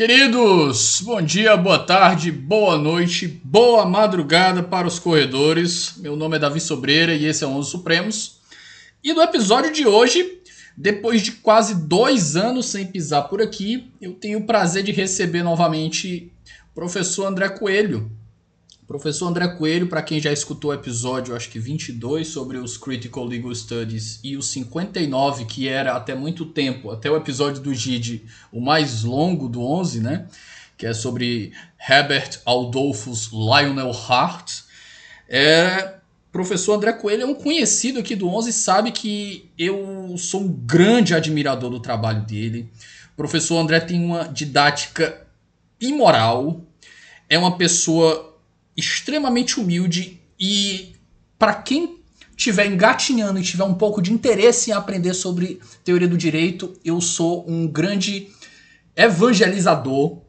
Queridos, bom dia, boa tarde, boa noite, boa madrugada para os corredores. Meu nome é Davi Sobreira e esse é o 11 Supremos. E no episódio de hoje, depois de quase dois anos sem pisar por aqui, eu tenho o prazer de receber novamente o professor André Coelho. Professor André Coelho, para quem já escutou o episódio, acho que 22, sobre os Critical Legal Studies e o 59, que era até muito tempo, até o episódio do GID, o mais longo do 11, né? Que é sobre Herbert Adolphus Lionel Hart. É, professor André Coelho é um conhecido aqui do 11, sabe que eu sou um grande admirador do trabalho dele. O professor André tem uma didática imoral, é uma pessoa extremamente humilde e para quem tiver engatinhando e tiver um pouco de interesse em aprender sobre teoria do direito, eu sou um grande evangelizador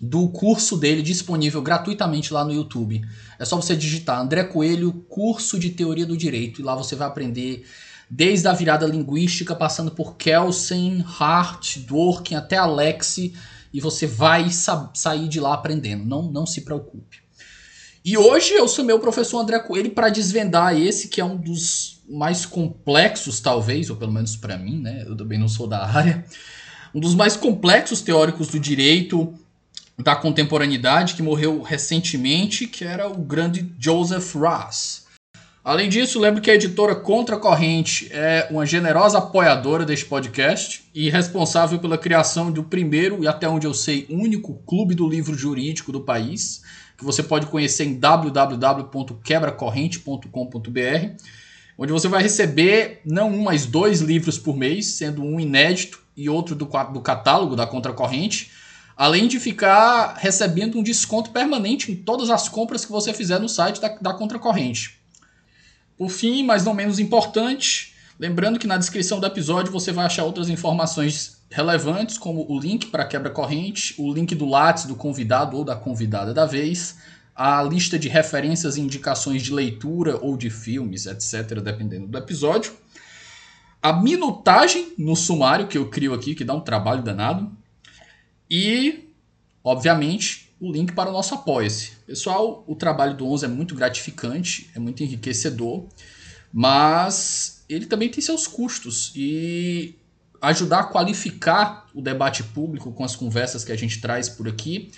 do curso dele disponível gratuitamente lá no YouTube. É só você digitar André Coelho, curso de teoria do direito, e lá você vai aprender desde a virada linguística, passando por Kelsen, Hart, Dworkin até Alexi, e você vai sa sair de lá aprendendo. Não, não se preocupe. E hoje eu sou meu professor André Coelho para desvendar esse que é um dos mais complexos, talvez, ou pelo menos para mim, né? Eu também não sou da área. Um dos mais complexos teóricos do direito da contemporaneidade que morreu recentemente, que era o grande Joseph Ross. Além disso, lembro que a editora Contra Corrente é uma generosa apoiadora deste podcast e responsável pela criação do primeiro e até onde eu sei único clube do livro jurídico do país que você pode conhecer em www.quebracorrente.com.br, onde você vai receber não um, mas dois livros por mês, sendo um inédito e outro do, do catálogo da Contracorrente, além de ficar recebendo um desconto permanente em todas as compras que você fizer no site da, da Contracorrente. Por fim, mas não menos importante, lembrando que na descrição do episódio você vai achar outras informações relevantes, como o link para quebra-corrente, o link do Lattes do convidado ou da convidada da vez, a lista de referências e indicações de leitura ou de filmes, etc., dependendo do episódio, a minutagem no sumário que eu crio aqui, que dá um trabalho danado, e, obviamente, o link para o nosso Apoia-se. Pessoal, o trabalho do 11 é muito gratificante, é muito enriquecedor, mas ele também tem seus custos e ajudar a qualificar o debate público com as conversas que a gente traz por aqui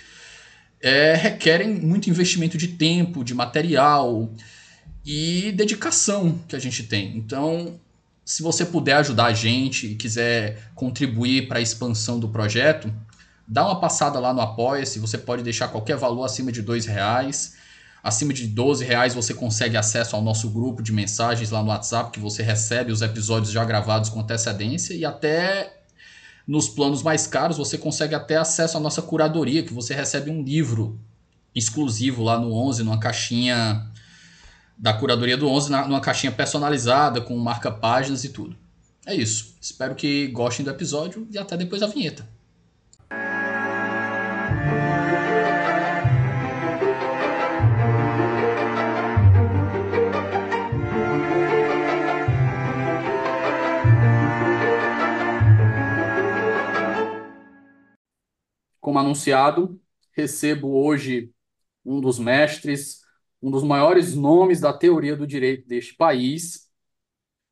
é, requerem muito investimento de tempo, de material e dedicação que a gente tem. Então, se você puder ajudar a gente e quiser contribuir para a expansão do projeto, dá uma passada lá no Apoia-se. Você pode deixar qualquer valor acima de dois reais. Acima de 12 reais você consegue acesso ao nosso grupo de mensagens lá no WhatsApp, que você recebe os episódios já gravados com antecedência e até nos planos mais caros você consegue até acesso à nossa curadoria, que você recebe um livro exclusivo lá no 11, numa caixinha da curadoria do 11, numa caixinha personalizada com marca páginas e tudo. É isso. Espero que gostem do episódio e até depois a vinheta. Como anunciado, recebo hoje um dos mestres, um dos maiores nomes da teoria do direito deste país.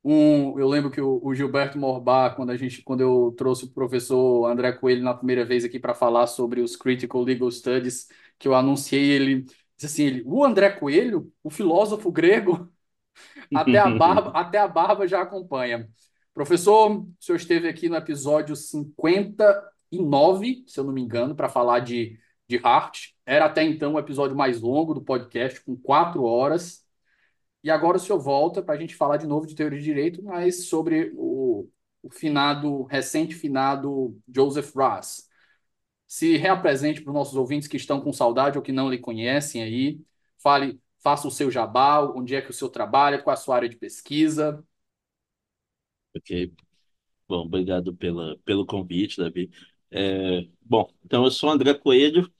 Um, eu lembro que o, o Gilberto Morbá, quando a gente, quando eu trouxe o professor André Coelho na primeira vez aqui para falar sobre os Critical Legal Studies, que eu anunciei, ele disse assim, ele, o André Coelho, o filósofo grego, até a barba, até a barba já acompanha. Professor, o senhor esteve aqui no episódio 50 nove, se eu não me engano, para falar de, de Hart. Era até então o episódio mais longo do podcast, com quatro horas. E agora o senhor volta para a gente falar de novo de teoria de direito, mas sobre o, o finado, recente finado Joseph Ross. Se reapresente para os nossos ouvintes que estão com saudade ou que não lhe conhecem aí. Fale, faça o seu jabá, onde é que o senhor trabalha, qual a sua área de pesquisa. Ok. Bom, obrigado pela, pelo convite, Davi. É, bom, então eu sou André Coelho,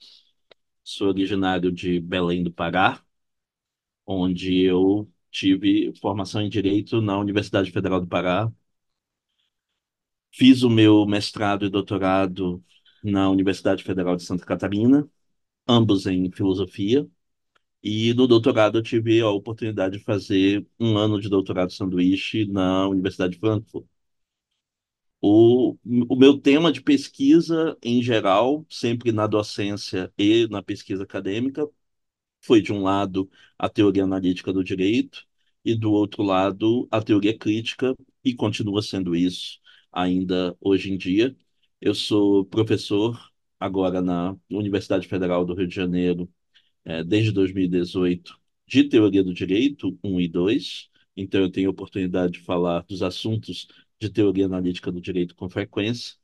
sou originário de Belém do Pará, onde eu tive formação em Direito na Universidade Federal do Pará. Fiz o meu mestrado e doutorado na Universidade Federal de Santa Catarina, ambos em filosofia. E no doutorado eu tive a oportunidade de fazer um ano de doutorado sanduíche na Universidade de Frankfurt. O, o meu tema de pesquisa, em geral, sempre na docência e na pesquisa acadêmica, foi, de um lado, a teoria analítica do direito, e do outro lado, a teoria crítica, e continua sendo isso ainda hoje em dia. Eu sou professor agora na Universidade Federal do Rio de Janeiro, é, desde 2018, de teoria do direito 1 e 2. Então, eu tenho a oportunidade de falar dos assuntos de teoria analítica do direito com frequência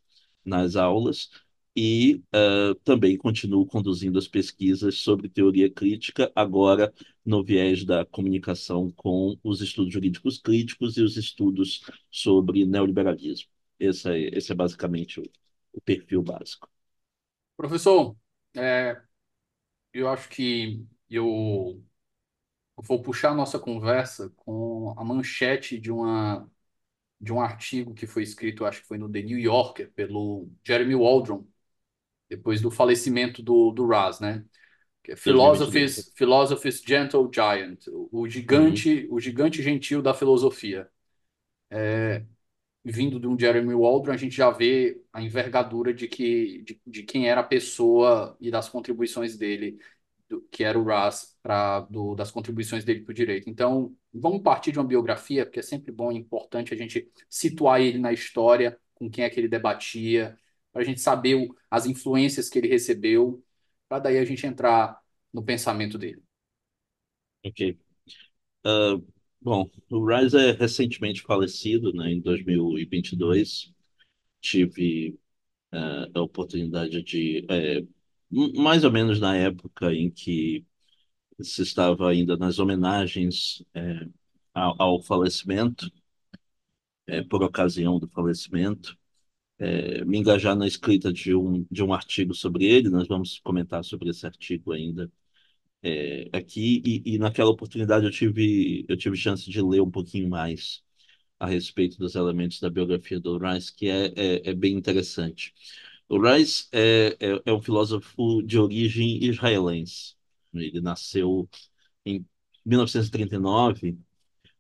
nas aulas e uh, também continuo conduzindo as pesquisas sobre teoria crítica, agora no viés da comunicação com os estudos jurídicos críticos e os estudos sobre neoliberalismo. Esse é, esse é basicamente o, o perfil básico. Professor, é, eu acho que eu vou puxar a nossa conversa com a manchete de uma de um artigo que foi escrito, acho que foi no The New Yorker, pelo Jeremy Waldron, depois do falecimento do, do Raz, né? Que é Philosophy's, Philosophy's Gentle Giant, o gigante, uhum. o gigante gentil da filosofia. É, vindo de um Jeremy Waldron, a gente já vê a envergadura de que de, de quem era a pessoa e das contribuições dele do, que era o para das contribuições dele para o direito. Então, vamos partir de uma biografia, porque é sempre bom e importante a gente situar ele na história, com quem é que ele debatia, para a gente saber o, as influências que ele recebeu, para daí a gente entrar no pensamento dele. Ok. Uh, bom, o Rice é recentemente falecido, né, em 2022. Tive uh, a oportunidade de uh, mais ou menos na época em que se estava ainda nas homenagens é, ao, ao, falecimento, é, por ocasião do falecimento, é, me engajar na escrita de um, de um artigo sobre ele, nós vamos comentar sobre esse artigo ainda aqui, e, e, naquela oportunidade eu tive, eu tive chance de ler um pouquinho mais a respeito dos elementos da biografia do Rice, que é, é, é bem interessante. O Rice é, é, é um filósofo de origem israelense. Ele nasceu em 1939,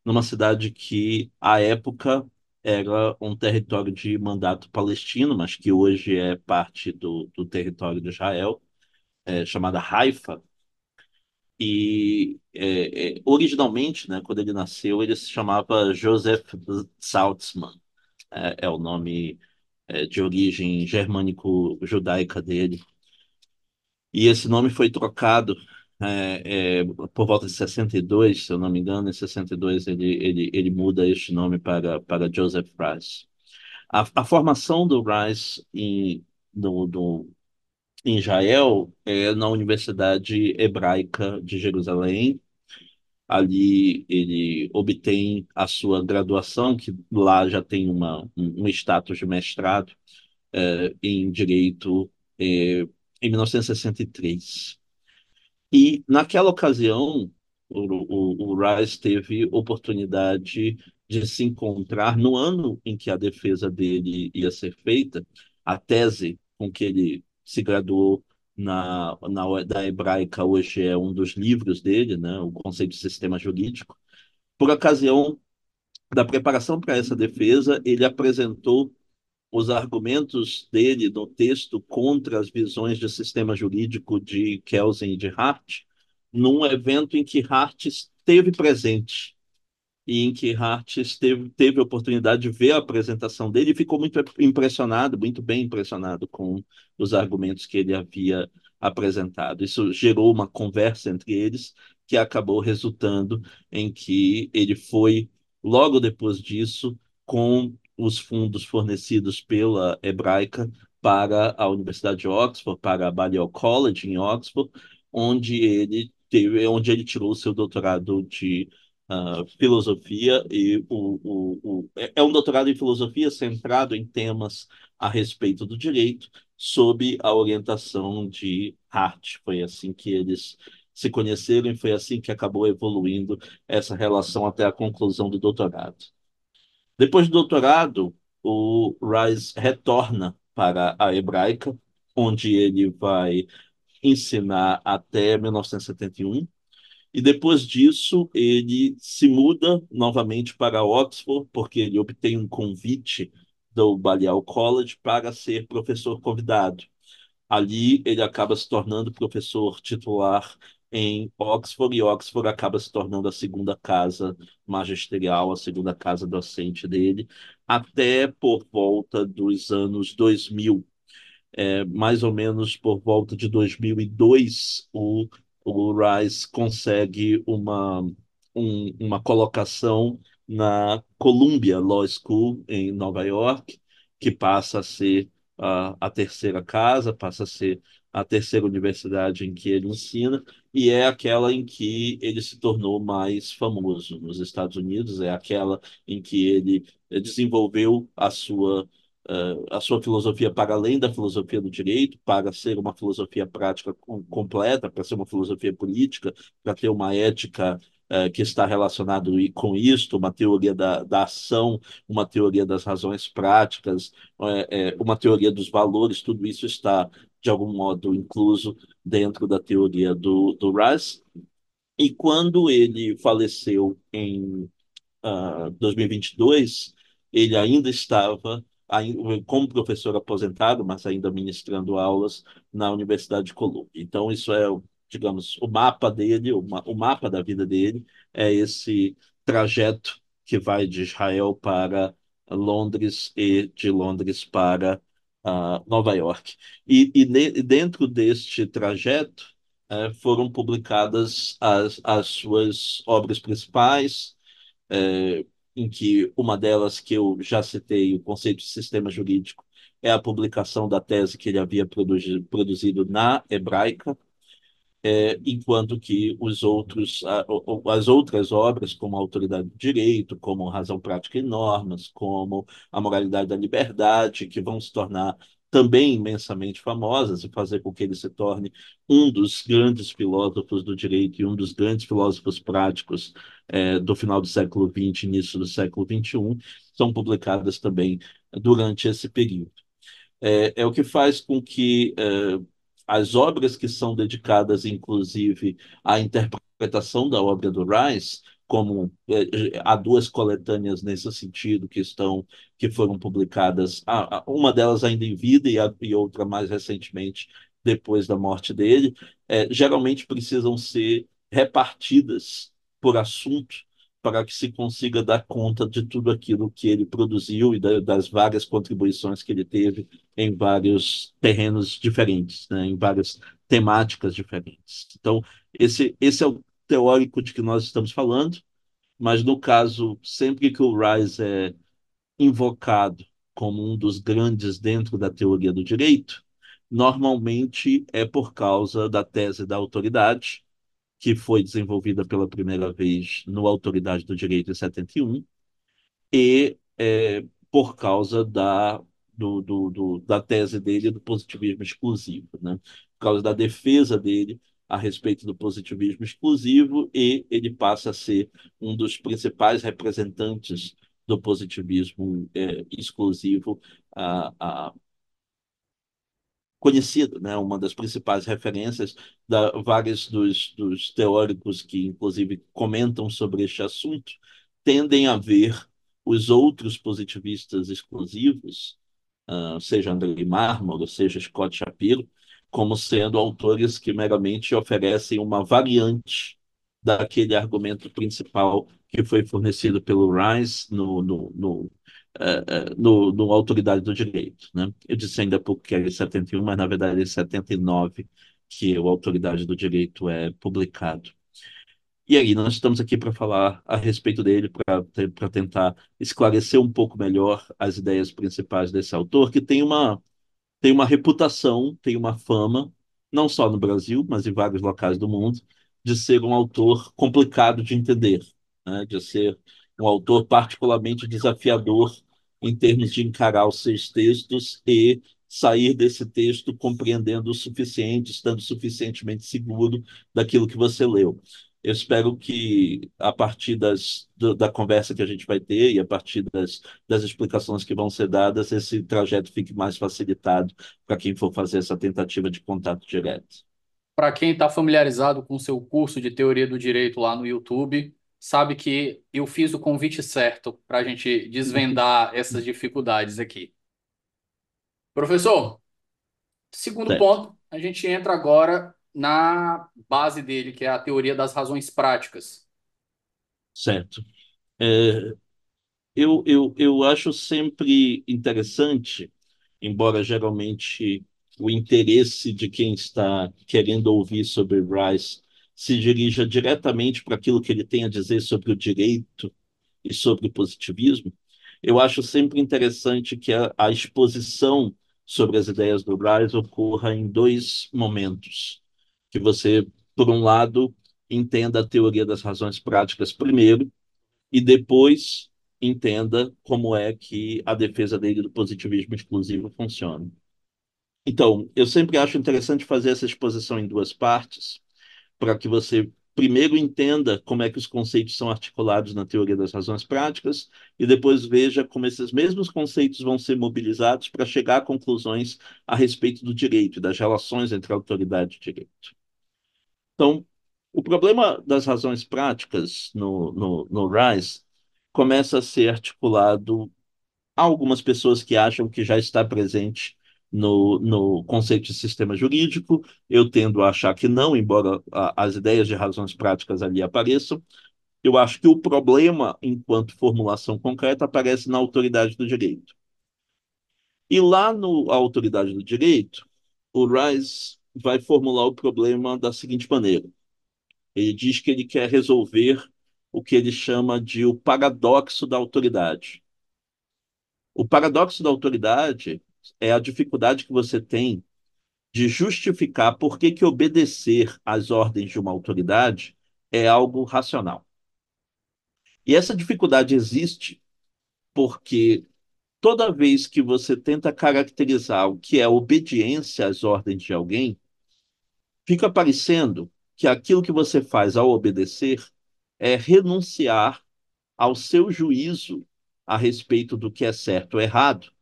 numa cidade que, à época, era um território de mandato palestino, mas que hoje é parte do, do território de Israel, é, chamada Haifa. E é, é, originalmente, né, quando ele nasceu, ele se chamava Joseph Saltzman. É, é o nome é, de origem germânico-judaica dele. E esse nome foi trocado é, é, por volta de 62, se eu não me engano, em 62 ele, ele, ele muda este nome para, para Joseph Rice. A, a formação do Rice em, no, no, em Israel é na Universidade Hebraica de Jerusalém. Ali ele obtém a sua graduação, que lá já tem uma, um, status de mestrado é, em Direito é, em 1963. E naquela ocasião, o, o, o Rice teve oportunidade de se encontrar no ano em que a defesa dele ia ser feita, a tese com que ele se graduou na, na da hebraica hoje é um dos livros dele, né, o conceito de sistema jurídico. Por ocasião da preparação para essa defesa, ele apresentou os argumentos dele no texto contra as visões de sistema jurídico de Kelsen e de Hart, num evento em que Hart esteve presente e em que Hart teve, teve a oportunidade de ver a apresentação dele e ficou muito impressionado, muito bem impressionado com os argumentos que ele havia apresentado. Isso gerou uma conversa entre eles que acabou resultando em que ele foi, logo depois disso, com os fundos fornecidos pela Hebraica para a Universidade de Oxford, para a Balliol College em Oxford, onde ele teve, onde ele tirou o seu doutorado de uh, filosofia e o, o, o, é, é um doutorado em filosofia centrado em temas a respeito do direito, sob a orientação de Hart. Foi assim que eles se conheceram e foi assim que acabou evoluindo essa relação até a conclusão do doutorado. Depois do doutorado, o Rice retorna para a hebraica onde ele vai ensinar até 1971. E depois disso, ele se muda novamente para Oxford, porque ele obtém um convite do Balliol College para ser professor convidado. Ali, ele acaba se tornando professor titular em Oxford, e Oxford acaba se tornando a segunda casa magisterial, a segunda casa docente dele, até por volta dos anos 2000 é, mais ou menos por volta de 2002, o, o Rice consegue uma, um, uma colocação na Columbia Law School, em Nova York, que passa a ser a, a terceira casa, passa a ser a terceira universidade em que ele ensina, e é aquela em que ele se tornou mais famoso nos Estados Unidos, é aquela em que ele desenvolveu a sua uh, a sua filosofia para além da filosofia do direito, para ser uma filosofia prática com, completa, para ser uma filosofia política, para ter uma ética uh, que está relacionada com isto, uma teoria da, da ação, uma teoria das razões práticas, uh, uma teoria dos valores, tudo isso está, de algum modo, incluso dentro da teoria do, do Rice. E quando ele faleceu em uh, 2022, ele ainda estava como professor aposentado, mas ainda ministrando aulas na Universidade de Colômbia. Então, isso é, digamos, o mapa dele, o, ma o mapa da vida dele é esse trajeto que vai de Israel para Londres e de Londres para uh, Nova York. E, e dentro deste trajeto uh, foram publicadas as, as suas obras principais, uh, em que uma delas que eu já citei, o conceito de sistema jurídico, é a publicação da tese que ele havia produzido na Hebraica, é, enquanto que os outros, as outras obras, como a Autoridade do Direito, como Razão Prática e Normas, como a Moralidade da Liberdade, que vão se tornar também imensamente famosas e fazer com que ele se torne um dos grandes filósofos do direito e um dos grandes filósofos práticos é, do final do século XX, início do século XXI, são publicadas também durante esse período. É, é o que faz com que é, as obras que são dedicadas, inclusive, à interpretação da obra do Rice, como é, há duas coletâneas nesse sentido que estão que foram publicadas, uma delas ainda em vida e, a, e outra mais recentemente depois da morte dele, é, geralmente precisam ser repartidas por assunto para que se consiga dar conta de tudo aquilo que ele produziu e da, das várias contribuições que ele teve em vários terrenos diferentes, né, em várias temáticas diferentes. Então, esse, esse é o teórico de que nós estamos falando, mas no caso, sempre que o Rice é invocado como um dos grandes dentro da teoria do direito, normalmente é por causa da tese da autoridade, que foi desenvolvida pela primeira vez no Autoridade do Direito em 71, e é, por causa da, do, do, do, da tese dele do positivismo exclusivo, né? por causa da defesa dele a respeito do positivismo exclusivo, e ele passa a ser um dos principais representantes do positivismo é, exclusivo a, a, conhecido, né? uma das principais referências da vários dos, dos teóricos que, inclusive, comentam sobre este assunto, tendem a ver os outros positivistas exclusivos, uh, seja André Marmor, seja Scott Shapiro, como sendo autores que meramente oferecem uma variante daquele argumento principal que foi fornecido pelo Rice no, no, no uh, no, no Autoridade do Direito. Né? Eu disse ainda há pouco que era em 71, mas na verdade é em 79 que o Autoridade do Direito é publicado. E aí, nós estamos aqui para falar a respeito dele, para tentar esclarecer um pouco melhor as ideias principais desse autor, que tem uma, tem uma reputação, tem uma fama, não só no Brasil, mas em vários locais do mundo, de ser um autor complicado de entender, né? de ser um autor particularmente desafiador em termos de encarar os seus textos e sair desse texto compreendendo o suficiente, estando suficientemente seguro daquilo que você leu. Eu espero que, a partir das, do- da conversa que a gente vai ter e a partir das, das explicações que vão ser dadas, esse trajeto fique mais facilitado para quem for fazer essa tentativa de contato direto. Para quem está familiarizado com o seu curso de teoria do direito lá no YouTube, sabe que eu fiz o convite certo para a gente desvendar essas dificuldades aqui. Professor, segundo Certo, ponto, a gente entra agora na base dele, que é a teoria das razões práticas. certo. É, eu, eu, eu acho sempre interessante, embora geralmente o interesse de quem está querendo ouvir sobre Rice se dirija diretamente para aquilo que ele tem a dizer sobre o direito e sobre o positivismo, eu acho sempre interessante que a, a exposição sobre as ideias do Rice ocorra em dois momentos. Que você, por um lado, entenda a teoria das razões práticas primeiro, e depois entenda como é que a defesa dele do positivismo exclusivo funciona. Então, eu sempre acho interessante fazer essa exposição em duas partes, para que você primeiro entenda como é que os conceitos são articulados na teoria das razões práticas e depois veja como esses mesmos conceitos vão ser mobilizados para chegar a conclusões a respeito do direito e das relações entre autoridade e direito. Então, o problema das razões práticas no, no, no RISE começa a ser articulado Há algumas pessoas que acham que já está presente no, no conceito de sistema jurídico. Eu tendo a achar que não, embora a, as ideias de razões práticas ali apareçam. Eu acho que o problema, enquanto formulação concreta, aparece na autoridade do direito. E lá no autoridade do direito, o Rice vai formular o problema da seguinte maneira. Ele diz que ele quer resolver o que ele chama de o paradoxo da autoridade. O paradoxo da autoridade é a dificuldade que você tem de justificar por que que obedecer às ordens de uma autoridade é algo racional. E essa dificuldade existe porque toda vez que você tenta caracterizar o que é obediência às ordens de alguém, fica parecendo que aquilo que você faz ao obedecer é renunciar ao seu juízo a respeito do que é certo ou errado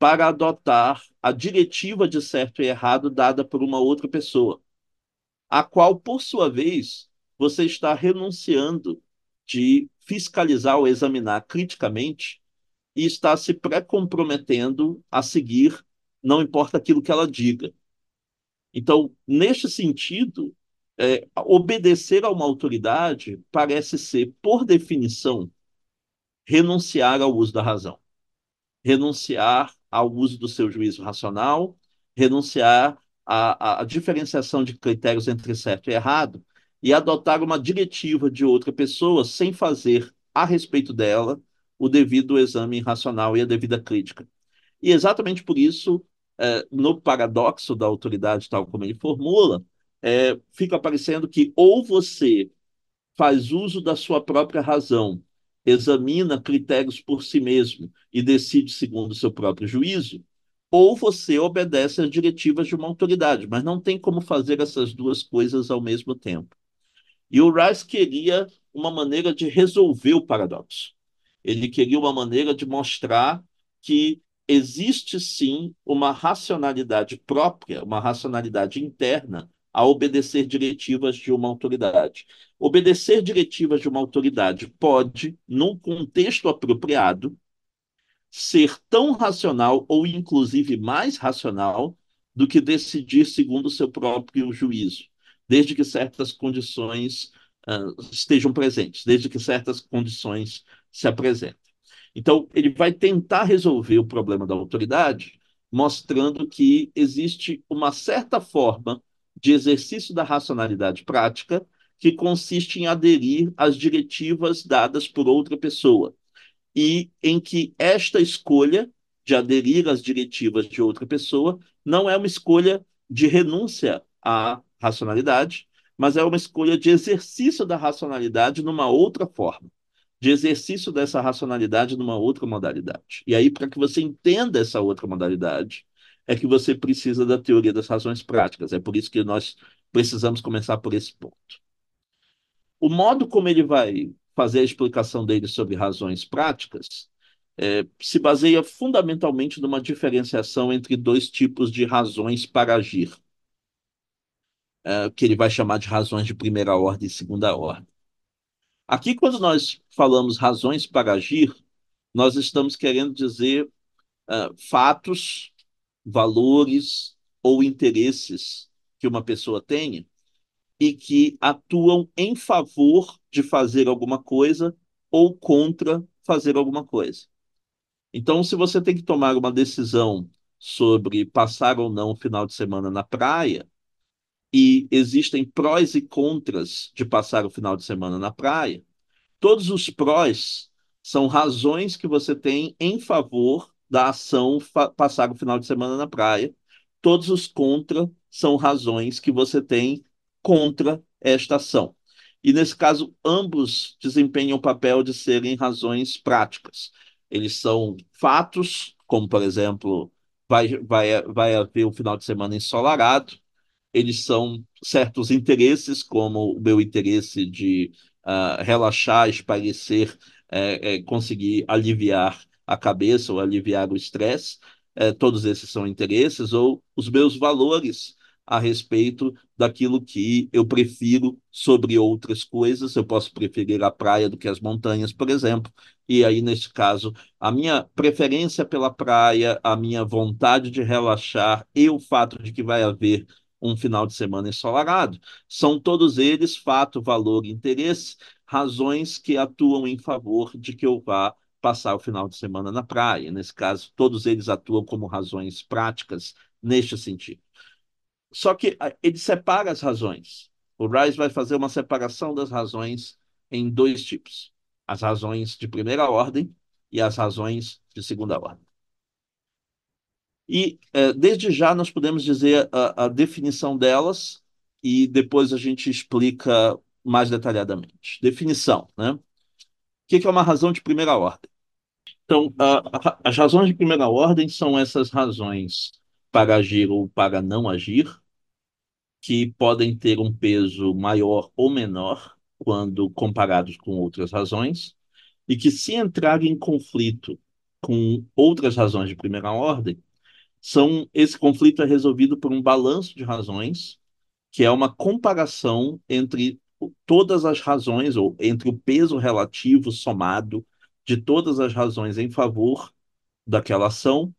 para adotar a diretiva de certo e errado dada por uma outra pessoa, a qual, por sua vez, você está renunciando de fiscalizar ou examinar criticamente e está se pré-comprometendo a seguir, não importa aquilo que ela diga. Então, neste sentido, é, obedecer a uma autoridade parece ser, por definição, renunciar ao uso da razão renunciar ao uso do seu juízo racional, renunciar à, à diferenciação de critérios entre certo e errado e adotar uma diretiva de outra pessoa sem fazer a respeito dela o devido exame racional e a devida crítica. E exatamente por isso, é, no paradoxo da autoridade, tal como ele formula, é, fica aparecendo que ou você faz uso da sua própria razão, examina critérios por si mesmo e decide segundo o seu próprio juízo, ou você obedece às diretivas de uma autoridade, mas não tem como fazer essas duas coisas ao mesmo tempo. E o Rice queria uma maneira de resolver o paradoxo. Ele queria uma maneira de mostrar que existe sim uma racionalidade própria, uma racionalidade interna a obedecer diretivas de uma autoridade. Obedecer diretivas de uma autoridade pode, num contexto apropriado, ser tão racional ou inclusive mais racional do que decidir segundo o seu próprio juízo, desde que certas condições uh, estejam presentes, desde que certas condições se apresentem. Então, ele vai tentar resolver o problema da autoridade, mostrando que existe uma certa forma de exercício da racionalidade prática que consiste em aderir às diretivas dadas por outra pessoa e em que esta escolha de aderir às diretivas de outra pessoa não é uma escolha de renúncia à racionalidade, mas é uma escolha de exercício da racionalidade numa outra forma, de exercício dessa racionalidade numa outra modalidade. E aí, para que você entenda essa outra modalidade, é que você precisa da teoria das razões práticas. É por isso que nós precisamos começar por esse ponto. o modo como ele vai fazer a explicação dele sobre razões práticas é, se baseia fundamentalmente numa diferenciação entre dois tipos de razões para agir, é, que ele vai chamar de razões de primeira ordem e segunda ordem. Aqui, quando nós falamos razões para agir, nós estamos querendo dizer uh, fatos, valores ou interesses que uma pessoa tenha e que atuam em favor de fazer alguma coisa ou contra fazer alguma coisa. Então, se você tem que tomar uma decisão sobre passar ou não o final de semana na praia, e existem prós e contras de passar o final de semana na praia, todos os prós são razões que você tem em favor da ação passar o final de semana na praia. Todos os contra são razões que você tem contra esta ação. E nesse caso, ambos desempenham o papel de serem razões práticas. Eles são fatos, como por exemplo, vai, vai, vai haver um final de semana ensolarado. Eles são certos interesses, como o meu interesse de uh, relaxar, espairecer, é, é, conseguir aliviar a cabeça ou aliviar o estresse. É, todos esses são interesses, ou os meus valores a respeito daquilo que eu prefiro sobre outras coisas. Eu posso preferir a praia do que as montanhas, por exemplo. E aí, neste caso, a minha preferência pela praia, a minha vontade de relaxar e o fato de que vai haver um final de semana ensolarado, são todos eles fato, valor interesse, razões que atuam em favor de que eu vá passar o final de semana na praia. Nesse caso, todos eles atuam como razões práticas neste sentido. Só que ele separa as razões. O Rice vai fazer uma separação das razões em dois tipos: as razões de primeira ordem e as razões de segunda ordem. E é, desde já nós podemos dizer a, a, definição delas e depois a gente explica mais detalhadamente. Definição, né? O que é uma razão de primeira ordem? Então, a, a, as razões de primeira ordem são essas razões para agir ou para não agir, que podem ter um peso maior ou menor quando comparados com outras razões, e que, se entrarem em conflito com outras razões de primeira ordem, são, esse conflito é resolvido por um balanço de razões, que é uma comparação entre todas as razões, ou entre o peso relativo somado de todas as razões em favor daquela ação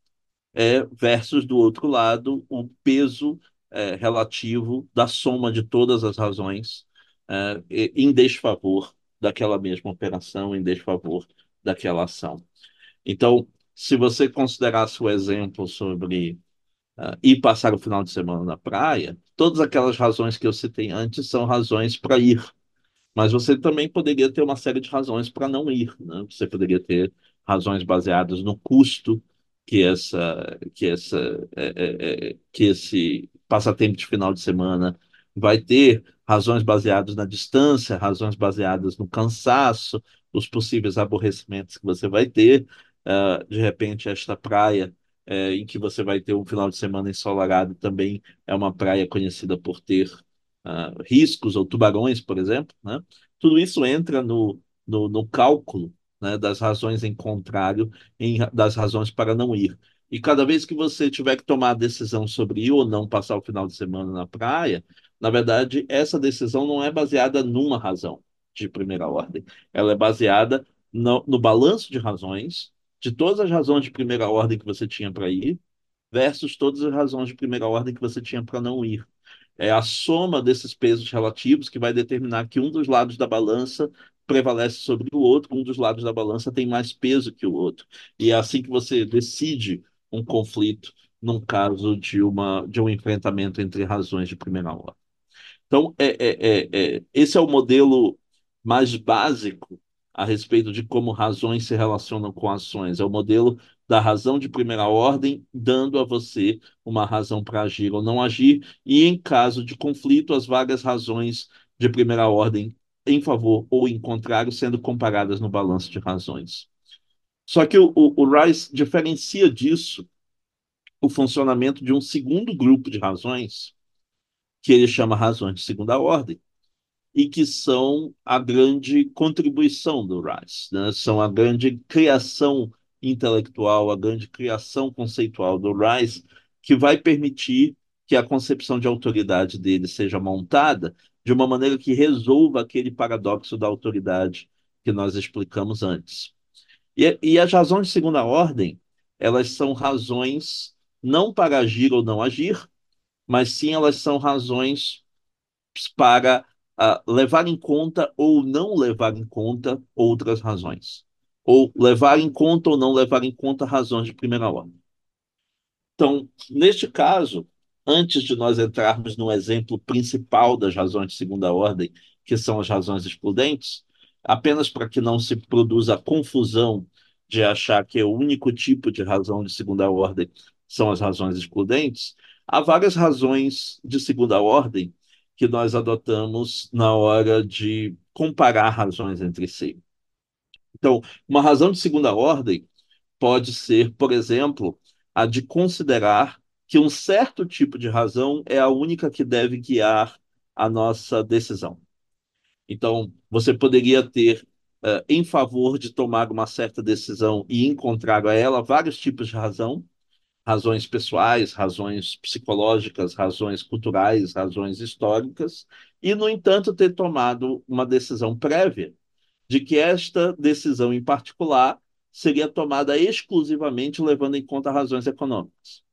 é, versus, do outro lado, o peso é, relativo da soma de todas as razões é, em desfavor daquela mesma operação, em desfavor daquela ação. Então, se você considerasse o exemplo sobre uh, ir passar o final de semana na praia, todas aquelas razões que eu citei antes são razões para ir. Mas você também poderia ter uma série de razões para não ir. Né? Você poderia ter razões baseadas no custo que essa que essa é, é, é, que esse passatempo de final de semana vai ter razões baseadas na distância, razões baseadas no cansaço, os possíveis aborrecimentos que você vai ter, uh, de repente esta praia uh, em que você vai ter um final de semana ensolarado também é uma praia conhecida por ter uh, riscos ou tubarões, por exemplo, né? Tudo isso entra no, no, no cálculo né, das razões em contrário, em, das razões para não ir. E cada vez que você tiver que tomar a decisão sobre ir ou não passar o final de semana na praia, na verdade, essa decisão não é baseada numa razão de primeira ordem. Ela é baseada no, no balanço de razões, de todas as razões de primeira ordem que você tinha para ir, versus todas as razões de primeira ordem que você tinha para não ir. É a soma desses pesos relativos que vai determinar que um dos lados da balança prevalece sobre o outro, um dos lados da balança tem mais peso que o outro. E é assim que você decide um conflito num caso de, uma, de um enfrentamento entre razões de primeira ordem. Então, é, é, é, é, esse é o modelo mais básico a respeito de como razões se relacionam com ações. É o modelo da razão de primeira ordem, dando a você uma razão para agir ou não agir, e em caso de conflito, as várias razões de primeira ordem em favor ou em contrário, sendo comparadas no balanço de razões. Só que o, o, o Rice diferencia disso o funcionamento de um segundo grupo de razões, que ele chama razões de segunda ordem, e que são a grande contribuição do Rice, né? São a grande criação intelectual, a grande criação conceitual do Rice, que vai permitir que a concepção de autoridade dele seja montada de uma maneira que resolva aquele paradoxo da autoridade que nós explicamos antes. E, e as razões de segunda ordem, elas são razões não para agir ou não agir, mas sim elas são razões para uh, levar em conta ou não levar em conta outras razões. Ou levar em conta ou não levar em conta razões de primeira ordem. Então, neste caso, antes de nós entrarmos no exemplo principal das razões de segunda ordem, que são as razões excludentes, apenas para que não se produza a confusão de achar que o único tipo de razão de segunda ordem são as razões excludentes, há várias razões de segunda ordem que nós adotamos na hora de comparar razões entre si. Então, uma razão de segunda ordem pode ser, por exemplo, a de considerar que um certo tipo de razão é a única que deve guiar a nossa decisão. Então, você poderia ter, uh, em favor de tomar uma certa decisão e encontrar a ela vários tipos de razão, razões pessoais, razões psicológicas, razões culturais, razões históricas, e, no entanto, ter tomado uma decisão prévia de que esta decisão em particular seria tomada exclusivamente levando em conta razões econômicas.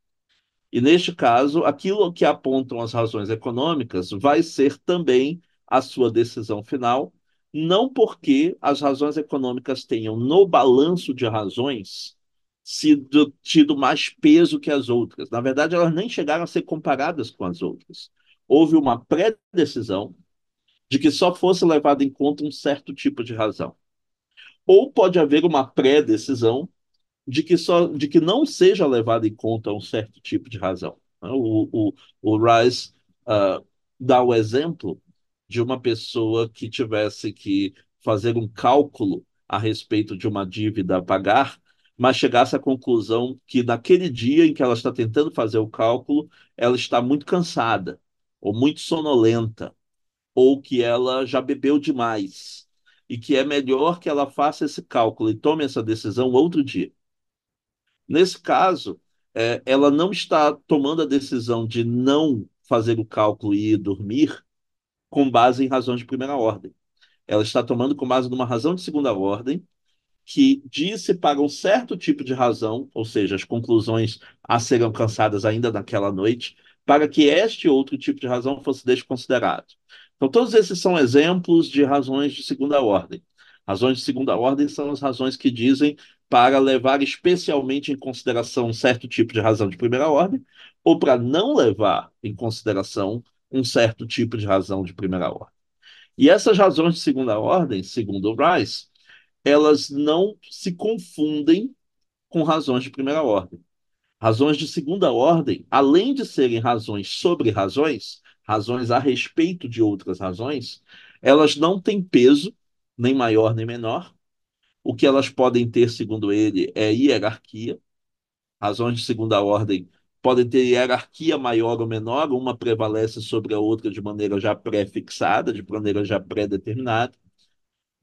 E, neste caso, aquilo que apontam as razões econômicas vai ser também a sua decisão final, não porque as razões econômicas tenham no balanço de razões sido, tido mais peso que as outras. Na verdade, elas nem chegaram a ser comparadas com as outras. Houve uma pré-decisão de que só fosse levado em conta um certo tipo de razão. Ou pode haver uma pré-decisão de que só de que não seja levado em conta um certo tipo de razão. O, o, o Rice uh, dá o exemplo de uma pessoa que tivesse que fazer um cálculo a respeito de uma dívida a pagar, mas chegasse à conclusão que naquele dia em que ela está tentando fazer o cálculo, ela está muito cansada, ou muito sonolenta, ou que ela já bebeu demais, e que é melhor que ela faça esse cálculo e tome essa decisão outro dia. Nesse caso, é, ela não está tomando a decisão de não fazer o cálculo e ir dormir com base em razões de primeira ordem. Ela está tomando com base numa razão de segunda ordem que disse para um certo tipo de razão, ou seja, as conclusões a serem alcançadas ainda naquela noite, para que este outro tipo de razão fosse desconsiderado. Então, todos esses são exemplos de razões de segunda ordem. Razões de segunda ordem são as razões que dizem para levar especialmente em consideração um certo tipo de razão de primeira ordem, ou para não levar em consideração um certo tipo de razão de primeira ordem. E essas razões de segunda ordem, segundo o Rice, elas não se confundem com razões de primeira ordem. Razões de segunda ordem, além de serem razões sobre razões, razões a respeito de outras razões, elas não têm peso, nem maior nem menor. O que elas podem ter, segundo ele, é hierarquia. Razões de segunda ordem podem ter hierarquia maior ou menor, uma prevalece sobre a outra de maneira já pré-fixada, de maneira já pré-determinada.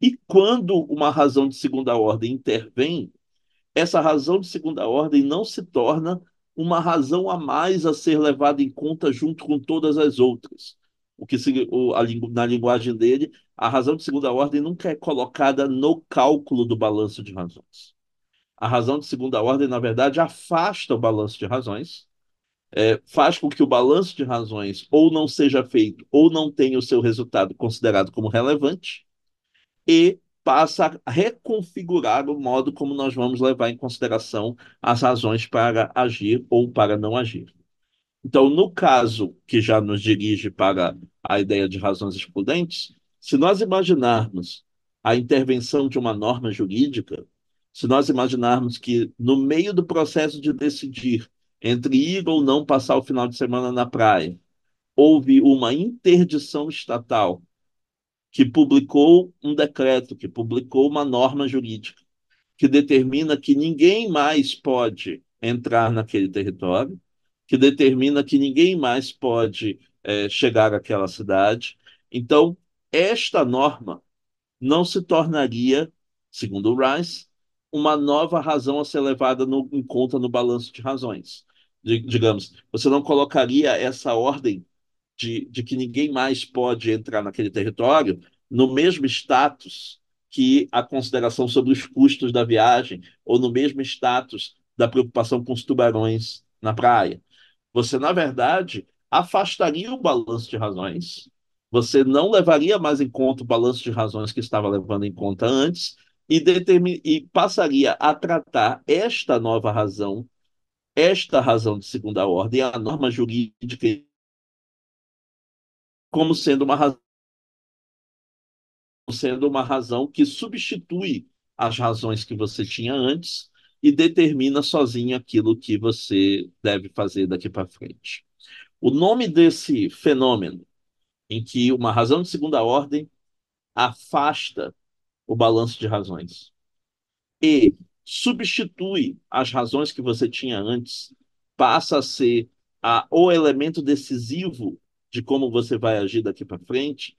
E quando uma razão de segunda ordem intervém, essa razão de segunda ordem não se torna uma razão a mais a ser levada em conta junto com todas as outras. O que o, a, na linguagem dele, a razão de segunda ordem nunca é colocada no cálculo do balanço de razões. A razão de segunda ordem, na verdade, afasta o balanço de razões é, faz com que o balanço de razões ou não seja feito ou não tenha o seu resultado considerado como relevante e passa a reconfigurar o modo como nós vamos levar em consideração as razões para agir ou para não agir. Então, no caso que já nos dirige para a ideia de razões excludentes, se nós imaginarmos a intervenção de uma norma jurídica, se nós imaginarmos que no meio do processo de decidir entre ir ou não passar o final de semana na praia, houve uma interdição estatal que publicou um decreto, que publicou uma norma jurídica, que determina que ninguém mais pode entrar naquele território, que determina que ninguém mais pode é, chegar àquela cidade. Então, esta norma não se tornaria, segundo o Rice, uma nova razão a ser levada no, em conta no balanço de razões. De, digamos, você não colocaria essa ordem de, de que ninguém mais pode entrar naquele território no mesmo status que a consideração sobre os custos da viagem, ou no mesmo status da preocupação com os tubarões na praia. Você, na verdade, afastaria o balanço de razões, você não levaria mais em conta o balanço de razões que estava levando em conta antes e, determin... e passaria a tratar esta nova razão, esta razão de segunda ordem, a norma jurídica, como sendo uma razão sendo uma razão que substitui as razões que você tinha antes e determina sozinho aquilo que você deve fazer daqui para frente. O nome desse fenômeno, em que uma razão de segunda ordem afasta o balanço de razões e substitui as razões que você tinha antes, passa a ser a, o elemento decisivo de como você vai agir daqui para frente,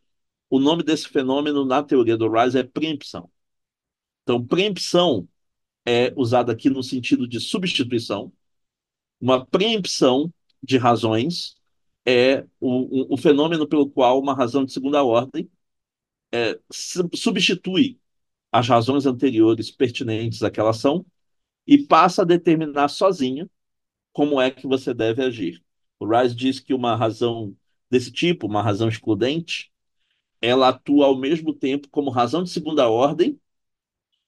o nome desse fenômeno na teoria do Rice é preempção. Então, preempção é usada aqui no sentido de substituição. Uma preempção de razões é o, o, o fenômeno pelo qual uma razão de segunda ordem é, substitui as razões anteriores pertinentes àquela ação e passa a determinar sozinha como é que você deve agir. O Rice diz que uma razão desse tipo, uma razão excludente, ela atua ao mesmo tempo como razão de segunda ordem,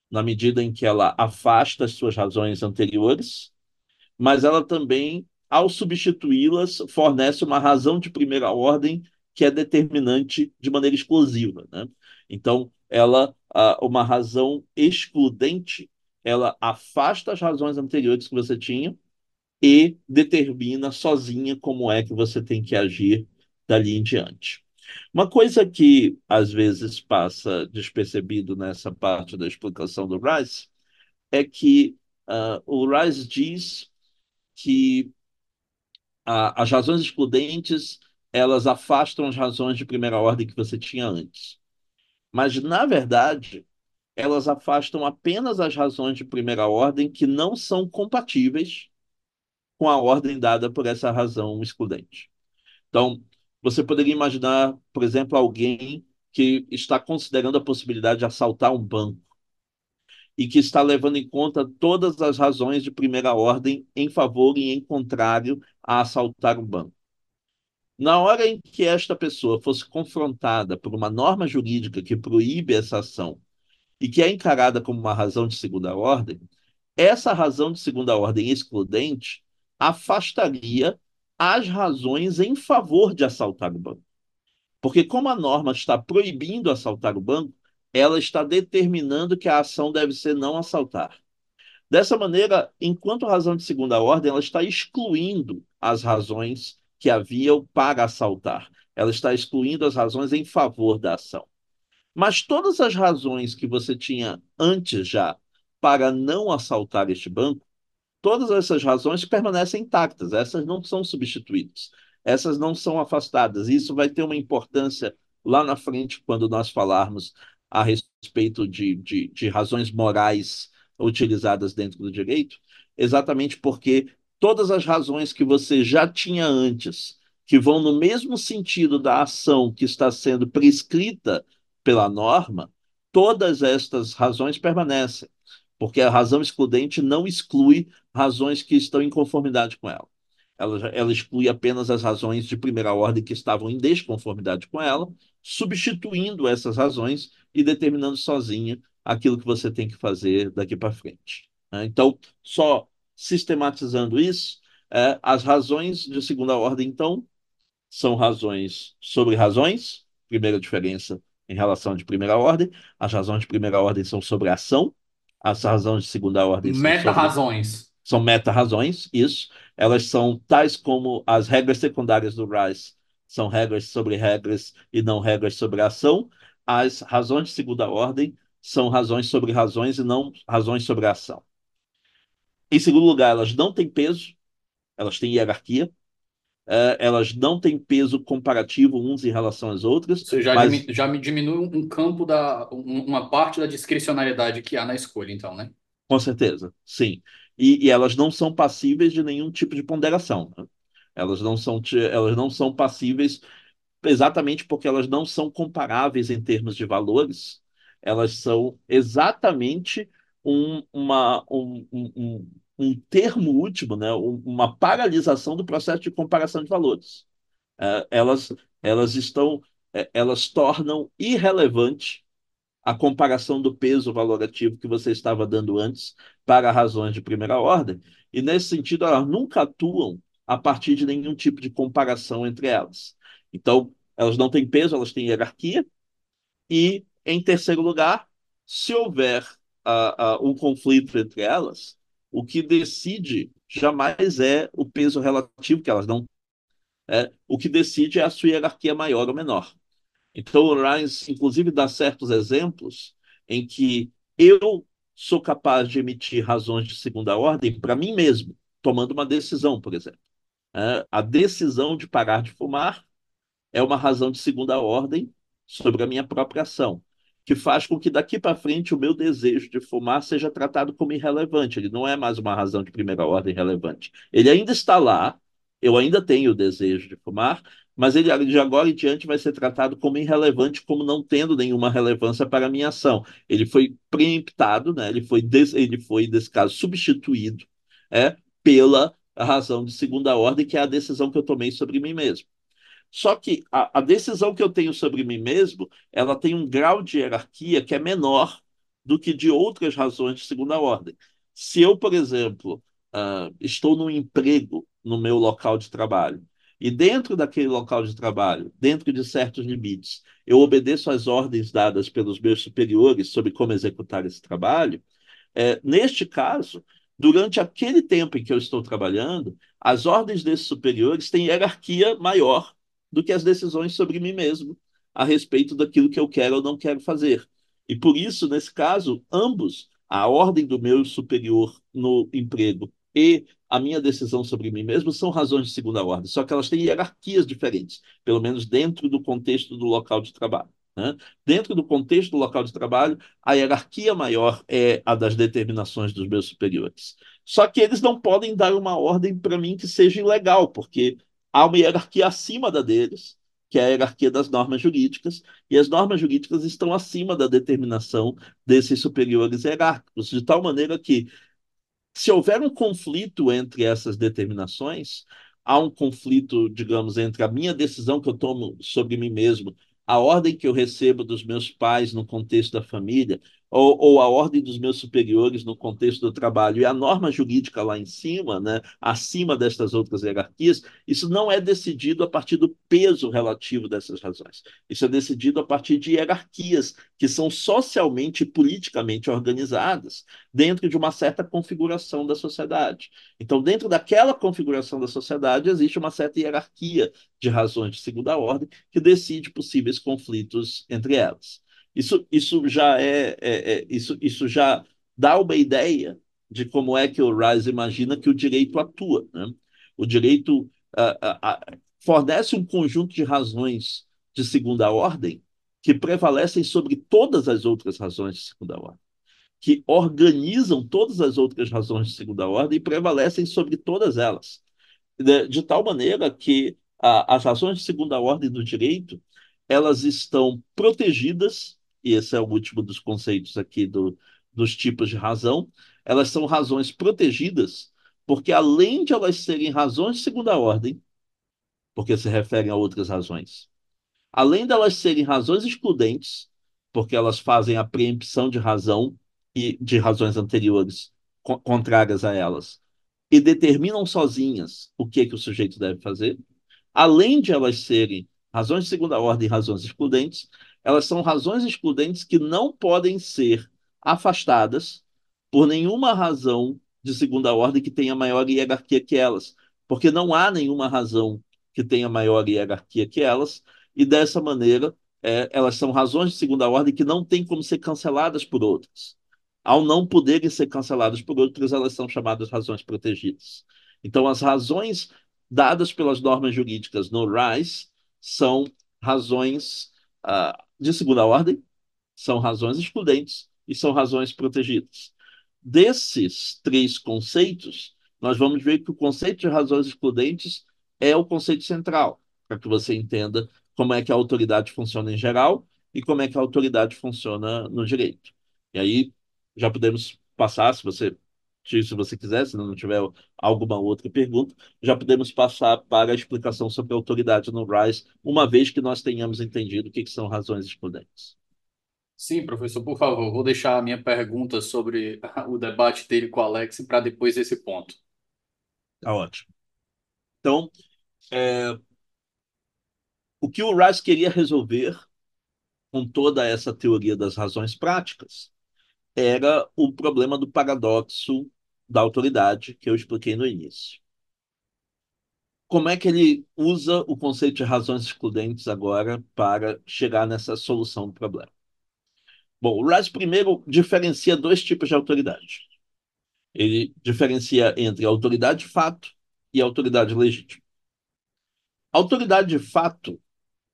na medida em que ela afasta as suas razões anteriores, mas ela também, ao substituí-las, fornece uma razão de primeira ordem que é determinante de maneira exclusiva. Né? Então, ela, uma razão excludente, ela afasta as razões anteriores que você tinha e determina sozinha como é que você tem que agir dali em diante. Uma coisa que às vezes passa despercebido nessa parte da explicação do Rice é que uh, o Rice diz que uh, as razões excludentes elas afastam as razões de primeira ordem que você tinha antes. Mas, na verdade, elas afastam apenas as razões de primeira ordem que não são compatíveis com a ordem dada por essa razão excludente. Então, você poderia imaginar, por exemplo, alguém que está considerando a possibilidade de assaltar um banco e que está levando em conta todas as razões de primeira ordem em favor e em contrário a assaltar um banco. Na hora em que esta pessoa fosse confrontada por uma norma jurídica que proíbe essa ação e que é encarada como uma razão de segunda ordem, essa razão de segunda ordem excludente afastaria as razões em favor de assaltar o banco. Porque, como a norma está proibindo assaltar o banco, ela está determinando que a ação deve ser não assaltar. Dessa maneira, enquanto razão de segunda ordem, ela está excluindo as razões que haviam para assaltar. Ela está excluindo as razões em favor da ação. Mas todas as razões que você tinha antes já para não assaltar este banco, todas essas razões permanecem intactas, essas não são substituídas, essas não são afastadas. Isso vai ter uma importância lá na frente, quando nós falarmos a respeito de, de, de razões morais utilizadas dentro do direito, exatamente porque todas as razões que você já tinha antes, que vão no mesmo sentido da ação que está sendo prescrita pela norma, todas estas razões permanecem porque a razão excludente não exclui razões que estão em conformidade com ela. Ela, ela exclui apenas as razões de primeira ordem que estavam em desconformidade com ela, substituindo essas razões e determinando sozinha aquilo que você tem que fazer daqui para frente. Né? Então, só sistematizando isso, é, as razões de segunda ordem, então, são razões sobre razões, primeira diferença em relação de primeira ordem, as razões de primeira ordem são sobre ação, as razões de segunda ordem meta-razões. São meta-razões, isso. Elas são tais como as regras secundárias do Rice são regras sobre regras e não regras sobre ação. As razões de segunda ordem são razões sobre razões e não razões sobre ação. Em segundo lugar, elas não têm peso, elas têm hierarquia. É, elas não têm peso comparativo uns em relação às outras. Você já, mas... já me diminui um campo da, um- uma parte da discricionariedade que há na escolha, então, né? Com certeza, sim. E, e elas não são passíveis de nenhum tipo de ponderação. né? Elas não são, elas não são passíveis exatamente porque elas não são comparáveis em termos de valores. Elas são exatamente um, uma, um, um, um um termo último, né? Um- uma paralisação do processo de comparação de valores. É, elas, elas estão, é, elas tornam irrelevante a comparação do peso valorativo que você estava dando antes para razões de primeira ordem, e nesse sentido elas nunca atuam a partir de nenhum tipo de comparação entre elas. Então, elas não têm peso, elas têm hierarquia, e, em terceiro lugar, se houver ah, ah, um conflito entre elas, o que decide jamais é o peso relativo que elas não é, o que decide é a sua hierarquia maior ou menor. Então, o Rines, inclusive, dá certos exemplos em que eu sou capaz de emitir razões de segunda ordem para mim mesmo, tomando uma decisão, por exemplo. É, a decisão de parar de fumar é uma razão de segunda ordem sobre a minha própria ação, que faz com que daqui para frente o meu desejo de fumar seja tratado como irrelevante. Ele não é mais uma razão de primeira ordem relevante. Ele ainda está lá, eu ainda tenho o desejo de fumar, mas ele de agora em diante vai ser tratado como irrelevante, como não tendo nenhuma relevância para a minha ação. Ele foi preemptado, né? ele, foi des... ele foi, nesse caso, substituído é, pela razão de segunda ordem, que é a decisão que eu tomei sobre mim mesmo. Só que a, a decisão que eu tenho sobre mim mesmo, ela tem um grau de hierarquia que é menor do que de outras razões de segunda ordem. Se eu, por exemplo, ah, estou num emprego no meu local de trabalho, e dentro daquele local de trabalho, dentro de certos limites, eu obedeço às ordens dadas pelos meus superiores sobre como executar esse trabalho, é, neste caso, durante aquele tempo em que eu estou trabalhando, as ordens desses superiores têm hierarquia maior do que as decisões sobre mim mesmo a respeito daquilo que eu quero ou não quero fazer. E por isso, nesse caso, ambos, a ordem do meu superior no emprego e a minha decisão sobre mim mesmo são razões de segunda ordem, só que elas têm hierarquias diferentes, pelo menos dentro do contexto do local de trabalho. Né? Dentro do contexto do local de trabalho, a hierarquia maior é a das determinações dos meus superiores. Só que eles não podem dar uma ordem para mim que seja ilegal, porque há uma hierarquia acima da deles, que é a hierarquia das normas jurídicas, e as normas jurídicas estão acima da determinação desses superiores hierárquicos, de tal maneira que, se houver um conflito entre essas determinações, há um conflito, digamos, entre a minha decisão que eu tomo sobre mim mesmo, a ordem que eu recebo dos meus pais no contexto da família, ou, ou, a ordem dos meus superiores no contexto do trabalho e a norma jurídica lá em cima, né, acima destas outras hierarquias, isso não é decidido a partir do peso relativo dessas razões. Isso é decidido a partir de hierarquias que são socialmente e politicamente organizadas dentro de uma certa configuração da sociedade. Então, dentro daquela configuração da sociedade, existe uma certa hierarquia de razões de segunda ordem que decide possíveis conflitos entre elas. Isso, isso já é, é, é, isso, isso já dá uma ideia de como é que o Rice imagina que o direito atua. Né? O direito uh, uh, uh, fornece um conjunto de razões de segunda ordem que prevalecem sobre todas as outras razões de segunda ordem, que organizam todas as outras razões de segunda ordem e prevalecem sobre todas elas, de, de tal maneira que as razões de segunda ordem do direito elas estão protegidas e esse é o último dos conceitos aqui do, dos tipos de razão, elas são razões protegidas, porque além de elas serem razões de segunda ordem, porque se referem a outras razões, além delas serem razões excludentes, porque elas fazem a preempção de razão e de razões anteriores co contrárias a elas, e determinam sozinhas o que, que o sujeito deve fazer, além de elas serem razões de segunda ordem e razões excludentes, elas são razões excludentes que não podem ser afastadas por nenhuma razão de segunda ordem que tenha maior hierarquia que elas, porque não há nenhuma razão que tenha maior hierarquia que elas, e dessa maneira é, elas são razões de segunda ordem que não têm como ser canceladas por outras. Ao não poderem ser canceladas por outras, elas são chamadas razões protegidas. Então, as razões dadas pelas normas jurídicas no RISE são razões uh, de segunda ordem, são razões excludentes e são razões protegidas. Desses três conceitos, nós vamos ver que o conceito de razões excludentes é o conceito central, para que você entenda como é que a autoridade funciona em geral e como é que a autoridade funciona no direito. E aí já podemos passar, se você se você quiser, se não tiver alguma outra pergunta, já podemos passar para a explicação sobre a autoridade no RISE, uma vez que nós tenhamos entendido o que, que são razões excludentes. Sim, professor, por favor, vou deixar a minha pergunta sobre o debate dele com o Alex para depois esse ponto. Tá ótimo. Então, é, o que o Rice queria resolver com toda essa teoria das razões práticas era o problema do paradoxo da autoridade que eu expliquei no início. Como é que ele usa o conceito de razões excludentes agora para chegar nessa solução do problema? Bom, o Rice primeiro diferencia dois tipos de autoridade. Ele diferencia entre autoridade de fato e autoridade legítima. Autoridade de fato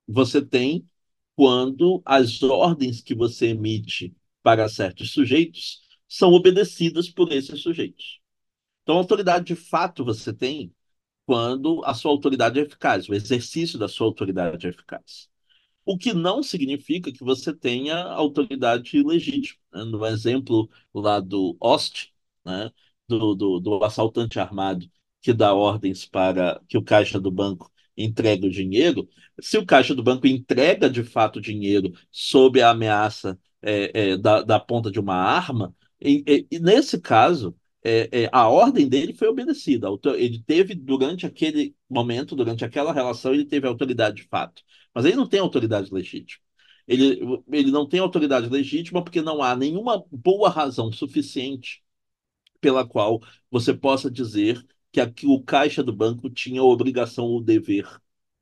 você tem quando as ordens que você emite para certos sujeitos são obedecidas por esses sujeitos. Então, autoridade de fato você tem quando a sua autoridade é eficaz, o exercício da sua autoridade é eficaz. O que não significa que você tenha autoridade legítima. Né? No exemplo lá do Ost, né? do, do, do assaltante armado que dá ordens para que o caixa do banco entregue o dinheiro, se o caixa do banco entrega de fato dinheiro sob a ameaça é, é, da, da ponta de uma arma, e, e nesse caso, é, é, a ordem dele foi obedecida. Ele teve, durante aquele momento, durante aquela relação, ele teve autoridade de fato. Mas ele não tem autoridade legítima. Ele, ele não tem autoridade legítima porque não há nenhuma boa razão suficiente pela qual você possa dizer que aqui o caixa do banco tinha a obrigação ou dever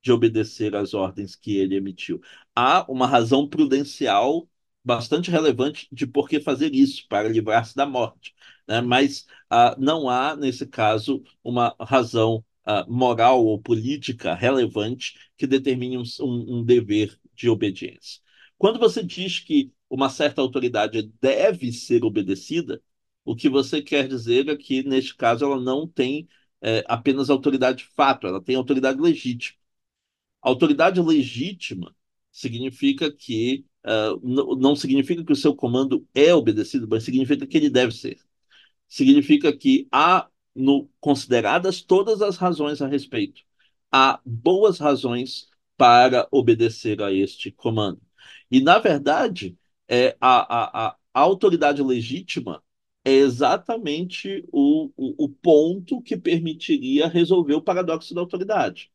de obedecer às ordens que ele emitiu. Há uma razão prudencial bastante relevante de por que fazer isso, para livrar-se da morte. Né? Mas ah, não há, nesse caso, uma razão ah, moral ou política relevante que determine um, um dever de obediência. Quando você diz que uma certa autoridade deve ser obedecida, o que você quer dizer é que, neste caso, ela não tem é, apenas autoridade de fato, ela tem autoridade legítima. Autoridade legítima significa que uh, não significa que o seu comando é obedecido, mas significa que ele deve ser. Significa que há no, consideradas todas as razões a respeito. Há boas razões para obedecer a este comando. E, na verdade, é, a, a, a autoridade legítima é exatamente o, o, o, ponto que permitiria resolver o paradoxo da autoridade.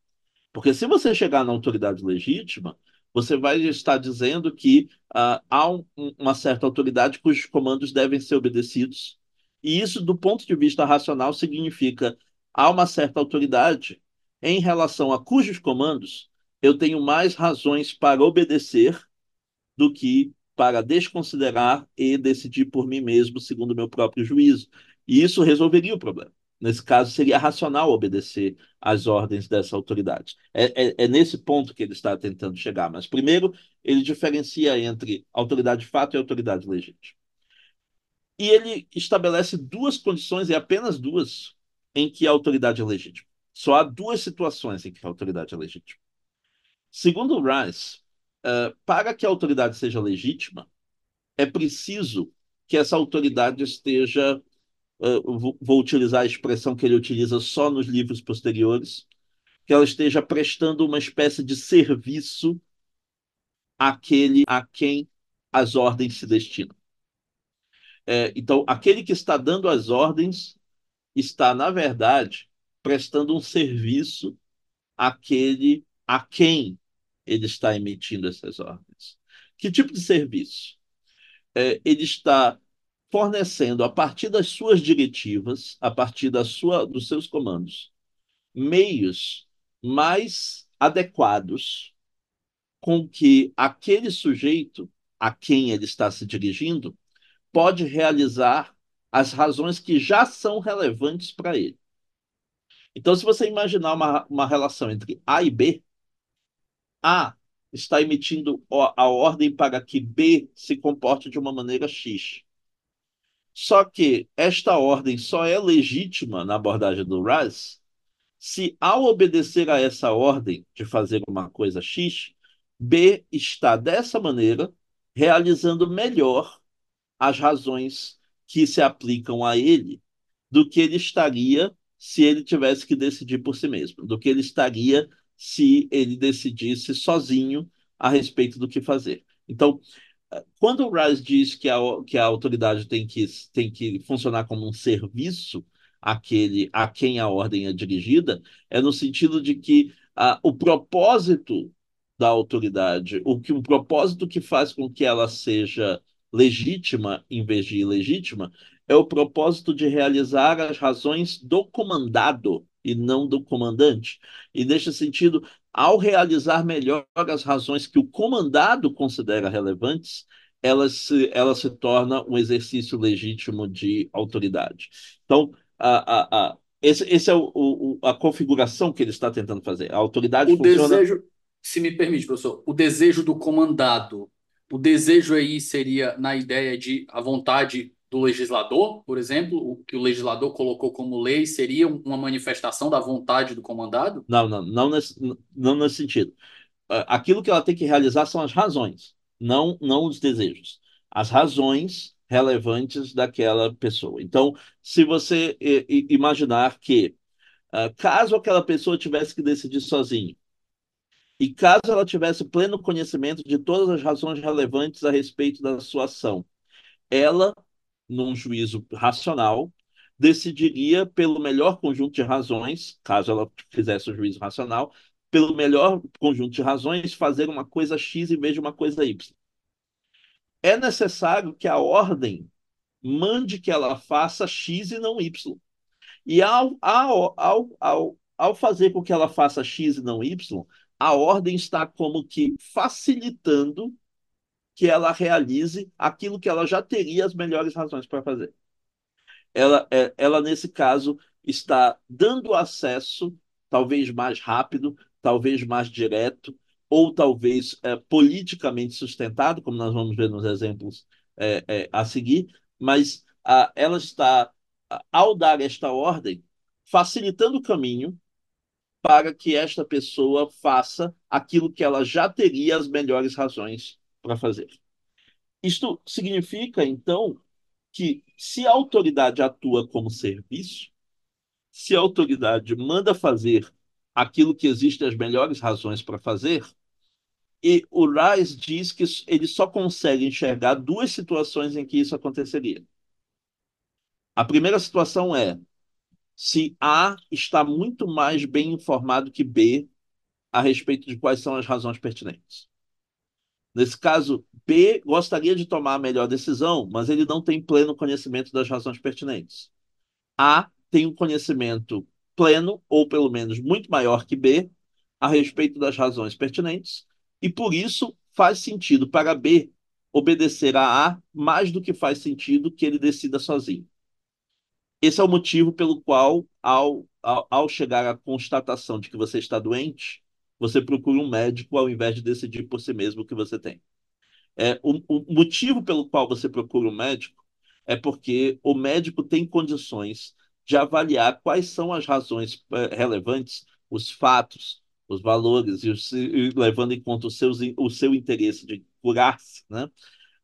Porque se você chegar na autoridade legítima, você vai estar dizendo que uh, há um, uma certa autoridade cujos comandos devem ser obedecidos. E isso, do ponto de vista racional, significa há uma certa autoridade em relação a cujos comandos eu tenho mais razões para obedecer do que para desconsiderar e decidir por mim mesmo, segundo meu próprio juízo. E isso resolveria o problema. Nesse caso, seria racional obedecer às ordens dessa autoridade. É, é, é, nesse ponto que ele está tentando chegar. Mas, primeiro, ele diferencia entre autoridade de fato e autoridade legítima. E ele estabelece duas condições, e apenas duas, em que a autoridade é legítima. Só há duas situações em que a autoridade é legítima. Segundo Rice, uh, para que a autoridade seja legítima, é preciso que essa autoridade esteja vou utilizar a expressão que ele utiliza só nos livros posteriores, que ela esteja prestando uma espécie de serviço àquele a quem as ordens se destinam. É, então, aquele que está dando as ordens está, na verdade, prestando um serviço àquele a quem ele está emitindo essas ordens. Que tipo de serviço? É, ele está fornecendo, a partir das suas diretivas, a partir da sua, dos seus comandos, meios mais adequados com que aquele sujeito a quem ele está se dirigindo pode realizar as razões que já são relevantes para ele. Então, se você imaginar uma, uma relação entre A e B, A está emitindo a ordem para que B se comporte de uma maneira X. Só que esta ordem só é legítima na abordagem do Raz se, ao obedecer a essa ordem de fazer uma coisa X, B está dessa maneira realizando melhor as razões que se aplicam a ele do que ele estaria se ele tivesse que decidir por si mesmo, do que ele estaria se ele decidisse sozinho a respeito do que fazer. Então, quando o Rice diz que a, que a autoridade tem que, tem que funcionar como um serviço àquele, a quem a ordem é dirigida, é no sentido de que o propósito da autoridade, o que um propósito que faz com que ela seja legítima em vez de ilegítima, é o propósito de realizar as razões do comandado e não do comandante. E nesse sentido, ao realizar melhor as razões que o comandado considera relevantes, ela se, ela se torna um exercício legítimo de autoridade. Então, a, a, a, esse, esse é o, o, a configuração que ele está tentando fazer. A autoridade o funciona... desejo, se me permite, professor, o desejo do comandado, o desejo aí seria na ideia de a vontade do legislador, por exemplo, o que o legislador colocou como lei seria uma manifestação da vontade do comandado? Não, não, não nesse, não nesse sentido. Aquilo que ela tem que realizar são as razões, não, não os desejos. As razões relevantes daquela pessoa. Então, se você imaginar que, caso aquela pessoa tivesse que decidir sozinho, e caso ela tivesse pleno conhecimento de todas as razões relevantes a respeito da sua ação, ela num juízo racional, decidiria pelo melhor conjunto de razões, caso ela fizesse o juízo racional, pelo melhor conjunto de razões, fazer uma coisa X em vez de uma coisa Y. É necessário que a ordem mande que ela faça X e não Y. E ao, ao, ao, ao, ao fazer com que ela faça X e não Y, a ordem está como que facilitando que ela realize aquilo que ela já teria as melhores razões para fazer. Ela, é, ela, nesse caso, está dando acesso, talvez mais rápido, talvez mais direto, ou talvez é, politicamente sustentado, como nós vamos ver nos exemplos é, é, a seguir, mas a, ela está, ao dar esta ordem, facilitando o caminho para que esta pessoa faça aquilo que ela já teria as melhores razões para fazer. Isto significa, então, que se a autoridade atua como serviço, se a autoridade manda fazer aquilo que existem as melhores razões para fazer, e o Rice diz que ele só consegue enxergar duas situações em que isso aconteceria. A primeira situação é se A está muito mais bem informado que B a respeito de quais são as razões pertinentes. Nesse caso, B gostaria de tomar a melhor decisão, mas ele não tem pleno conhecimento das razões pertinentes. A tem um conhecimento pleno, ou pelo menos muito maior que B, a respeito das razões pertinentes, e por isso faz sentido para B obedecer a A mais do que faz sentido que ele decida sozinho. Esse é o motivo pelo qual, ao, ao, ao chegar à constatação de que você está doente, você procura um médico ao invés de decidir por si mesmo o que você tem. É, o, o motivo pelo qual você procura um médico é porque o médico tem condições de avaliar quais são as razões é, relevantes, os fatos, os valores, e, os, e levando em conta os seus, o seu interesse de curar-se. Né?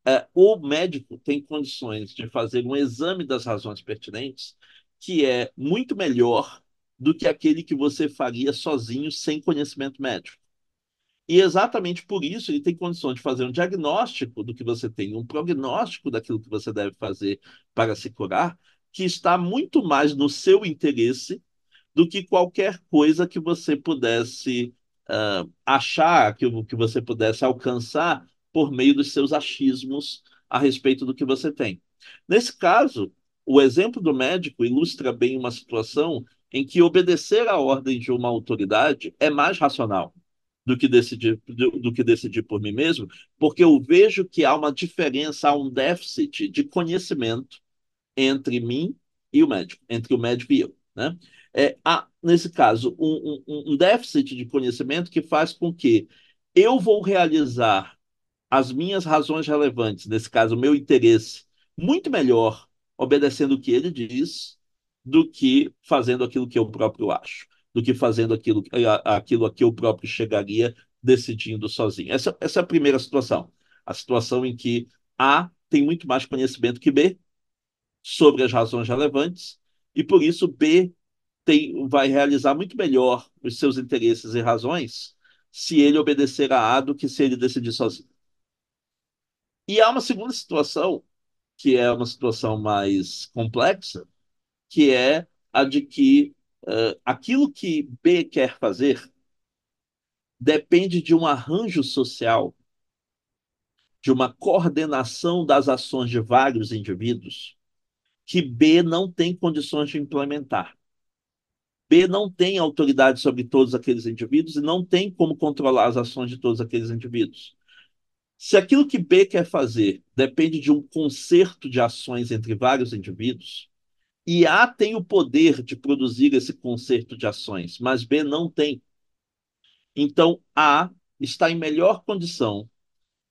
É, o médico tem condições de fazer um exame das razões pertinentes que é muito melhor do que aquele que você faria sozinho, sem conhecimento médico. E exatamente por isso ele tem condições de fazer um diagnóstico do que você tem, um prognóstico daquilo que você deve fazer para se curar, que está muito mais no seu interesse do que qualquer coisa que você pudesse uh, achar, que, que você pudesse alcançar por meio dos seus achismos a respeito do que você tem. Nesse caso, o exemplo do médico ilustra bem uma situação em que obedecer à ordem de uma autoridade é mais racional do que decidir do, do, que decidir por mim mesmo, porque eu vejo que há uma diferença, há um déficit de conhecimento entre mim e o médico, entre o médico e eu, né? é, há, nesse caso, um, um, um déficit de conhecimento que faz com que eu vou realizar as minhas razões relevantes, nesse caso, o meu interesse, muito melhor obedecendo o que ele diz do que fazendo aquilo que eu próprio acho, do que fazendo aquilo, aquilo a que eu próprio chegaria decidindo sozinho. Essa, essa é a primeira situação. A situação em que A tem muito mais conhecimento que B sobre as razões relevantes, e por isso B tem, vai realizar muito melhor os seus interesses e razões se ele obedecer a A do que se ele decidir sozinho. E há uma segunda situação, que é uma situação mais complexa, que é a de que uh, aquilo que B quer fazer depende de um arranjo social, de uma coordenação das ações de vários indivíduos, que B não tem condições de implementar. B não tem autoridade sobre todos aqueles indivíduos e não tem como controlar as ações de todos aqueles indivíduos. Se aquilo que B quer fazer depende de um concerto de ações entre vários indivíduos, e A tem o poder de produzir esse concerto de ações, mas B não tem. Então, A está em melhor condição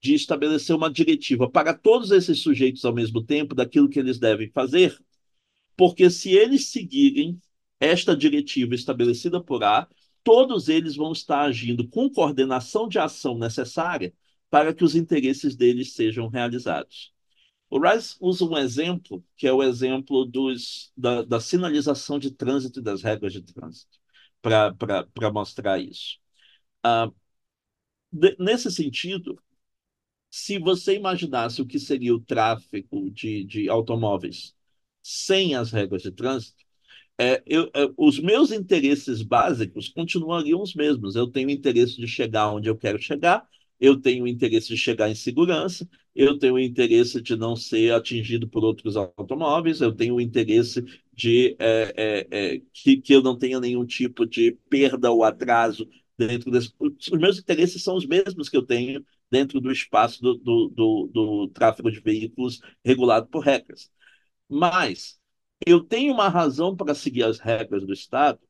de estabelecer uma diretiva para todos esses sujeitos ao mesmo tempo daquilo que eles devem fazer, porque se eles seguirem esta diretiva estabelecida por A, todos eles vão estar agindo com coordenação de ação necessária para que os interesses deles sejam realizados. O Rice usa um exemplo, que é o exemplo dos, da, da sinalização de trânsito e das regras de trânsito, para mostrar isso. De, nesse sentido, se você imaginasse o que seria o tráfego de, de automóveis sem as regras de trânsito, é, eu, é, os meus interesses básicos continuariam os mesmos. Eu tenho interesse de chegar onde eu quero chegar, eu tenho interesse de chegar em segurança, eu tenho interesse de não ser atingido por outros automóveis, eu tenho interesse de é, é, é, que, que eu não tenha nenhum tipo de perda ou atraso dentro desse. Os meus interesses são os mesmos que eu tenho dentro do espaço do, do, do, do tráfego de veículos regulado por regras. Mas eu tenho uma razão para seguir as regras do Estado,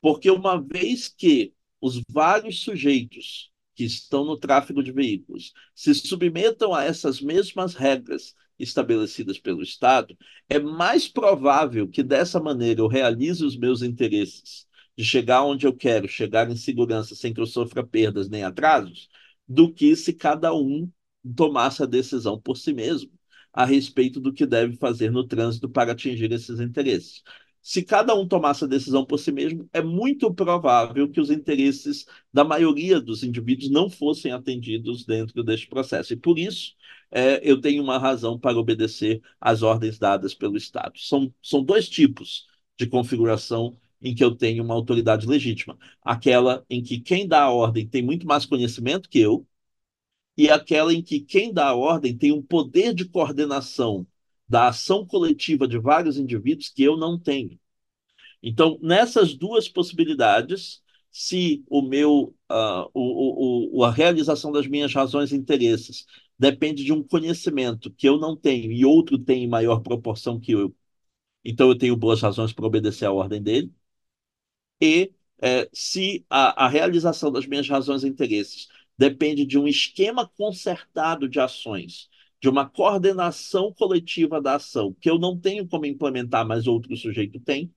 porque uma vez que os vários sujeitos que estão no tráfego de veículos. Se submetam a essas mesmas regras estabelecidas pelo Estado, é mais provável que dessa maneira eu realize os meus interesses de chegar onde eu quero, chegar em segurança sem que eu sofra perdas nem atrasos, do que se cada um tomasse a decisão por si mesmo a respeito do que deve fazer no trânsito para atingir esses interesses se cada um tomasse a decisão por si mesmo, é muito provável que os interesses da maioria dos indivíduos não fossem atendidos dentro deste processo. E por isso, é, eu tenho uma razão para obedecer às ordens dadas pelo Estado. São, são dois tipos de configuração em que eu tenho uma autoridade legítima. Aquela em que quem dá a ordem tem muito mais conhecimento que eu, e aquela em que quem dá a ordem tem um poder de coordenação da ação coletiva de vários indivíduos que eu não tenho. Então, nessas duas possibilidades, se o meu, uh, o, o, a realização das minhas razões e interesses depende de um conhecimento que eu não tenho e outro tem em maior proporção que eu, então eu tenho boas razões para obedecer à ordem dele. E é, se a, a realização das minhas razões e interesses depende de um esquema concertado de ações de uma coordenação coletiva da ação, que eu não tenho como implementar, mas outro sujeito tem,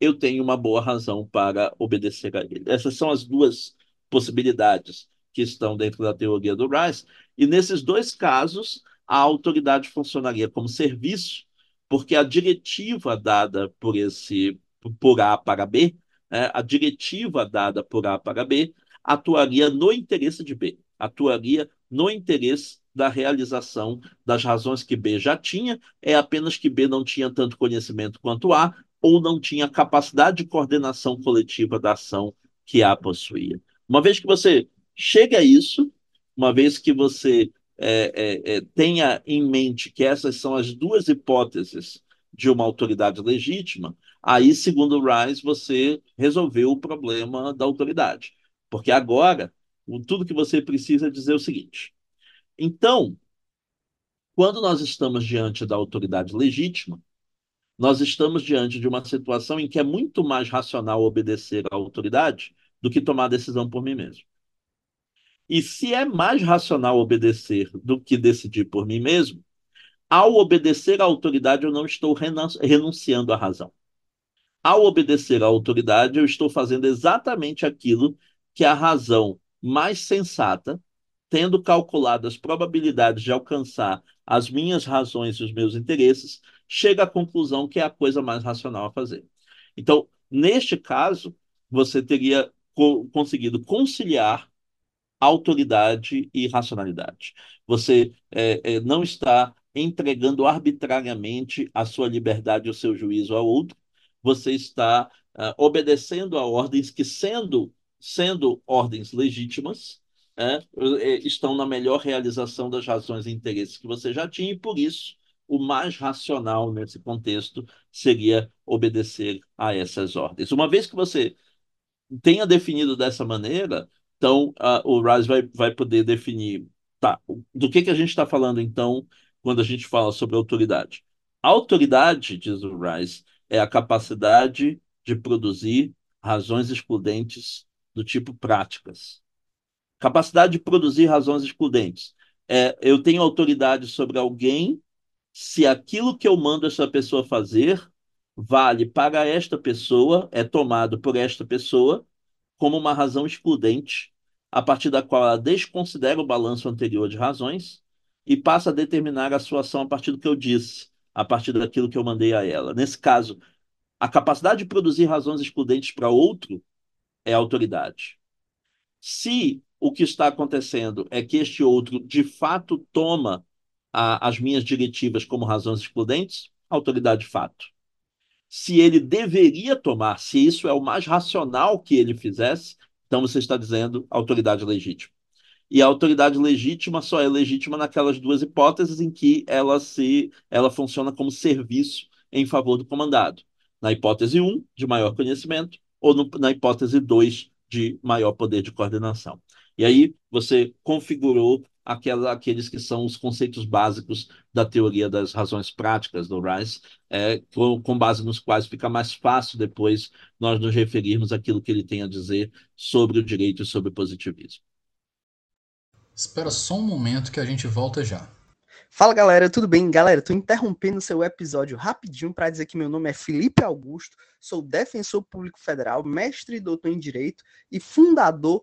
eu tenho uma boa razão para obedecer a ele. Essas são as duas possibilidades que estão dentro da teoria do Rice. E nesses dois casos, a autoridade funcionaria como serviço, porque a diretiva dada por esse por A para B, né, a diretiva dada por A para B atuaria no interesse de B, atuaria no interesse da realização das razões que B já tinha, é apenas que B não tinha tanto conhecimento quanto A, ou não tinha capacidade de coordenação coletiva da ação que A possuía. Uma vez que você chega a isso, uma vez que você é, é, é, tenha em mente que essas são as duas hipóteses de uma autoridade legítima, aí, segundo Rice, você resolveu o problema da autoridade. Porque agora, tudo que você precisa dizer é o seguinte: então, quando nós estamos diante da autoridade legítima, nós estamos diante de uma situação em que é muito mais racional obedecer à autoridade do que tomar decisão por mim mesmo. E se é mais racional obedecer do que decidir por mim mesmo, ao obedecer à autoridade, eu não estou renunciando à razão. Ao obedecer à autoridade, eu estou fazendo exatamente aquilo que a razão mais sensata, tendo calculado as probabilidades de alcançar as minhas razões e os meus interesses, chega à conclusão que é a coisa mais racional a fazer. Então, neste caso, você teria co conseguido conciliar autoridade e racionalidade. Você é, é, não está entregando arbitrariamente a sua liberdade e o seu juízo ao outro, você está uh, obedecendo a ordens que, sendo, sendo ordens legítimas, é, é, estão na melhor realização das razões e interesses que você já tinha, e por isso o mais racional nesse contexto seria obedecer a essas ordens. Uma vez que você tenha definido dessa maneira, então o Rise vai, vai poder definir tá, do que, que a gente está falando então quando a gente fala sobre autoridade. A autoridade, diz o Rise, é a capacidade de produzir razões excludentes do tipo práticas. Capacidade de produzir razões excludentes. É, eu tenho autoridade sobre alguém se aquilo que eu mando essa pessoa fazer vale para esta pessoa, é tomado por esta pessoa como uma razão excludente, a partir da qual ela desconsidera o balanço anterior de razões e passa a determinar a sua ação a partir do que eu disse, a partir daquilo que eu mandei a ela. Nesse caso, a capacidade de produzir razões excludentes para outro é autoridade. Se o que está acontecendo é que este outro, de fato, toma a, as minhas diretivas como razões excludentes, autoridade de fato. Se ele deveria tomar, se isso é o mais racional que ele fizesse, então você está dizendo autoridade legítima. E a autoridade legítima só é legítima naquelas duas hipóteses em que ela se ela funciona como serviço em favor do comandado. Na hipótese 1, de maior conhecimento, ou no, na hipótese 2, de maior poder de coordenação. E aí você configurou aquela, aqueles que são os conceitos básicos da teoria das razões práticas do Rice, é, com, com, base nos quais fica mais fácil depois nós nos referirmos àquilo que ele tem a dizer sobre o direito e sobre o positivismo. Espera só um momento que a gente volta já. Fala galera, tudo bem? Galera, tô interrompendo seu episódio rapidinho para dizer que meu nome é Felipe Augusto, sou defensor público federal, mestre e doutor em direito e fundador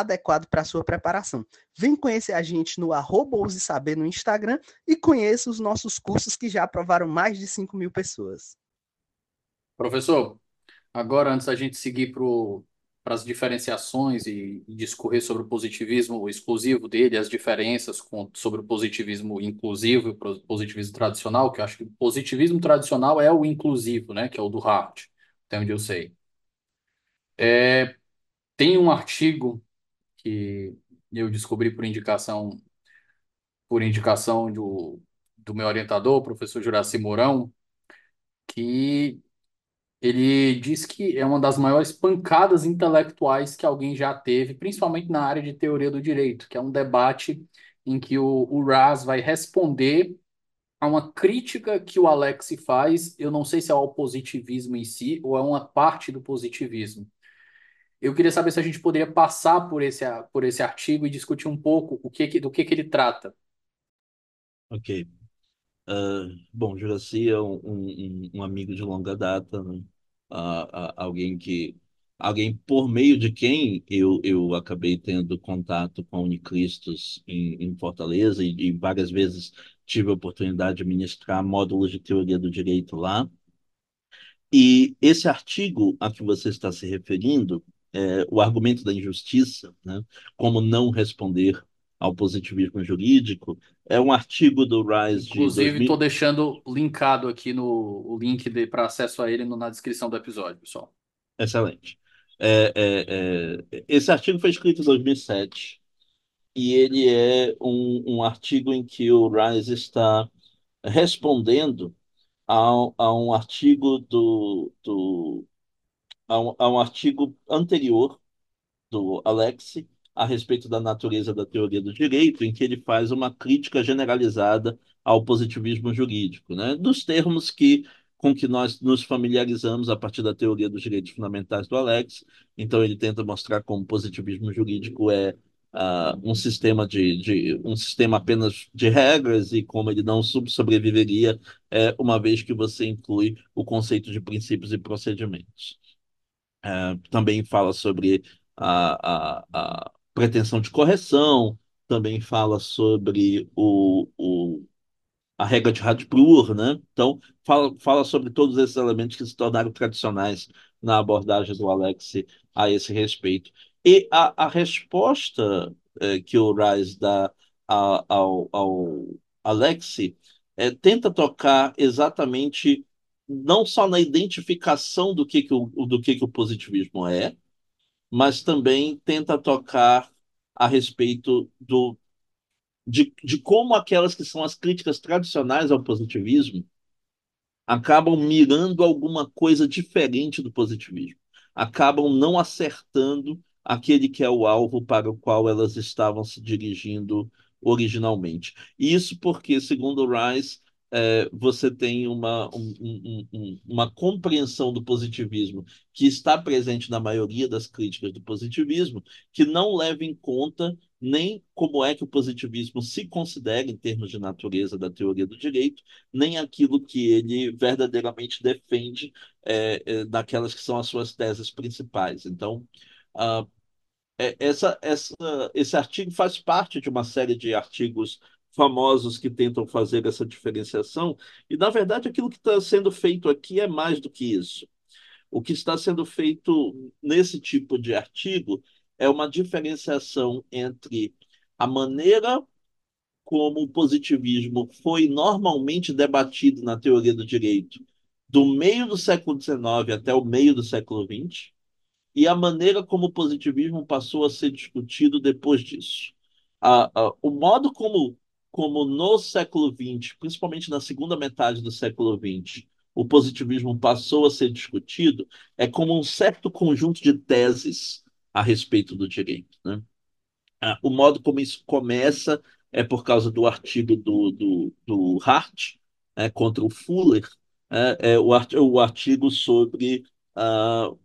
adequado para sua preparação. Vem conhecer a gente no arroba Ouse Saber no Instagram e conheça os nossos cursos que já aprovaram mais de 5 mil pessoas. Professor, agora antes da gente seguir para para as diferenciações e, e, discorrer sobre o positivismo exclusivo dele, as diferenças com, sobre o positivismo inclusivo e o positivismo tradicional, que eu acho que o positivismo tradicional é o inclusivo, né, que é o do Hart, até onde eu sei. É, tem um artigo que eu descobri por indicação por indicação do, do meu orientador, o professor Juraci Mourão, que ele diz que é uma das maiores pancadas intelectuais que alguém já teve, principalmente na área de teoria do direito, que é um debate em que o, o Raz vai responder a uma crítica que o Alex faz, eu não sei se é ao positivismo em si ou é uma parte do positivismo. Eu queria saber se a gente poderia passar por esse, por esse artigo e discutir um pouco o que, do que, que ele trata. Ok. Uh, bom, Juraci é um, um, um, amigo de longa data, né? alguém que alguém por meio de quem eu, eu acabei tendo contato com a Unicristos em, em Fortaleza e, e, várias vezes tive a oportunidade de ministrar módulos de teoria do direito lá. E esse artigo a que você está se referindo, é, o argumento da injustiça, né, como não responder ao positivismo jurídico. É um artigo do Rise Inclusive, de 2000... estou deixando linkado aqui no o link para acesso a ele no, na descrição do episódio, pessoal. Excelente. É, é, é, esse artigo foi escrito em 2007 e ele é um, um artigo em que o Rise está respondendo a, a um artigo do, do a um, a um artigo anterior do Alex a respeito da natureza da teoria do direito, em que ele faz uma crítica generalizada ao positivismo jurídico, né? Dos termos que com que nós nos familiarizamos a partir da teoria dos direitos fundamentais do Alex. Então ele tenta mostrar como positivismo jurídico é uh, um sistema de, de, um sistema apenas de regras e como ele não sobreviveria é, uma vez que você inclui o conceito de princípios e procedimentos. Uh, também fala sobre a, a, a, pretensão de correção, também fala sobre o, o a regra de Radbruch, né? Então, fala, fala sobre todos esses elementos que se tornaram tradicionais na abordagem do Alex a esse respeito. E a, a resposta é, que o Rice dá a, ao, ao Alex é, tenta tocar exatamente não só na identificação do que, que, o, do que, que o positivismo é, mas também tenta tocar a respeito do, de, de como aquelas que são as críticas tradicionais ao positivismo acabam mirando alguma coisa diferente do positivismo, acabam não acertando aquele que é o alvo para o qual elas estavam se dirigindo originalmente. Isso porque, segundo Rice, é, você tem uma, um, um, uma compreensão do positivismo que está presente na maioria das críticas do positivismo, que não leva em conta nem como é que o positivismo se considera em termos de natureza da teoria do direito, nem aquilo que ele verdadeiramente defende é, é, naquelas que são as suas teses principais. Então, uh, essa, essa, esse artigo faz parte de uma série de artigos famosos que tentam fazer essa diferenciação, e na verdade aquilo que está sendo feito aqui é mais do que isso. O que está sendo feito nesse tipo de artigo é uma diferenciação entre a maneira como o positivismo foi normalmente debatido na teoria do direito do meio do século XIX até o meio do século XX e a maneira como o positivismo passou a ser discutido depois disso. A, a, o modo como, como no século XX, principalmente na segunda metade do século XX, o positivismo passou a ser discutido é como um certo conjunto de teses a respeito do direito. Né? Ah, o modo como isso começa é por causa do artigo do, do, do Hart é, contra o Fuller, é, é o, o, artigo sobre uh,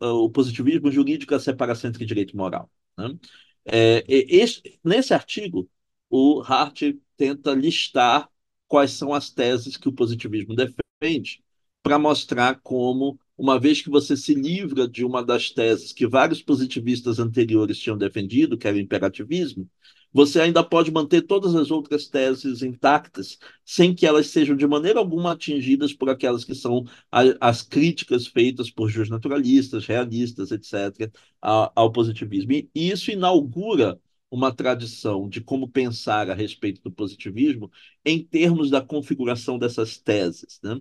o positivismo jurídico a separação entre direito e moral. Né? É, este, nesse artigo, o Hart tenta listar quais são as teses que o positivismo defende para mostrar como uma vez que você se livra de uma das teses que vários positivistas anteriores tinham defendido, que era o imperativismo, você ainda pode manter todas as outras teses intactas, sem que elas sejam de maneira alguma atingidas por aquelas que são as críticas feitas por justnaturalistas, realistas, etc., ao positivismo. E isso inaugura uma tradição de como pensar a respeito do positivismo em termos da configuração dessas teses. Né?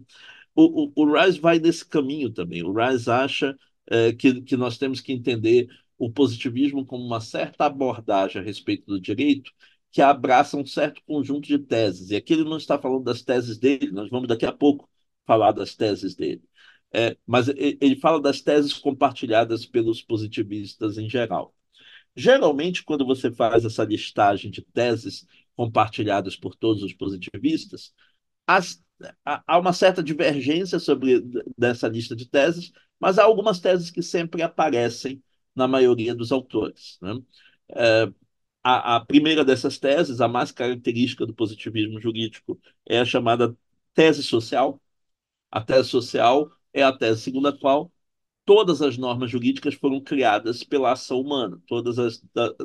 o, o, o Rice vai nesse caminho também. O Rice acha é, que, que nós temos que entender o positivismo como uma certa abordagem a respeito do direito que abraça um certo conjunto de teses. E aqui ele não está falando das teses dele, nós vamos daqui a pouco falar das teses dele. É, mas ele fala das teses compartilhadas pelos positivistas em geral. Geralmente, quando você faz essa listagem de teses compartilhadas por todos os positivistas, as há uma certa divergência sobre dessa lista de teses, mas há algumas teses que sempre aparecem na maioria dos autores. Né? É, a, a, primeira dessas teses, a mais característica do positivismo jurídico, é a chamada tese social. A tese social é a tese segundo a qual todas as normas jurídicas foram criadas pela ação humana, todas, as,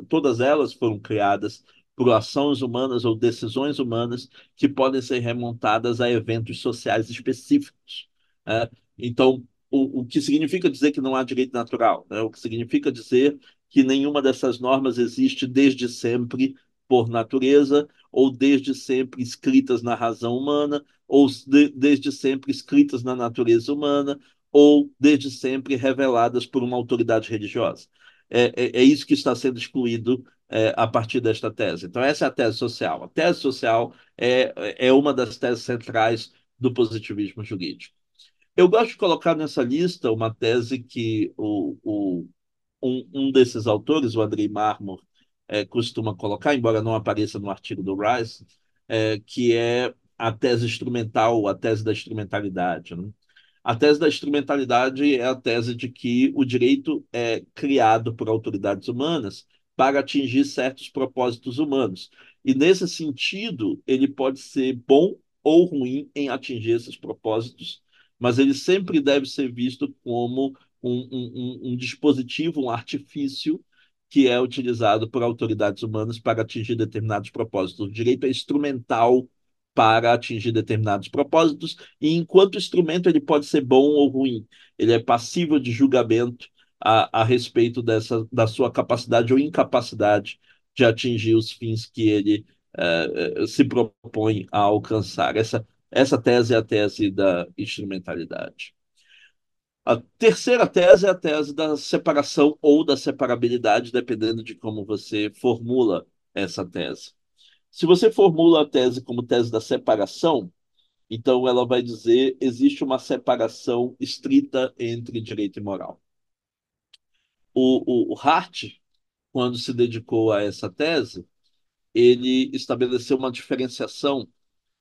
todas elas foram criadas por ações humanas ou decisões humanas que podem ser remontadas a eventos sociais específicos. Né? Então, o, o que significa dizer que não há direito natural? Né? O que significa dizer que nenhuma dessas normas existe desde sempre por natureza, ou desde sempre escritas na razão humana, ou de, desde sempre escritas na natureza humana, ou desde sempre reveladas por uma autoridade religiosa. É, é, é isso que está sendo excluído é, a partir desta tese. Então, essa é a tese social. A tese social é, é uma das teses centrais do positivismo jurídico. Eu gosto de colocar nessa lista uma tese que o, o um, um desses autores, o Andrei Marmor, é, costuma colocar, embora não apareça no artigo do Rice, é, que é a tese instrumental, a tese da instrumentalidade. Né? A tese da instrumentalidade é a tese de que o direito é criado por autoridades humanas para atingir certos propósitos humanos. E, nesse sentido, ele pode ser bom ou ruim em atingir esses propósitos, mas ele sempre deve ser visto como um, um, um dispositivo, um artifício que é utilizado por autoridades humanas para atingir determinados propósitos. O direito é instrumental para atingir determinados propósitos, e enquanto instrumento ele pode ser bom ou ruim, ele é passível de julgamento a, a respeito dessa, da sua capacidade ou incapacidade de atingir os fins que ele uh, se propõe a alcançar. Essa, essa tese é a tese da instrumentalidade. A terceira tese é a tese da separação ou da separabilidade, dependendo de como você formula essa tese. Se você formula a tese como tese da separação, então ela vai dizer existe uma separação estrita entre direito e moral. O, o, o Hart, quando se dedicou a essa tese, ele estabeleceu uma diferenciação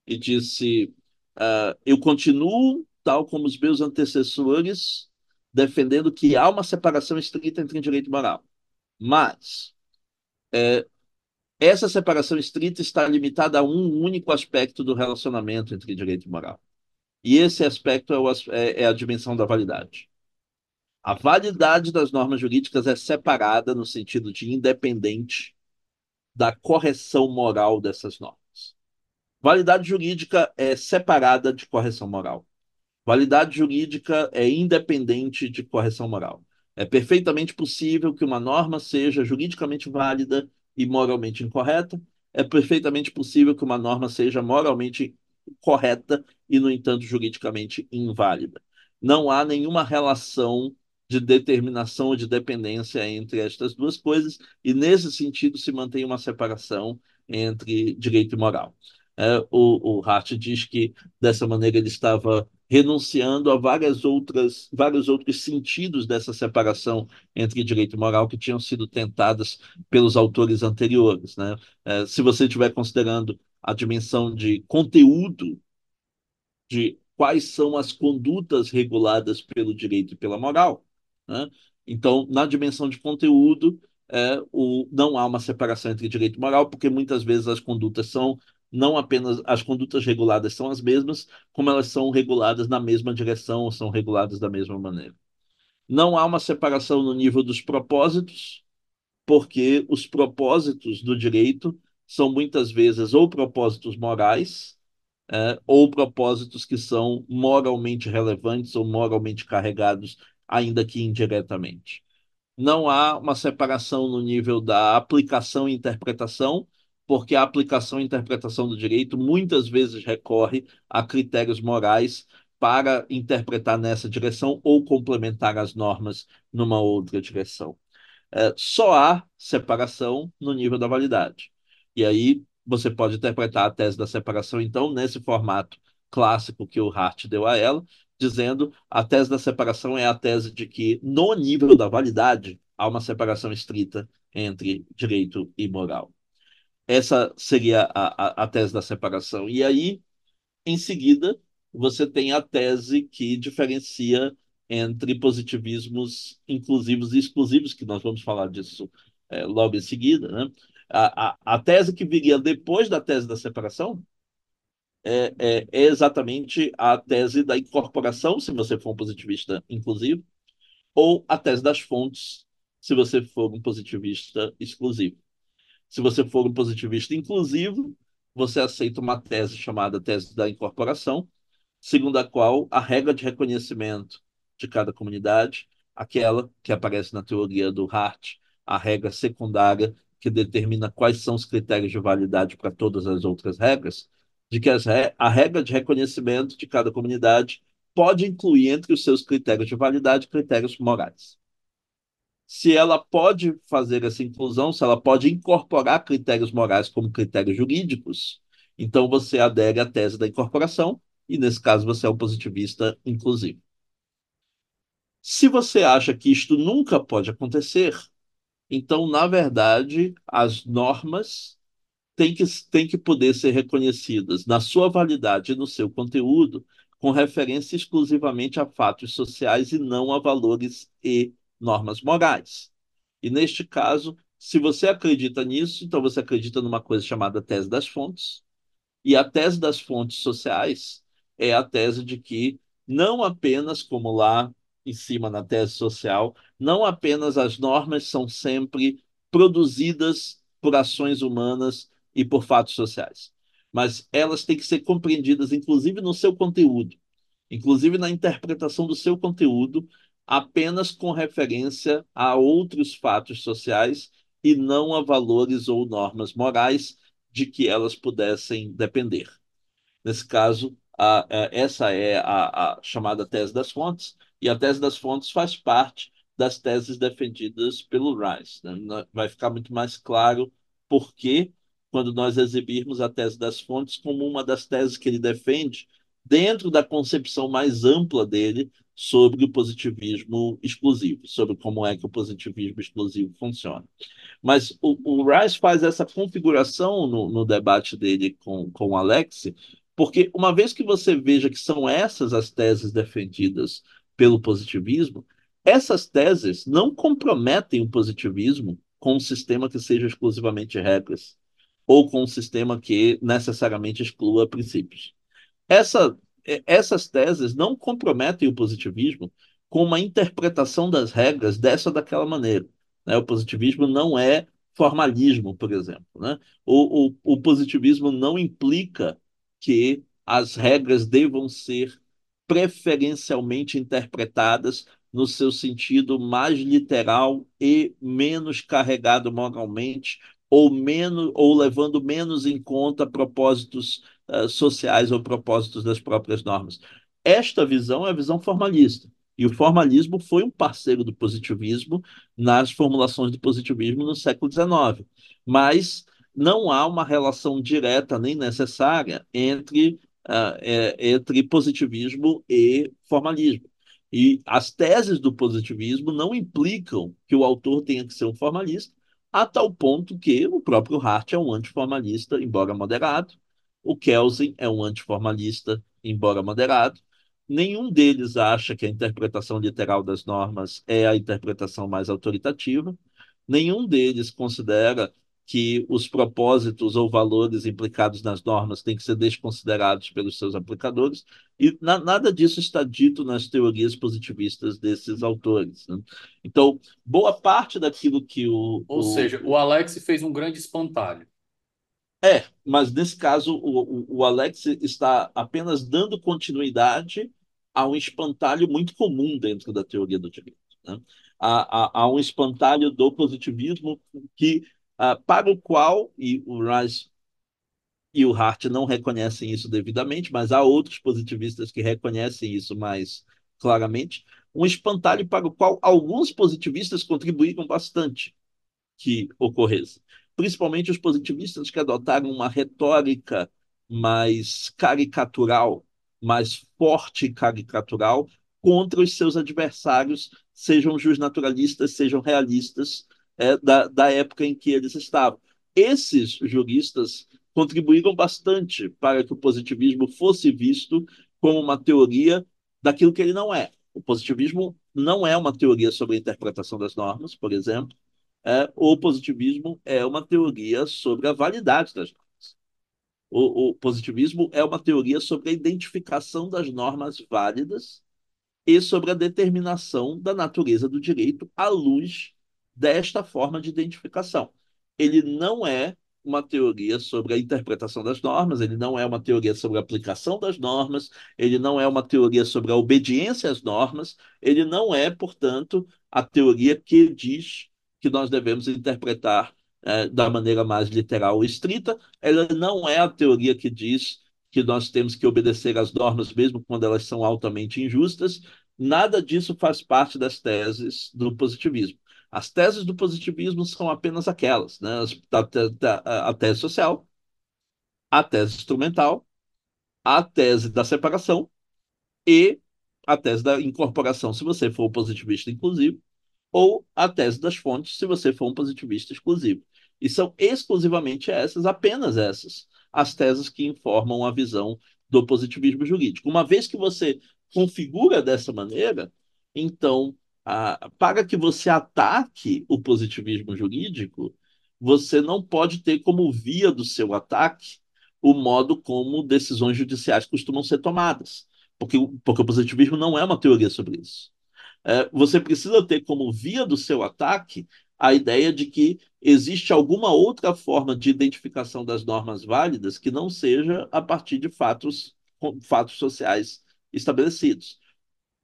e disse: uh, eu continuo tal como os meus antecessores, defendendo que há uma separação estrita entre direito e moral. Mas é, essa separação estrita está limitada a um único aspecto do relacionamento entre direito e moral. E esse aspecto é, o, é, é a dimensão da validade. A validade das normas jurídicas é separada no sentido de independente da correção moral dessas normas. Validade jurídica é separada de correção moral. Validade jurídica é independente de correção moral. É perfeitamente possível que uma norma seja juridicamente válida e moralmente incorreta. É perfeitamente possível que uma norma seja moralmente correta e, no entanto, juridicamente inválida. Não há nenhuma relação de determinação ou de dependência entre estas duas coisas, e nesse sentido se mantém uma separação entre direito e moral. É, o, o Hart diz que dessa maneira ele estava renunciando a várias outras, vários outros sentidos dessa separação entre direito e moral que tinham sido tentadas pelos autores anteriores. Né? É, se você estiver considerando a dimensão de conteúdo de quais são as condutas reguladas pelo direito e pela moral, né? então, na dimensão de conteúdo, é, o, não há uma separação entre direito e moral, porque muitas vezes as condutas são não apenas as condutas reguladas são as mesmas, como elas são reguladas na mesma direção ou são reguladas da mesma maneira. Não há uma separação no nível dos propósitos, porque os propósitos do direito são muitas vezes ou propósitos morais, é, ou propósitos que são moralmente relevantes ou moralmente carregados, ainda que indiretamente. Não há uma separação no nível da aplicação e interpretação, porque a aplicação e interpretação do direito muitas vezes recorre a critérios morais para interpretar nessa direção ou complementar as normas numa outra direção. É, só há separação no nível da validade. E aí você pode interpretar a tese da separação, então, nesse formato clássico que o Hart deu a ela, dizendo a tese da separação é a tese de que, no nível da validade, há uma separação estrita entre direito e moral. Essa seria a, a, a tese da separação. E aí, em seguida, você tem a tese que diferencia entre positivismos inclusivos e exclusivos, que nós vamos falar disso é, logo em seguida. Né? A, a, a, tese que viria depois da tese da separação é, é, é, exatamente a tese da incorporação, se você for um positivista inclusivo, ou a tese das fontes, se você for um positivista exclusivo. Se você for um positivista inclusivo, você aceita uma tese chamada tese da incorporação, segundo a qual a regra de reconhecimento de cada comunidade, aquela que aparece na teoria do Hart, a regra secundária que determina quais são os critérios de validade para todas as outras regras, de que as, a regra de reconhecimento de cada comunidade pode incluir entre os seus critérios de validade critérios morais. Se ela pode fazer essa inclusão, se ela pode incorporar critérios morais como critérios jurídicos, então você adere à tese da incorporação, e nesse caso você é um positivista inclusivo. Se você acha que isto nunca pode acontecer, então, na verdade, as normas têm que, têm que poder ser reconhecidas na sua validade e no seu conteúdo, com referência exclusivamente a fatos sociais e não a valores e normas morais. E neste caso, se você acredita nisso, então você acredita numa coisa chamada tese das fontes. E a tese das fontes sociais é a tese de que não apenas, como lá em cima na tese social, não apenas as normas são sempre produzidas por ações humanas e por fatos sociais, mas elas têm que ser compreendidas, inclusive no seu conteúdo, inclusive na interpretação do seu conteúdo, apenas com referência a outros fatos sociais e não a valores ou normas morais de que elas pudessem depender. Nesse caso, a, a, essa é a, a chamada tese das fontes, e a tese das fontes faz parte das teses defendidas pelo Rice. Né? Vai ficar muito mais claro por que, quando nós exibirmos a tese das fontes como uma das teses que ele defende, dentro da concepção mais ampla dele sobre o positivismo exclusivo, sobre como é que o positivismo exclusivo funciona. Mas o, o Rice faz essa configuração no, no debate dele com, com o Alex, porque uma vez que você veja que são essas as teses defendidas pelo positivismo, essas teses não comprometem o positivismo com um sistema que seja exclusivamente regras ou com um sistema que necessariamente exclua princípios. Essa, essas teses não comprometem o positivismo com uma interpretação das regras dessa ou daquela maneira. Né? O positivismo não é formalismo, por exemplo. Né? O, o, o positivismo não implica que as regras devam ser preferencialmente interpretadas no seu sentido mais literal e menos carregado moralmente ou menos ou levando menos em conta propósitos uh, sociais ou propósitos das próprias normas. Esta visão é a visão formalista. E o formalismo foi um parceiro do positivismo nas formulações do positivismo no século XIX. Mas não há uma relação direta nem necessária entre uh, é, entre positivismo e formalismo. E as teses do positivismo não implicam que o autor tenha que ser um formalista, a tal ponto que o próprio Hart é um antiformalista, embora moderado, o Kelsen é um antiformalista, embora moderado. Nenhum deles acha que a interpretação literal das normas é a interpretação mais autoritativa. Nenhum deles considera que os propósitos ou valores implicados nas normas têm que ser desconsiderados pelos seus aplicadores, e na, nada disso está dito nas teorias positivistas desses autores. Né? Então, boa parte daquilo que o. Ou o, seja, o Alex fez um grande espantalho. É, mas nesse caso, o, o, o Alex está apenas dando continuidade a um espantalho muito comum dentro da teoria do direito. Né? A, a, a um espantalho do positivismo que uh, para o qual, e o Rice e o Hart não reconhecem isso devidamente, mas há outros positivistas que reconhecem isso mais claramente, um espantalho para o qual alguns positivistas contribuíram bastante que ocorresse. Principalmente os positivistas que adotaram uma retórica mais caricatural, mais forte caricatural, contra os seus adversários, sejam justnaturalistas, sejam realistas, é, da, da época em que eles estavam. Esses juristas contribuíram bastante para que o positivismo fosse visto como uma teoria daquilo que ele não é. O positivismo não é uma teoria sobre a interpretação das normas, por exemplo. É, o positivismo é uma teoria sobre a validade das normas. O, o positivismo é uma teoria sobre a identificação das normas válidas e sobre a determinação da natureza do direito à luz desta forma de identificação. Ele não é uma teoria sobre a interpretação das normas, ele não é uma teoria sobre a aplicação das normas, ele não é uma teoria sobre a obediência às normas, ele não é, portanto, a teoria que diz que nós devemos interpretar é, da maneira mais literal ou estrita, ela não é a teoria que diz que nós temos que obedecer às normas mesmo quando elas são altamente injustas. Nada disso faz parte das teses do positivismo. As teses do positivismo são apenas aquelas, né? a, a tese social, a tese instrumental, a tese da separação e a tese da incorporação, se você for positivista inclusivo, ou a tese das fontes, se você for um positivista exclusivo. E são exclusivamente essas, apenas essas, as teses que informam a visão do positivismo jurídico. Uma vez que você configura dessa maneira, então, a, para que você ataque o positivismo jurídico, você não pode ter como via do seu ataque o modo como decisões judiciais costumam ser tomadas. Porque, porque o positivismo não é uma teoria sobre isso. É, você precisa ter como via do seu ataque a ideia de que existe alguma outra forma de identificação das normas válidas que não seja a partir de fatos, fatos sociais estabelecidos.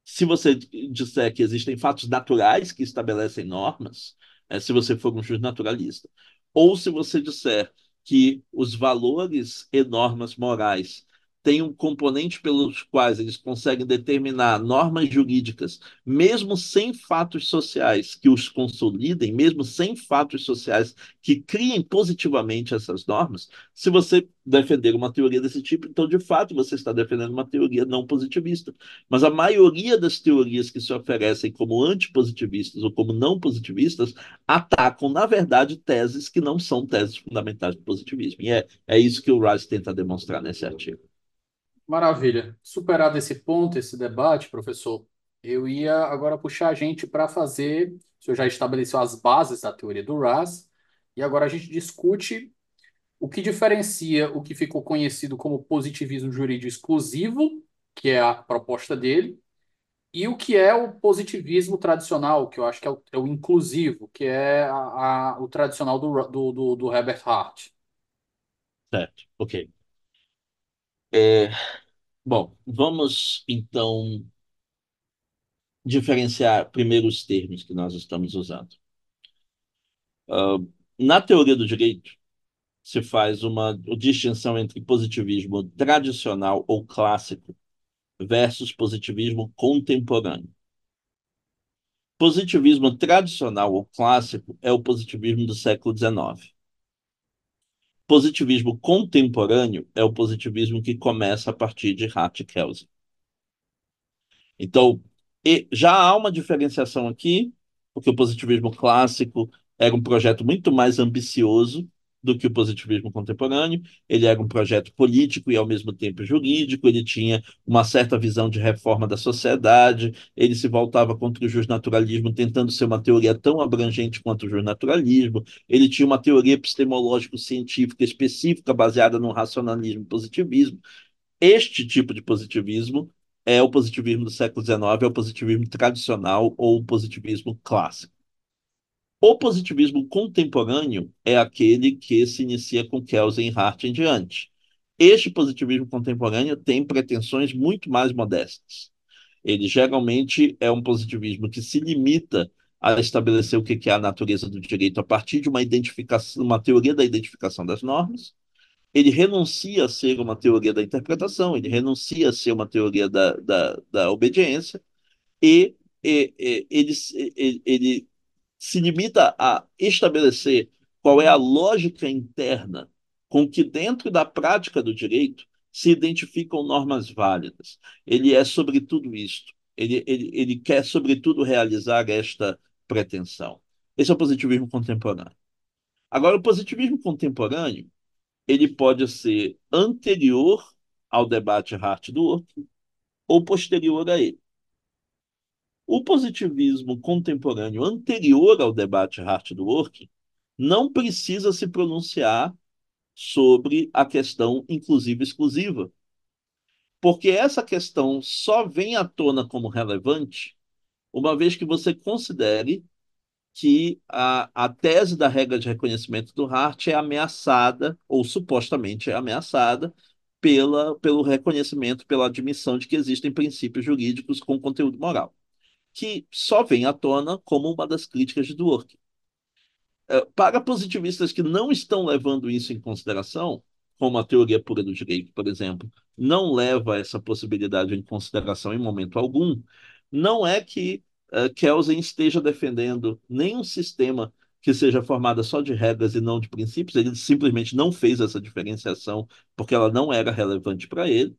Se você disser que existem fatos naturais que estabelecem normas, é, se você for um juiz naturalista, ou se você disser que os valores e normas morais tem um componente pelos quais eles conseguem determinar normas jurídicas, mesmo sem fatos sociais que os consolidem, mesmo sem fatos sociais que criem positivamente essas normas, se você defender uma teoria desse tipo, então de fato você está defendendo uma teoria não positivista. Mas a maioria das teorias que se oferecem como antipositivistas ou como não positivistas atacam, na verdade, teses que não são teses fundamentais do positivismo. E é, é isso que o Rice tenta demonstrar nesse artigo. Maravilha. Superado esse ponto, esse debate, professor, eu ia agora puxar a gente para fazer. O senhor já estabeleceu as bases da teoria do RAS, e agora a gente discute o que diferencia o que ficou conhecido como positivismo jurídico exclusivo, que é a proposta dele, e o que é o positivismo tradicional, que eu acho que é o, é o inclusivo, que é a, a, o tradicional do, do, do, do Herbert Hart. Certo, ok. É, bom, vamos então diferenciar primeiro os termos que nós estamos usando. Uh, na teoria do direito, se faz uma distinção entre positivismo tradicional ou clássico versus positivismo contemporâneo. Positivismo tradicional ou clássico é o positivismo do século XIX. Positivismo contemporâneo é o positivismo que começa a partir de Hart e Kelsen. Então, já há uma diferenciação aqui, porque o positivismo clássico era um projeto muito mais ambicioso do que o positivismo contemporâneo. Ele era um projeto político e, ao mesmo tempo, jurídico. Ele tinha uma certa visão de reforma da sociedade. Ele se voltava contra o justnaturalismo, tentando ser uma teoria tão abrangente quanto o justnaturalismo. Ele tinha uma teoria epistemológico-científica específica baseada no racionalismo e positivismo. Este tipo de positivismo é o positivismo do século XIX, é o positivismo tradicional ou o positivismo clássico. O positivismo contemporâneo é aquele que se inicia com Kelsen e Hart em diante. Este positivismo contemporâneo tem pretensões muito mais modestas. Ele geralmente é um positivismo que se limita a estabelecer o que é a natureza do direito a partir de uma identificação, uma teoria da identificação das normas. Ele renuncia a ser uma teoria da interpretação, ele renuncia a ser uma teoria da, da, da obediência, e, e, e ele, ele, ele se limita a estabelecer qual é a lógica interna com que, dentro da prática do direito, se identificam normas válidas. Ele é sobre tudo isto. Ele, ele, ele quer, sobretudo, realizar esta pretensão. Esse é o positivismo contemporâneo. Agora, o positivismo contemporâneo ele pode ser anterior ao debate Hart-Dworkin ou posterior a ele. O positivismo contemporâneo anterior ao debate Hart do Work não precisa se pronunciar sobre a questão inclusiva exclusiva, porque essa questão só vem à tona como relevante uma vez que você considere que a, a tese da regra de reconhecimento do Hart é ameaçada, ou supostamente é ameaçada, pela, pelo reconhecimento, pela admissão de que existem princípios jurídicos com conteúdo moral que só vem à tona como uma das críticas de Dworkin. é, para positivistas que não estão levando isso em consideração, como a teoria pura do direito, por exemplo, não leva essa possibilidade em consideração em momento algum, não é que uh, Kelsen esteja defendendo nenhum sistema que seja formada só de regras e não de princípios, ele simplesmente não fez essa diferenciação porque ela não era relevante para ele,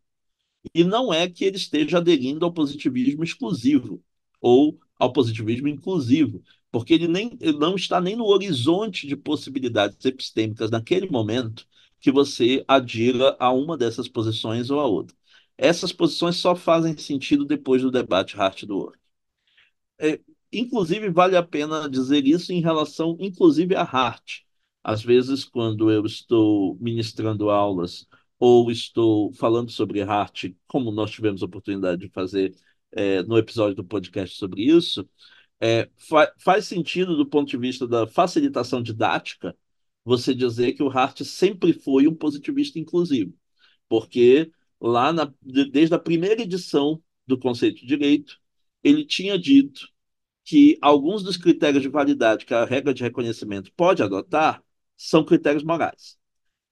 e não é que ele esteja aderindo ao positivismo exclusivo ou ao positivismo inclusivo, porque ele, nem, ele não está nem no horizonte de possibilidades epistêmicas naquele momento que você adira a uma dessas posições ou a outra. Essas posições só fazem sentido depois do debate Hart do Work. É, inclusive, vale a pena dizer isso em relação, inclusive, a Hart. Às vezes, quando eu estou ministrando aulas ou estou falando sobre Hart, como nós tivemos a oportunidade de fazer é, no episódio do podcast sobre isso, é, fa faz sentido do ponto de vista da facilitação didática você dizer que o Hart sempre foi um positivista inclusivo, porque lá na, desde a primeira edição do conceito de direito, ele tinha dito que alguns dos critérios de validade que a regra de reconhecimento pode adotar são critérios morais.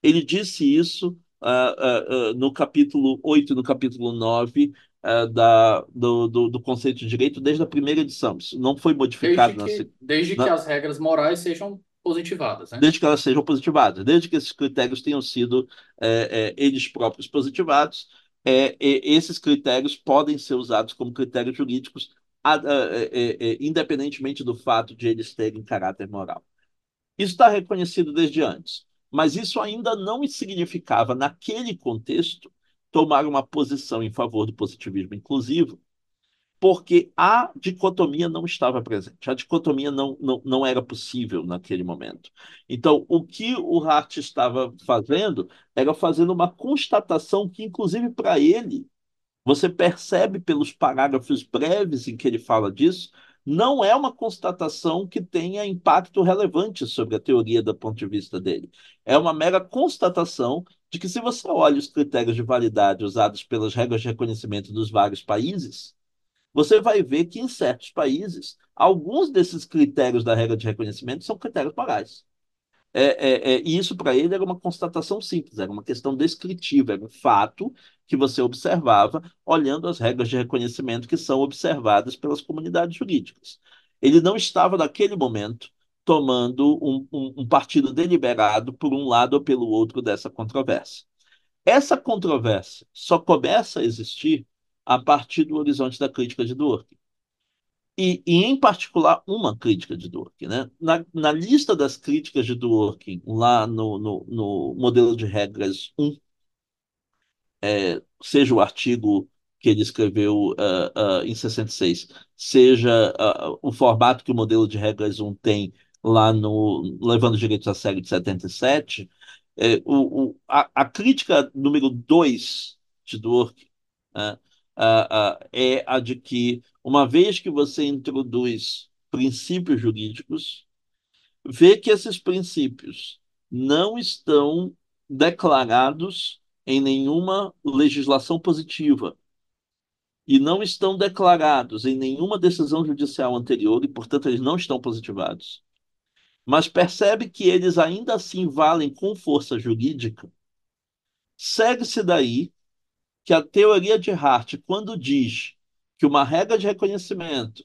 Ele disse isso uh, uh, uh, no capítulo 8 e no capítulo 9 da, do, do, do, conceito de direito desde a primeira edição. Isso não foi modificado. Desde que, na, desde na, que as regras morais sejam positivadas. Né? Desde que elas sejam positivadas, desde que esses critérios tenham sido é, é, eles próprios positivados, é, esses critérios podem ser usados como critérios jurídicos, a, é, independentemente do fato de eles terem caráter moral. Isso está reconhecido desde antes, mas isso ainda não significava, naquele contexto, tomar uma posição em favor do positivismo inclusivo, porque a dicotomia não estava presente. A dicotomia não, não, não era possível naquele momento. Então, o que o Hart estava fazendo era fazendo uma constatação que, inclusive para ele, você percebe pelos parágrafos breves em que ele fala disso, não é uma constatação que tenha impacto relevante sobre a teoria do ponto de vista dele. É uma mera constatação de que, se você olha os critérios de validade usados pelas regras de reconhecimento dos vários países, você vai ver que em certos países, alguns desses critérios da regra de reconhecimento são critérios morais. É, é, é, e isso para ele era uma constatação simples, era uma questão descritiva, era um fato que você observava olhando as regras de reconhecimento que são observadas pelas comunidades jurídicas. Ele não estava, naquele momento, tomando um, um, um partido deliberado por um lado ou pelo outro dessa controvérsia. Essa controvérsia só começa a existir a partir do horizonte da crítica de Durkheim. E, e, em particular, uma crítica de Durkheim. Né? Na, na lista das críticas de Durkheim, lá no, no, no modelo de regras 1, é, seja o artigo que ele escreveu uh, uh, em 66, seja uh, o formato que o modelo de regras 1 tem lá no Levando os Direitos a Sério de 77, é, o, o, a, a, crítica número 2 de Durkheim né, uh, uh, é a de que, uma vez que você introduz princípios jurídicos, vê que esses princípios não estão declarados em nenhuma legislação positiva e não estão declarados em nenhuma decisão judicial anterior e, portanto, eles não estão positivados. Mas percebe que eles ainda assim valem com força jurídica. Segue-se daí que a teoria de Hart, quando diz que uma regra de reconhecimento,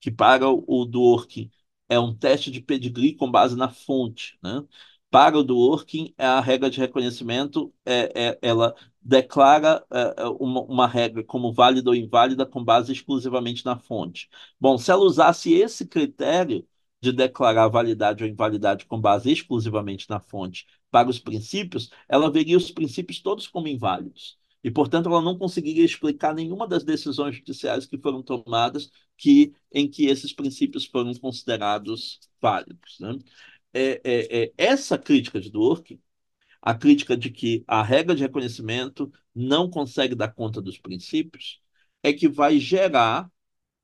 que para o Dworkin é um teste de pedigree com base na fonte, né? Para o Dworkin, é a regra de reconhecimento, é, é ela declara é, é, uma, uma, regra como válida ou inválida com base exclusivamente na fonte. Bom, se ela usasse esse critério de declarar validade ou invalidade com base exclusivamente na fonte para os princípios, ela veria os princípios todos como inválidos e, portanto, ela não conseguiria explicar nenhuma das decisões judiciais que foram tomadas que, em que esses princípios foram considerados válidos. Né? É, é, é, essa crítica de Dworkin, a crítica de que a regra de reconhecimento não consegue dar conta dos princípios, é que vai gerar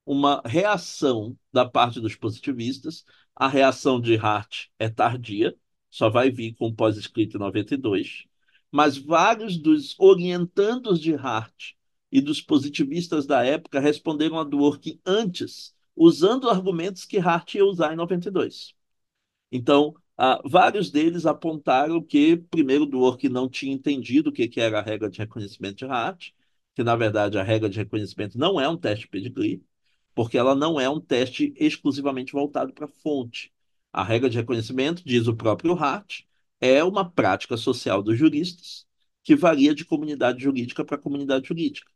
uma reação da parte dos positivistas. A reação de Hart é tardia, só vai vir com o pós-escrito em 92 mas vários dos orientandos de Hart e dos positivistas da época responderam a Dworkin antes, usando argumentos que Hart ia usar em 92. Então, ah, vários deles apontaram que, primeiro, Dworkin não tinha entendido o que, que era a regra de reconhecimento de Hart, que, na verdade, a regra de reconhecimento não é um teste pedigree, porque ela não é um teste exclusivamente voltado para a fonte. A regra de reconhecimento, diz o próprio Hart, é uma prática social dos juristas que varia de comunidade jurídica para comunidade jurídica.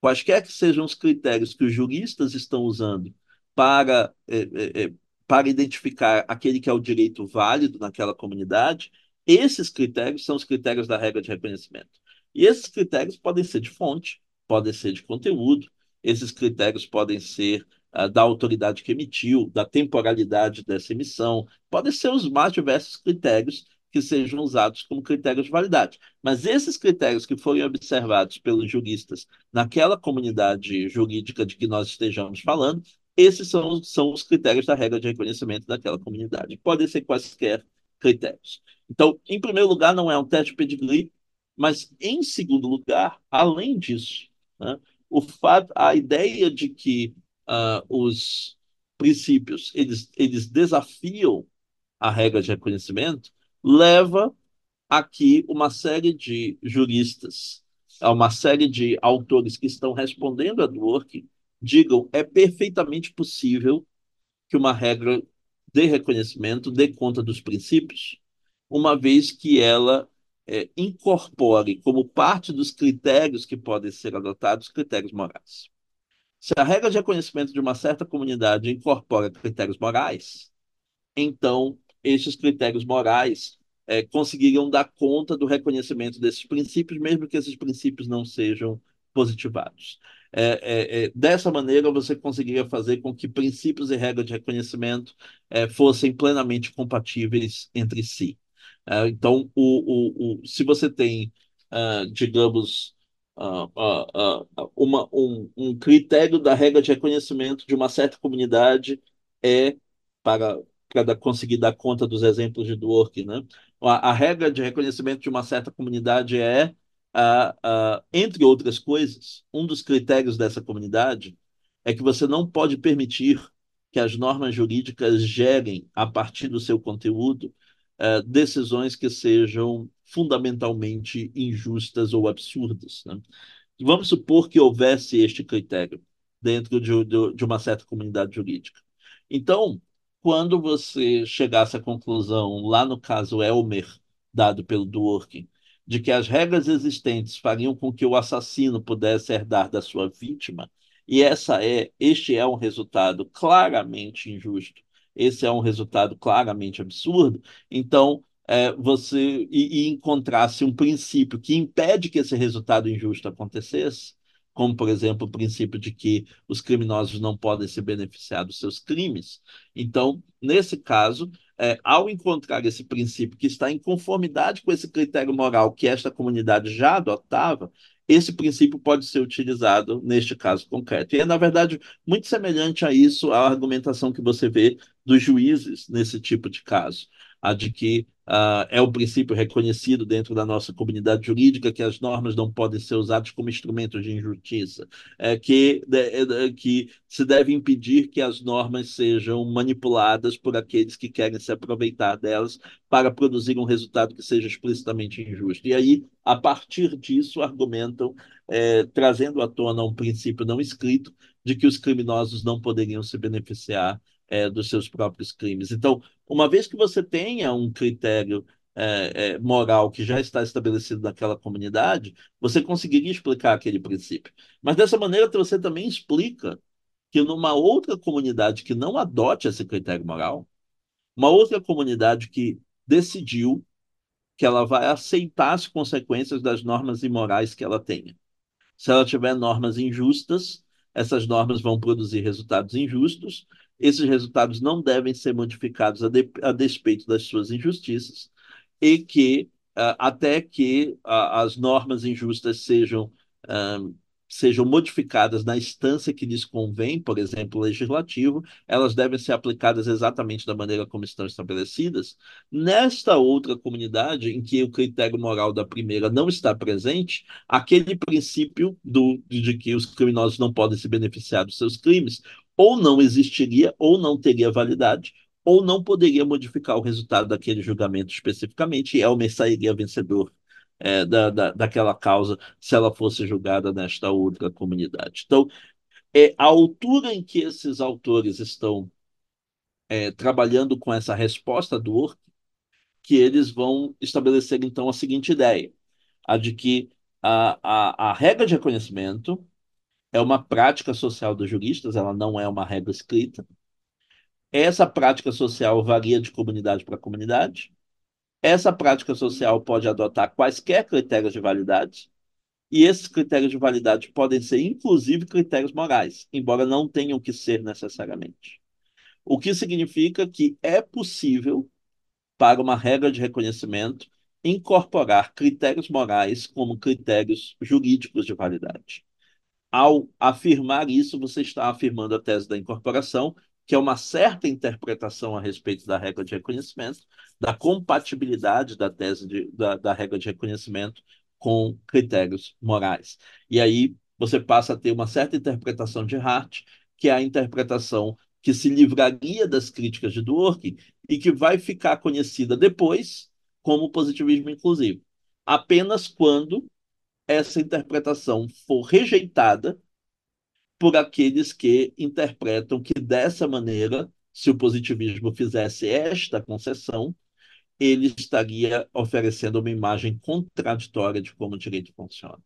Quaisquer que sejam os critérios que os juristas estão usando para, é, é, para identificar aquele que é o direito válido naquela comunidade, esses critérios são os critérios da regra de reconhecimento. E esses critérios podem ser de fonte, podem ser de conteúdo, esses critérios podem ser uh, da autoridade que emitiu, da temporalidade dessa emissão, podem ser os mais diversos critérios que sejam usados como critérios de validade. Mas esses critérios que forem observados pelos juristas naquela comunidade jurídica de que nós estejamos falando, esses são, são os critérios da regra de reconhecimento daquela comunidade. Podem ser quaisquer critérios. Então, em primeiro lugar, não é um teste pedigree, mas em segundo lugar, além disso, né, o fato, a ideia de que uh, os princípios eles, eles desafiam a regra de reconhecimento leva aqui uma série de juristas, uma série de autores que estão respondendo a Dworkin, digam é perfeitamente possível que uma regra de reconhecimento dê conta dos princípios, uma vez que ela é, incorpore como parte dos critérios que podem ser adotados critérios morais. Se a regra de reconhecimento de uma certa comunidade incorpora critérios morais, então estes critérios morais é, conseguiriam dar conta do reconhecimento desses princípios, mesmo que esses princípios não sejam positivados. É, é, é, dessa maneira, você conseguiria fazer com que princípios e regras de reconhecimento é, fossem plenamente compatíveis entre si. É, então, o, o, o, se você tem, uh, digamos, uh, uma, um, um critério da regra de reconhecimento de uma certa comunidade é para para conseguir dar conta dos exemplos de Dworkin, né? A, a, regra de reconhecimento de uma certa comunidade é, entre outras coisas, um dos critérios dessa comunidade é que você não pode permitir que as normas jurídicas gerem, a partir do seu conteúdo, uh, decisões que sejam fundamentalmente injustas ou absurdas. Né? Vamos supor que houvesse este critério dentro de, de, de uma certa comunidade jurídica. Então, quando você chegasse à conclusão, lá no caso Elmer, dado pelo Dworkin, de que as regras existentes fariam com que o assassino pudesse herdar da sua vítima, e essa é, este é um resultado claramente injusto, esse é um resultado claramente absurdo, então é, você e, e encontrasse um princípio que impede que esse resultado injusto acontecesse, como, por exemplo, o princípio de que os criminosos não podem se beneficiar dos seus crimes. Então, nesse caso, é, ao encontrar esse princípio que está em conformidade com esse critério moral que esta comunidade já adotava, esse princípio pode ser utilizado neste caso concreto. E é, na verdade, muito semelhante a isso, a argumentação que você vê dos juízes nesse tipo de caso, a de que Uh, é o princípio reconhecido dentro da nossa comunidade jurídica que as normas não podem ser usadas como instrumentos de injustiça, é que, é, que se deve impedir que as normas sejam manipuladas por aqueles que querem se aproveitar delas para produzir um resultado que seja explicitamente injusto. E aí, a partir disso, argumentam, é, trazendo à tona um princípio não escrito de que os criminosos não poderiam se beneficiar é, dos seus próprios crimes. Então, uma vez que você tenha um critério é, é, moral que já está estabelecido naquela comunidade, você conseguiria explicar aquele princípio. Mas dessa maneira você também explica que numa outra comunidade que não adote esse critério moral, uma outra comunidade que decidiu que ela vai aceitar as consequências das normas imorais que ela tenha. Se ela tiver normas injustas, essas normas vão produzir resultados injustos, esses resultados não devem ser modificados a, de, a despeito das suas injustiças e que uh, até que uh, as normas injustas sejam uh, sejam modificadas na instância que lhes convém, por exemplo, legislativo, elas devem ser aplicadas exatamente da maneira como estão estabelecidas. Nesta outra comunidade, em que o critério moral da primeira não está presente, aquele princípio do, de que os criminosos não podem se beneficiar dos seus crimes ou não existiria ou não teria validade, ou não poderia modificar o resultado daquele julgamento especificamente, e Elmer sairia vencedor é, da, da, daquela causa se ela fosse julgada nesta outra comunidade. Então, é a altura em que esses autores estão é, trabalhando com essa resposta do Orc, que eles vão estabelecer então a seguinte ideia, a de que a, a, a regra de reconhecimento é uma prática social dos juristas, ela não é uma regra escrita. Essa prática social varia de comunidade para comunidade. Essa prática social pode adotar quaisquer critérios de validade, e esses critérios de validade podem ser, inclusive, critérios morais, embora não tenham que ser necessariamente. O que significa que é possível, para uma regra de reconhecimento, incorporar critérios morais como critérios jurídicos de validade. Ao afirmar isso, você está afirmando a tese da incorporação, que é uma certa interpretação a respeito da regra de reconhecimento, da compatibilidade da tese de, da, da regra de reconhecimento com critérios morais. E aí você passa a ter uma certa interpretação de Hart, que é a interpretação que se livraria das críticas de Dworkin e que vai ficar conhecida depois como positivismo inclusivo. Apenas quando essa interpretação for rejeitada por aqueles que interpretam que dessa maneira, se o positivismo fizesse esta concessão, ele estaria oferecendo uma imagem contraditória de como o direito funciona.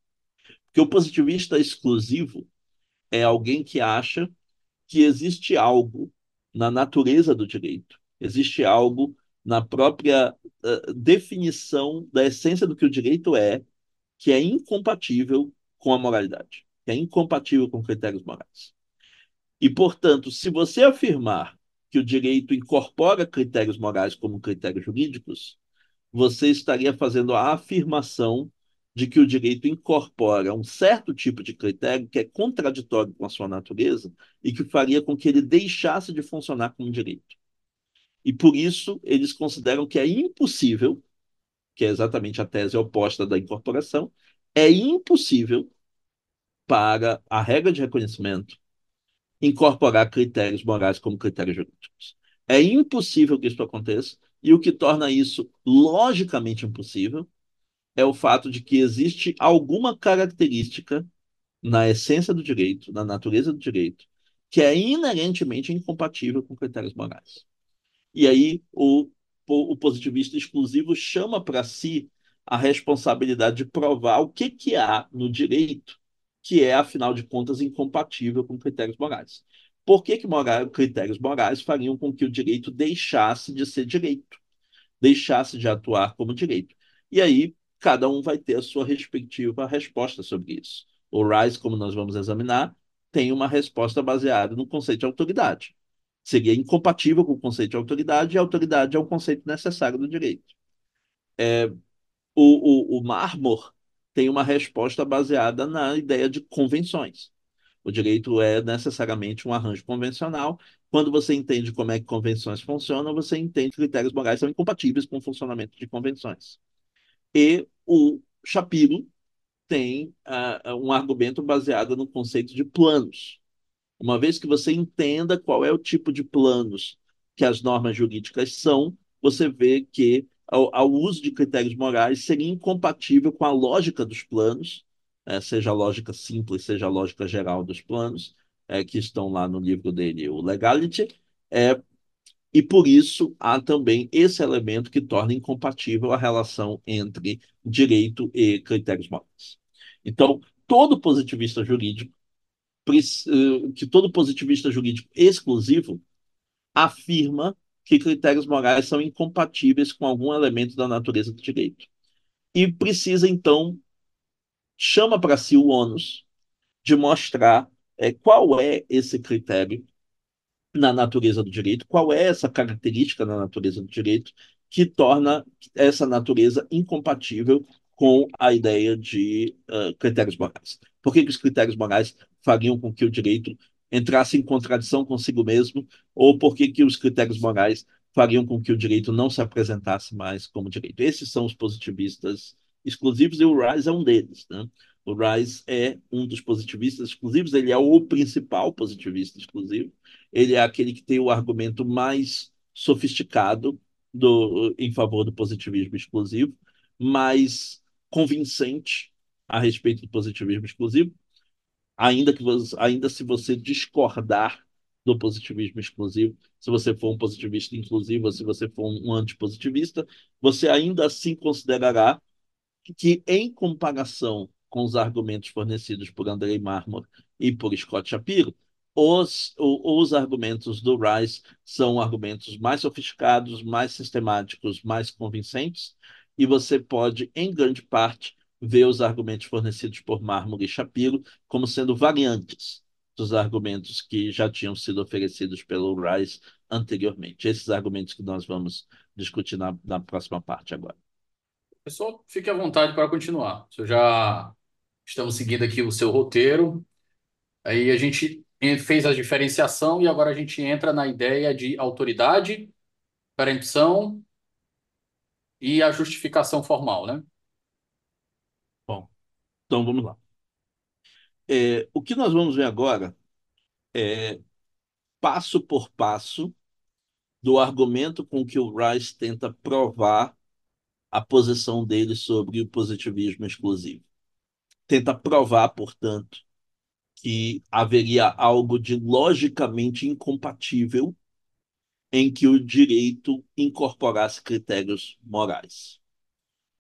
Porque o positivista exclusivo é alguém que acha que existe algo na natureza do direito, existe algo na própria uh, definição da essência do que o direito é, que é incompatível com a moralidade, que é incompatível com critérios morais. E, portanto, se você afirmar que o direito incorpora critérios morais como critérios jurídicos, você estaria fazendo a afirmação de que o direito incorpora um certo tipo de critério que é contraditório com a sua natureza e que faria com que ele deixasse de funcionar como direito. E por isso eles consideram que é impossível, que é exatamente a tese oposta da incorporação, é impossível para a regra de reconhecimento incorporar critérios morais como critérios jurídicos. É impossível que isso aconteça, e o que torna isso logicamente impossível é o fato de que existe alguma característica na essência do direito, na natureza do direito, que é inerentemente incompatível com critérios morais. E aí o, o positivista exclusivo chama para si a responsabilidade de provar o que, que há no direito que é, afinal de contas, incompatível com critérios morais. Por que, que moral, critérios morais fariam com que o direito deixasse de ser direito, deixasse de atuar como direito? E aí, cada um vai ter a sua respectiva resposta sobre isso. O Rice, como nós vamos examinar, tem uma resposta baseada no conceito de autoridade. Seria incompatível com o conceito de autoridade, e a autoridade é um conceito necessário do direito. É, o, o, o Marmor tem uma resposta baseada na ideia de convenções. O direito é necessariamente um arranjo convencional. Quando você entende como é que convenções funcionam, você entende que critérios morais são incompatíveis com o funcionamento de convenções. E o Shapiro tem uh, um argumento baseado no conceito de planos. Uma vez que você entenda qual é o tipo de planos que as normas jurídicas são, você vê que ao, uso de critérios morais seria incompatível com a lógica dos planos, é, seja a lógica simples, seja a lógica geral dos planos, é, que estão lá no livro dele, o Legality, é, e por isso há também esse elemento que torna incompatível a relação entre direito e critérios morais. Então, todo positivista jurídico, que todo positivista jurídico exclusivo afirma que critérios morais são incompatíveis com algum elemento da natureza do direito. E precisa, então, chama para si o ônus de mostrar é, qual é esse critério na natureza do direito, qual é essa característica na natureza do direito que torna essa natureza incompatível com a ideia de uh, critérios morais. Por que, que os critérios morais fariam com que o direito entrasse em contradição consigo mesmo, ou por que, os critérios morais fariam com que o direito não se apresentasse mais como direito. Esses são os positivistas exclusivos e o Rice é um deles. Né? O Rice é um dos positivistas exclusivos, ele é o principal positivista exclusivo, ele é aquele que tem o argumento mais sofisticado do, em favor do positivismo exclusivo, mais convincente a respeito do positivismo exclusivo, ainda que você, ainda se você discordar do positivismo exclusivo, se você for um positivista inclusivo, se você for um antipositivista, você ainda assim considerará que, em comparação com os argumentos fornecidos por Andrei Marmor e por Scott Shapiro, os, os argumentos do Rice são argumentos mais sofisticados, mais sistemáticos, mais convincentes, e você pode, em grande parte, ver os argumentos fornecidos por Marmor e Shapiro como sendo variantes dos argumentos que já tinham sido oferecidos pelo Rice anteriormente. Esses argumentos que nós vamos discutir na, na próxima parte agora. Pessoal, fique à vontade para continuar. Eu já estamos seguindo aqui o seu roteiro. Aí a gente fez a diferenciação e agora a gente entra na ideia de autoridade, perempção e a justificação formal, né? Então vamos lá. É, o que nós vamos ver agora é passo por passo do argumento com que o Rice tenta provar a posição dele sobre o positivismo exclusivo. Tenta provar, portanto, que haveria algo de logicamente incompatível em que o direito incorporasse critérios morais.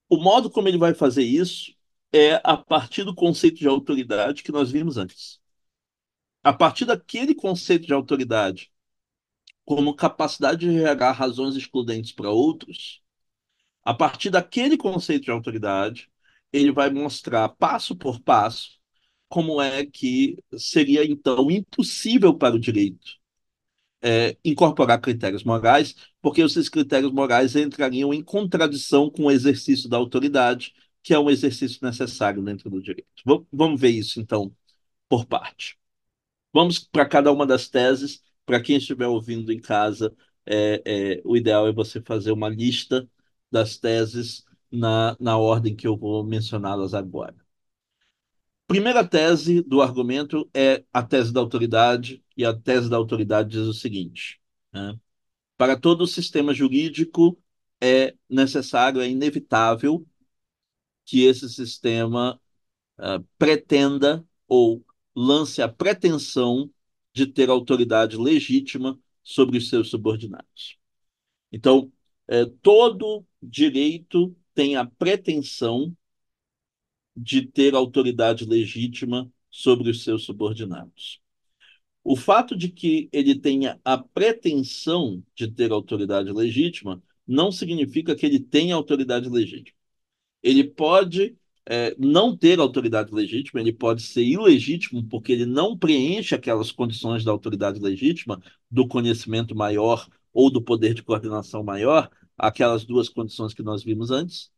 O modo como ele vai fazer isso é a partir do conceito de autoridade que nós vimos antes. A partir daquele conceito de autoridade como capacidade de gerar razões excludentes para outros, a partir daquele conceito de autoridade, ele vai mostrar passo por passo como é que seria então impossível para o direito é, incorporar critérios morais, porque esses critérios morais entrariam em contradição com o exercício da autoridade, que é um exercício necessário dentro do direito. Vamos ver isso, então, por parte. Vamos para cada uma das teses. Para quem estiver ouvindo em casa, é, é, o ideal é você fazer uma lista das teses na, na ordem que eu vou mencioná-las agora. Primeira tese do argumento é a tese da autoridade, e a tese da autoridade diz o seguinte: né? para todo sistema jurídico é necessário, é inevitável que esse sistema uh, pretenda ou lance a pretensão de ter autoridade legítima sobre os seus subordinados. Então, é, todo direito tem a pretensão de ter autoridade legítima sobre os seus subordinados. O fato de que ele tenha a pretensão de ter autoridade legítima não significa que ele tenha autoridade legítima. Ele pode é, não ter autoridade legítima, ele pode ser ilegítimo porque ele não preenche aquelas condições da autoridade legítima, do conhecimento maior ou do poder de coordenação maior, aquelas duas condições que nós vimos antes,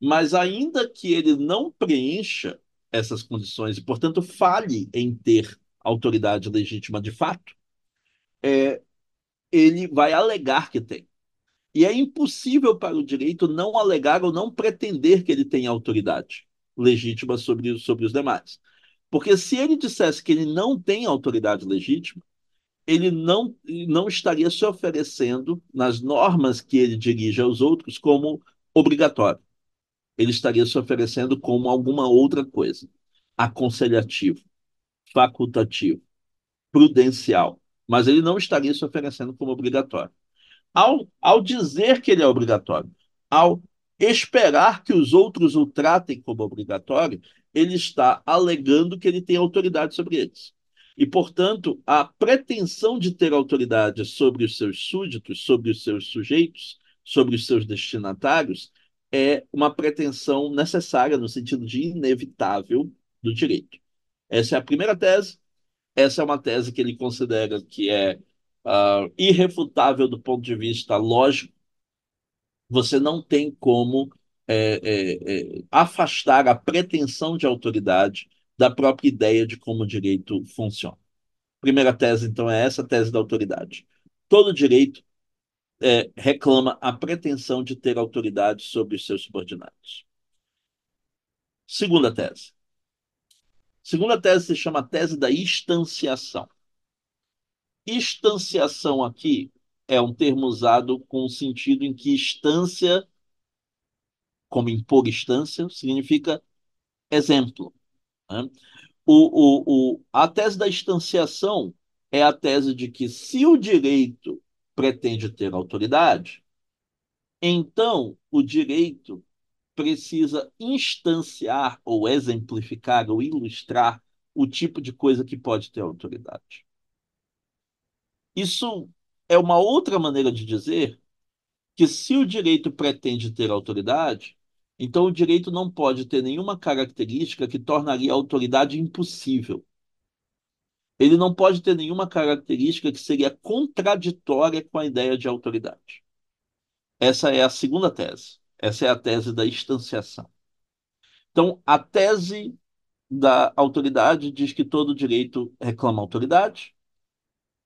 mas ainda que ele não preencha essas condições e, portanto, falhe em ter autoridade legítima de fato, é, ele vai alegar que tem. E é impossível para o direito não alegar ou não pretender que ele tenha autoridade legítima sobre, sobre os demais. Porque se ele dissesse que ele não tem autoridade legítima, ele não, não estaria se oferecendo nas normas que ele dirige aos outros como obrigatório ele estaria se oferecendo como alguma outra coisa. Aconselhativo, facultativo, prudencial. Mas ele não estaria se oferecendo como obrigatório. Ao, ao dizer que ele é obrigatório, ao esperar que os outros o tratem como obrigatório, ele está alegando que ele tem autoridade sobre eles. E, portanto, a pretensão de ter autoridade sobre os seus súditos, sobre os seus sujeitos, sobre os seus destinatários, é uma pretensão necessária, no sentido de inevitável, do direito. Essa é a primeira tese. Essa é uma tese que ele considera que é uh, irrefutável do ponto de vista lógico. Você não tem como é, é, é, afastar a pretensão de autoridade da própria ideia de como o direito funciona. Primeira tese, então, é essa tese da autoridade. Todo direito é, reclama a pretensão de ter autoridade sobre os seus subordinados. Segunda tese. Segunda tese se chama tese da instanciação. Instanciação aqui é um termo usado com o sentido em que instância, como impor instância, significa exemplo. Né? O, o, o, a tese da instanciação é a tese de que se o direito pretende ter autoridade, então o direito precisa instanciar ou exemplificar ou ilustrar o tipo de coisa que pode ter autoridade. Isso é uma outra maneira de dizer que se o direito pretende ter autoridade, então o direito não pode ter nenhuma característica que tornaria a autoridade impossível. Ele não pode ter nenhuma característica que seria contraditória com a ideia de autoridade. Essa é a segunda tese. Essa é a tese da instanciação. Então, a tese da autoridade diz que todo direito reclama autoridade.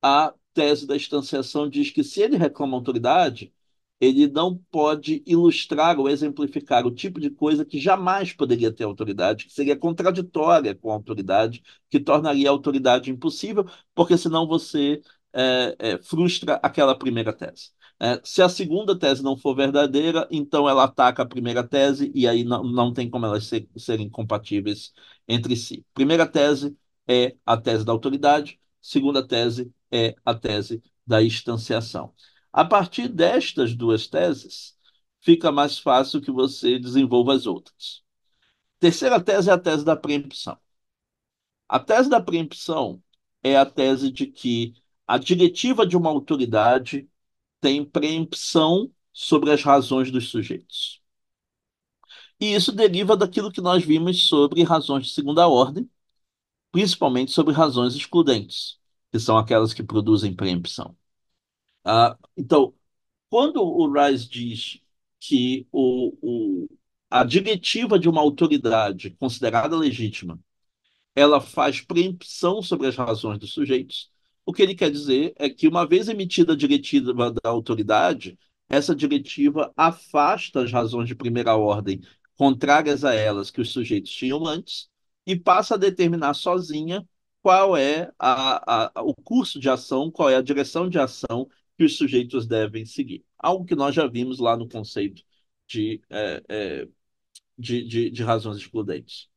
A tese da instanciação diz que se ele reclama autoridade, ele não pode ilustrar ou exemplificar o tipo de coisa que jamais poderia ter autoridade, que seria contraditória com a autoridade, que tornaria a autoridade impossível, porque senão você é, é, frustra aquela primeira tese. É, se a segunda tese não for verdadeira, então ela ataca a primeira tese e aí não, não tem como elas ser, serem compatíveis entre si. Primeira tese é a tese da autoridade, segunda tese é a tese da instanciação. A partir destas duas teses, fica mais fácil que você desenvolva as outras. Terceira tese é a tese da preempção. A tese da preempção é a tese de que a diretiva de uma autoridade tem preempção sobre as razões dos sujeitos. E isso deriva daquilo que nós vimos sobre razões de segunda ordem, principalmente sobre razões excludentes, que são aquelas que produzem preempção. Ah, então, quando o Rice diz que o, o, a diretiva de uma autoridade considerada legítima ela faz preempção sobre as razões dos sujeitos, o que ele quer dizer é que, uma vez emitida a diretiva da autoridade, essa diretiva afasta as razões de primeira ordem contrárias a elas que os sujeitos tinham antes e passa a determinar sozinha qual é a, a, o curso de ação, qual é a direção de ação que os sujeitos devem seguir. Algo que nós já vimos lá no conceito de, é, é, de, de, de razões excludentes.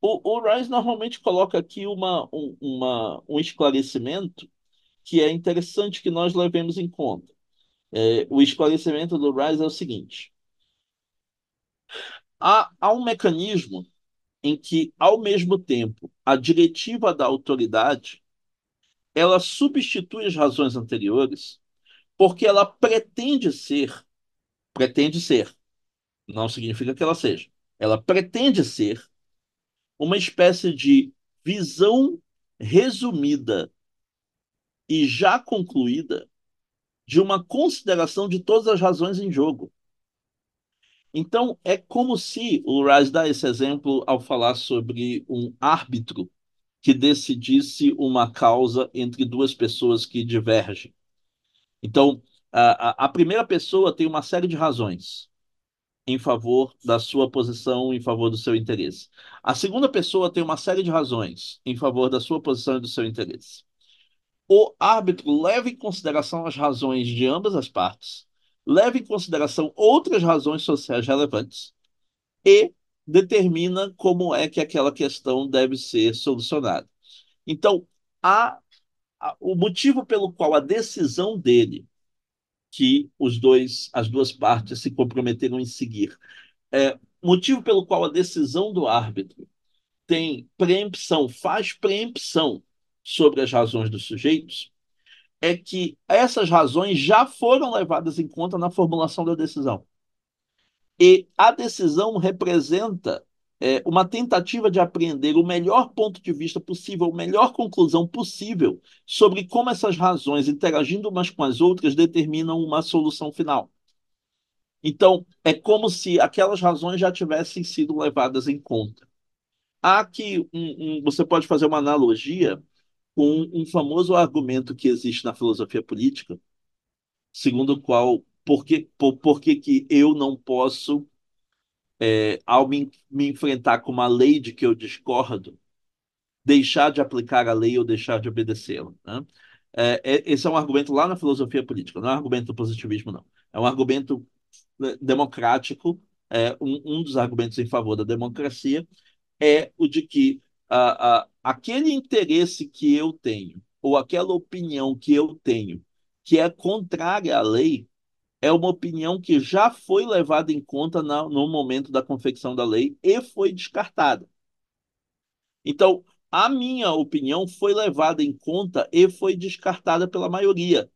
O, o Rice normalmente coloca aqui uma, um, uma, um esclarecimento que é interessante que nós levemos em conta. É, o esclarecimento do Rice é o seguinte: há, há um mecanismo em que, ao mesmo tempo, a diretiva da autoridade ela substitui as razões anteriores porque ela pretende ser, pretende ser, não significa que ela seja, ela pretende ser uma espécie de visão resumida e já concluída de uma consideração de todas as razões em jogo. Então, é como se o Rice dá esse exemplo ao falar sobre um árbitro que decidisse uma causa entre duas pessoas que divergem. Então, a, a primeira pessoa tem uma série de razões em favor da sua posição, em favor do seu interesse. A segunda pessoa tem uma série de razões em favor da sua posição e do seu interesse. O árbitro leva em consideração as razões de ambas as partes, leva em consideração outras razões sociais relevantes e determina como é que aquela questão deve ser solucionada. Então, a, a, o motivo pelo qual a decisão dele que os dois, as duas partes se comprometeram em seguir. É, motivo pelo qual a decisão do árbitro tem preempção, faz preempção sobre as razões dos sujeitos, é que essas razões já foram levadas em conta na formulação da decisão. E a decisão representa é, uma tentativa de apreender o melhor ponto de vista possível, a melhor conclusão possível sobre como essas razões, interagindo umas com as outras, determinam uma solução final. Então, é como se aquelas razões já tivessem sido levadas em conta. Há aqui um, um, você pode fazer uma analogia com um famoso argumento que existe na filosofia política, segundo o qual por que, por, por que, que eu não posso é, ao me, me enfrentar com uma lei de que eu discordo, deixar de aplicar a lei ou deixar de obedecê-la. Né? É, é, esse é um argumento lá na filosofia política, não é um argumento do positivismo, não. É um argumento né, democrático, é, um, um dos argumentos em favor da democracia é o de que a, a, aquele interesse que eu tenho, ou aquela opinião que eu tenho, que é contrária à lei, é uma opinião que já foi levada em conta na, no momento da confecção da lei e foi descartada. Então, a minha opinião foi levada em conta e foi descartada pela maioria.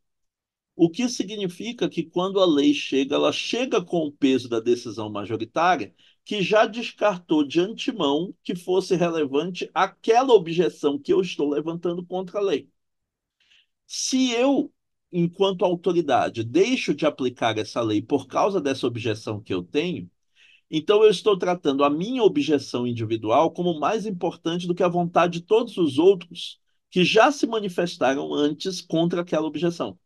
O que significa que quando a lei chega, ela chega com o peso da decisão majoritária, que já descartou de antemão que fosse relevante aquela objeção que eu estou levantando contra a lei. Se eu, enquanto autoridade, deixo de aplicar essa lei por causa dessa objeção que eu tenho, então eu estou tratando a minha objeção individual como mais importante do que a vontade de todos os outros que já se manifestaram antes contra aquela objeção.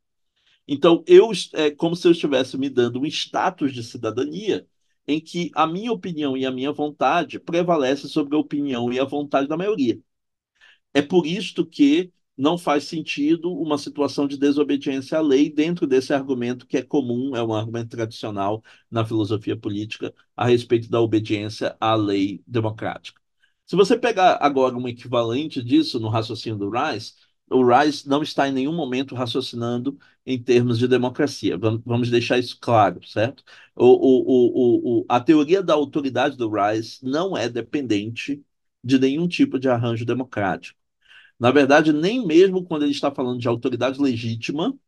Então, eu é como se eu estivesse me dando um status de cidadania em que a minha opinião e a minha vontade prevalecem sobre a opinião e a vontade da maioria. É por isto que não faz sentido uma situação de desobediência à lei dentro desse argumento que é comum, é um argumento tradicional na filosofia política a respeito da obediência à lei democrática. Se você pegar agora um equivalente disso no raciocínio do Rice, o Rice não está em nenhum momento raciocinando em termos de democracia. Vamos deixar isso claro, certo? O, o, o, a teoria da autoridade do Rice não é dependente de nenhum tipo de arranjo democrático. Na verdade, nem mesmo quando ele está falando de autoridade legítima,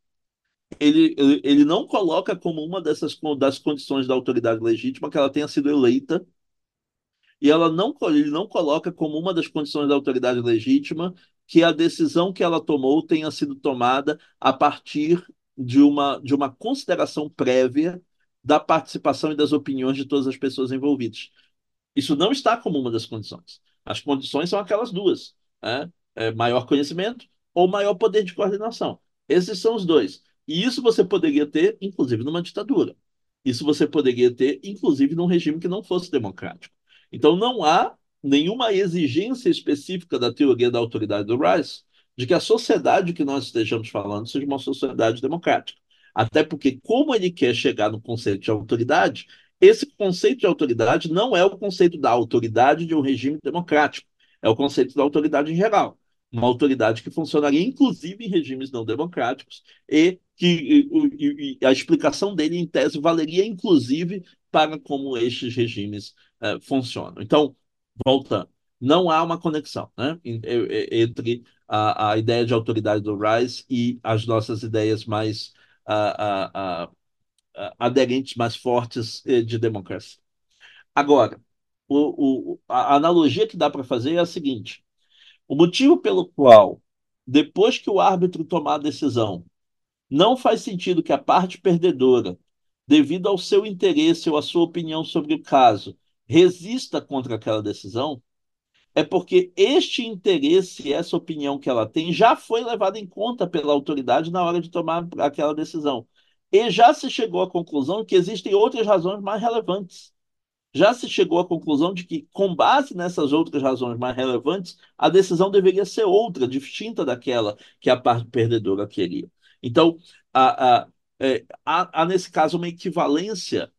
ele, ele, ele não coloca como uma dessas das condições da autoridade legítima que ela tenha sido eleita e ela não, ele não coloca como uma das condições da autoridade legítima que a decisão que ela tomou tenha sido tomada a partir de uma, de uma consideração prévia da participação e das opiniões de todas as pessoas envolvidas. Isso não está como uma das condições. As condições são aquelas duas: né? é, maior conhecimento ou maior poder de coordenação. Esses são os dois. E isso você poderia ter, inclusive, numa ditadura. Isso você poderia ter, inclusive, num regime que não fosse democrático. Então, não há nenhuma exigência específica da teoria da autoridade do Rice de que a sociedade que nós estejamos falando seja uma sociedade democrática. Até porque, como ele quer chegar no conceito de autoridade, esse conceito de autoridade não é o conceito da autoridade de um regime democrático, é o conceito da autoridade em geral. Uma autoridade que funcionaria, inclusive, em regimes não democráticos, e que e, e a explicação dele, em tese, valeria, inclusive, para como estes regimes uh, funcionam. Então, voltando, não há uma conexão né, entre a, a ideia de autoridade do Rice e as nossas ideias mais uh, uh, aderentes, mais fortes eh, de democracia. Agora, o, o, a analogia que dá para fazer é a seguinte: o motivo pelo qual, depois que o árbitro tomar a decisão, não faz sentido que a parte perdedora, devido ao seu interesse ou à sua opinião sobre o caso, resista contra aquela decisão, é porque este interesse, essa opinião que ela tem, já foi levada em conta pela autoridade na hora de tomar aquela decisão. E já se chegou à conclusão que existem outras razões mais relevantes. Já se chegou à conclusão de que, com base nessas outras razões mais relevantes, a decisão deveria ser outra, distinta daquela que a parte perdedora queria. Então, há, é, há, há nesse caso uma equivalência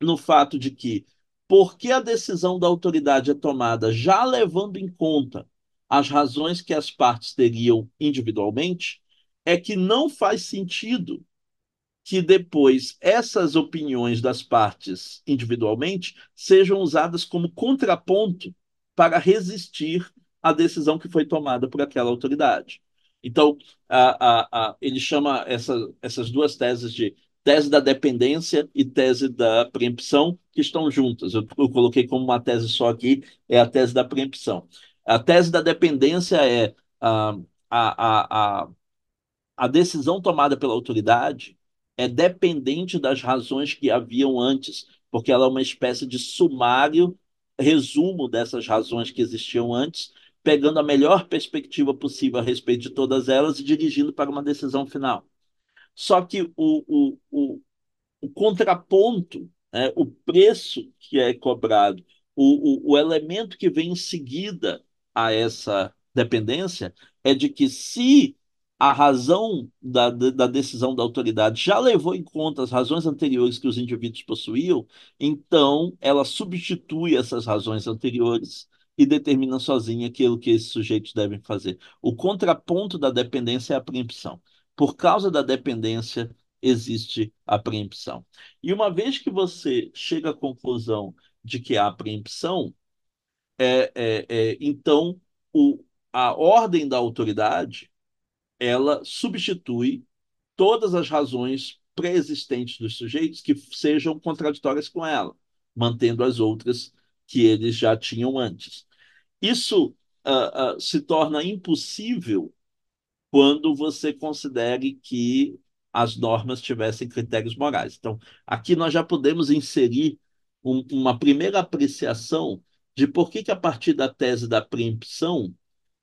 no fato de que porque a decisão da autoridade é tomada já levando em conta as razões que as partes teriam individualmente, é que não faz sentido que depois essas opiniões das partes individualmente sejam usadas como contraponto para resistir à decisão que foi tomada por aquela autoridade. Então, a, a, a, ele chama essa, essas duas teses de tese da dependência e tese da preempção, que estão juntas. Eu, eu, coloquei como uma tese só aqui, é a tese da preempção. A tese da dependência é a, a, a, a decisão tomada pela autoridade é dependente das razões que haviam antes, porque ela é uma espécie de sumário, resumo dessas razões que existiam antes, pegando a melhor perspectiva possível a respeito de todas elas e dirigindo para uma decisão final. Só que o, o, o, o contraponto, né, o preço que é cobrado, o, o, o elemento que vem em seguida a essa dependência é de que se a razão da, da decisão da autoridade já levou em conta as razões anteriores que os indivíduos possuíam, então ela substitui essas razões anteriores e determina sozinha aquilo que esses sujeitos devem fazer. O contraponto da dependência é a preempção. Por causa da dependência, existe a preempção. E uma vez que você chega à conclusão de que há preempção, é, é, é, então o, a ordem da autoridade ela substitui todas as razões pré-existentes dos sujeitos que sejam contraditórias com ela, mantendo as outras que eles já tinham antes. Isso uh, uh, se torna impossível quando você considere que as normas tivessem critérios morais. Então, aqui nós já podemos inserir um, uma primeira apreciação de por que, que, a partir da tese da preempção,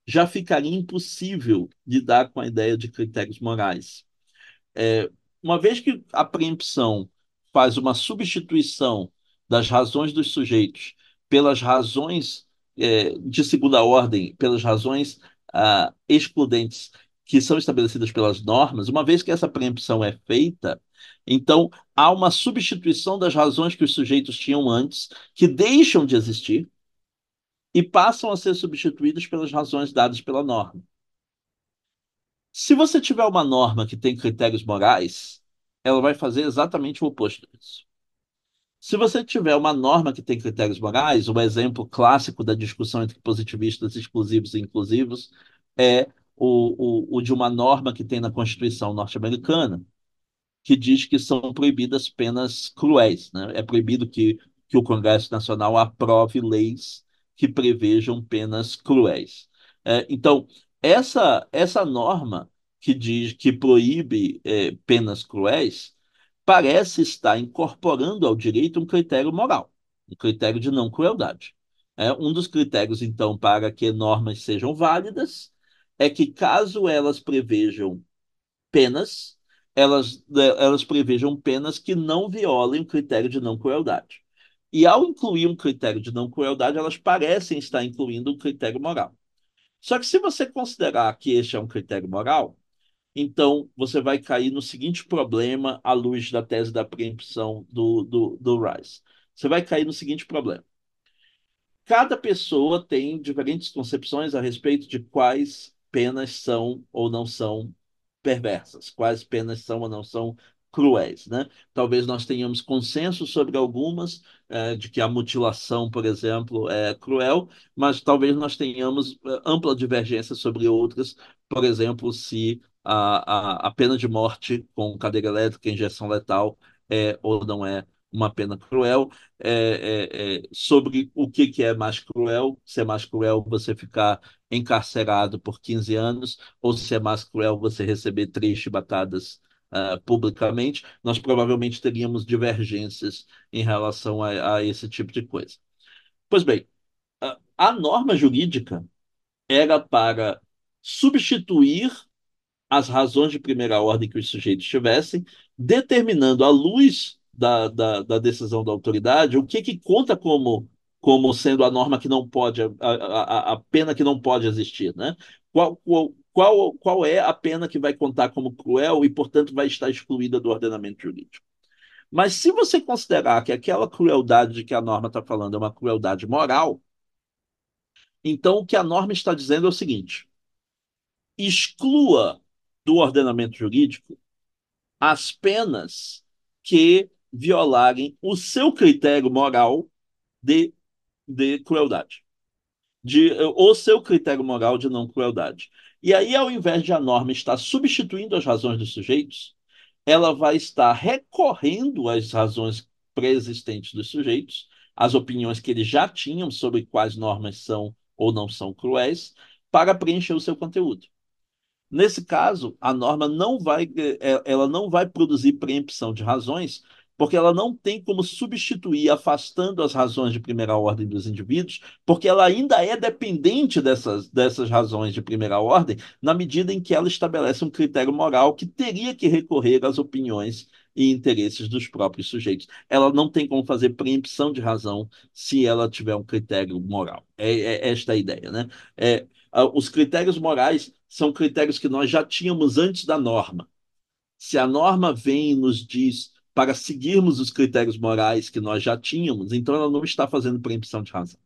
já ficaria impossível lidar com a ideia de critérios morais. É, uma vez que a preempção faz uma substituição das razões dos sujeitos pelas razões é, de segunda ordem, pelas razões ah, excludentes que são estabelecidas pelas normas, uma vez que essa preempção é feita, então há uma substituição das razões que os sujeitos tinham antes, que deixam de existir, e passam a ser substituídas pelas razões dadas pela norma. Se você tiver uma norma que tem critérios morais, ela vai fazer exatamente o oposto disso. Se você tiver uma norma que tem critérios morais, o exemplo clássico da discussão entre positivistas exclusivos e inclusivos é o, o, o de uma norma que tem na Constituição norte-americana, que diz que são proibidas penas cruéis. Né? É proibido que, que o Congresso Nacional aprove leis que prevejam penas cruéis. É, então, essa, essa norma que diz que proíbe é, penas cruéis parece estar incorporando ao direito um critério moral, um critério de não crueldade. É, um dos critérios, então, para que normas sejam válidas é que, caso elas prevejam penas, elas, elas prevejam penas que não violem o critério de não crueldade. E ao incluir um critério de não crueldade, elas parecem estar incluindo um critério moral. Só que se você considerar que este é um critério moral, então você vai cair no seguinte problema à luz da tese da preempção do, do, do Rice. Você vai cair no seguinte problema. Cada pessoa tem diferentes concepções a respeito de quais penas são ou não são perversas, quais penas são ou não são cruéis, né? Talvez nós tenhamos consenso sobre algumas, é, de que a mutilação, por exemplo, é cruel, mas talvez nós tenhamos é, ampla divergência sobre outras, por exemplo, se a, a, a pena de morte com cadeira elétrica, injeção letal, é ou não é uma pena cruel, é, é, é, sobre o que, que é mais cruel, se é mais cruel você ficar encarcerado por 15 anos, ou se é mais cruel você receber três chibatadas uh, publicamente, nós provavelmente teríamos divergências em relação a, a esse tipo de coisa. Pois bem, a norma jurídica era para substituir as razões de primeira ordem que os sujeitos tivessem, determinando à luz da, da, da, decisão da autoridade o que, que conta como, como sendo a norma que não pode, a, a, a pena que não pode existir. Né? Qual, qual, qual, é a pena que vai contar como cruel e, portanto, vai estar excluída do ordenamento jurídico. Mas se você considerar que aquela crueldade de que a norma está falando é uma crueldade moral, então o que a norma está dizendo é o seguinte: exclua do ordenamento jurídico as penas que violarem o seu critério moral de, de crueldade, de, o seu critério moral de não crueldade. E aí, ao invés de a norma estar substituindo as razões dos sujeitos, ela vai estar recorrendo às razões pré-existentes dos sujeitos, às opiniões que eles já tinham sobre quais normas são ou não são cruéis, para preencher o seu conteúdo. Nesse caso, a norma não vai, eh, ela não vai produzir preempção de razões, porque ela não tem como substituir, afastando as razões de primeira ordem dos indivíduos, porque ela ainda é dependente dessas, dessas razões de primeira ordem, na medida em que ela estabelece um critério moral que teria que recorrer às opiniões e interesses dos próprios sujeitos. Ela não tem como fazer preempção de razão se ela tiver um critério moral. É, é esta a ideia, né? É, os critérios morais são critérios que nós já tínhamos antes da norma. Se a norma vem e nos diz para seguirmos os critérios morais que nós já tínhamos, então ela não está fazendo preempção de razão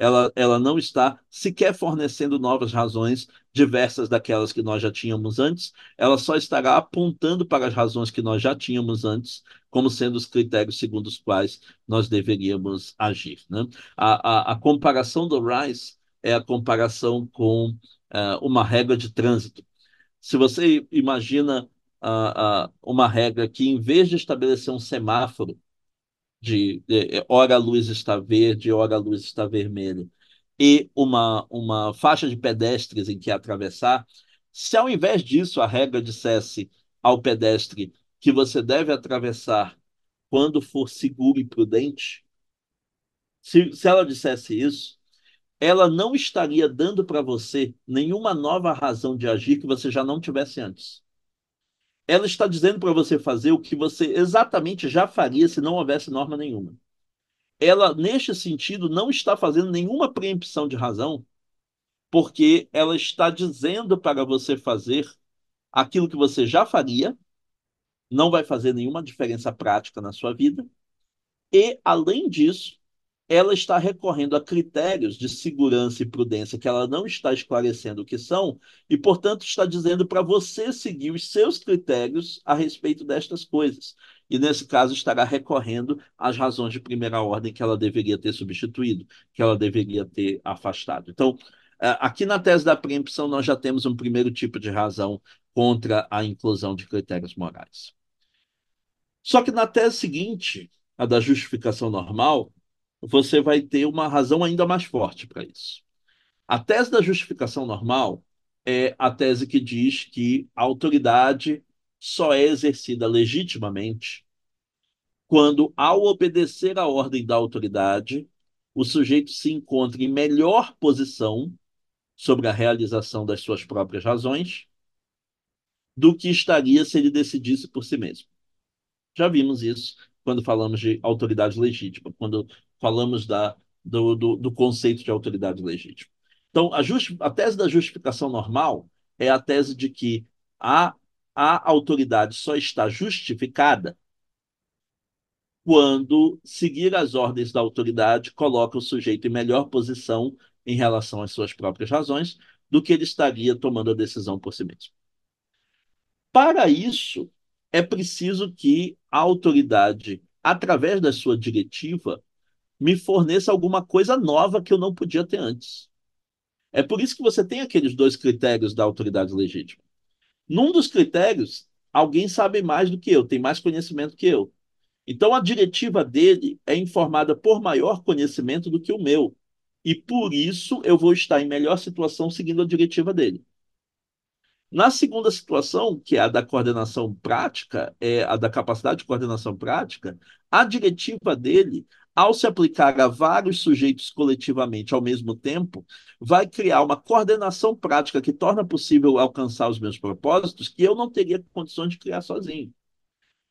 ela, ela não está sequer fornecendo novas razões diversas daquelas que nós já tínhamos antes, ela só estará apontando para as razões que nós já tínhamos antes, como sendo os critérios segundo os quais nós deveríamos agir. Né? A, a, a comparação do Rice é a comparação com uh, uma regra de trânsito. Se você imagina uh, uma regra que, em vez de estabelecer um semáforo, de, de é, hora a luz está verde, hora a luz está vermelha, e uma, uma faixa de pedestres em que atravessar, se ao invés disso a regra dissesse ao pedestre que você deve atravessar quando for seguro e prudente, se, se ela dissesse isso, ela não estaria dando para você nenhuma nova razão de agir que você já não tivesse antes ela está dizendo para você fazer o que você exatamente já faria se não houvesse norma nenhuma. Ela, neste sentido, não está fazendo nenhuma preempção de razão, porque ela está dizendo para você fazer aquilo que você já faria, não vai fazer nenhuma diferença prática na sua vida, e, além disso, ela está recorrendo a critérios de segurança e prudência que ela não está esclarecendo o que são, e, portanto, está dizendo para você seguir os seus critérios a respeito destas coisas. E, nesse caso, estará recorrendo às razões de primeira ordem que ela deveria ter substituído, que ela deveria ter afastado. Então, é, aqui na tese da preempção, nós já temos um primeiro tipo de razão contra a inclusão de critérios morais. Só que na tese seguinte, a da justificação normal, você vai ter uma razão ainda mais forte para isso. A tese da justificação normal é a tese que diz que a autoridade só é exercida legitimamente quando, ao obedecer à ordem da autoridade, o sujeito se encontra em melhor posição sobre a realização das suas próprias razões do que estaria se ele decidisse por si mesmo. Já vimos isso quando falamos de autoridade legítima, quando falamos da, do, do, do conceito de autoridade legítima. Então, a, just, a tese da justificação normal é a tese de que a, a autoridade só está justificada quando seguir as ordens da autoridade coloca o sujeito em melhor posição em relação às suas próprias razões do que ele estaria tomando a decisão por si mesmo. Para isso, é preciso que a autoridade, através da sua diretiva, me forneça alguma coisa nova que eu não podia ter antes. É por isso que você tem aqueles dois critérios da autoridade legítima. Num dos critérios, alguém sabe mais do que eu, tem mais conhecimento que eu. Então a diretiva dele é informada por maior conhecimento do que o meu. E por isso eu vou estar em melhor situação seguindo a diretiva dele. Na segunda situação, que é a da coordenação prática, é a da capacidade de coordenação prática, a diretiva dele ao se aplicar a vários sujeitos coletivamente ao mesmo tempo, vai criar uma coordenação prática que torna possível alcançar os meus propósitos que eu não teria condições de criar sozinho.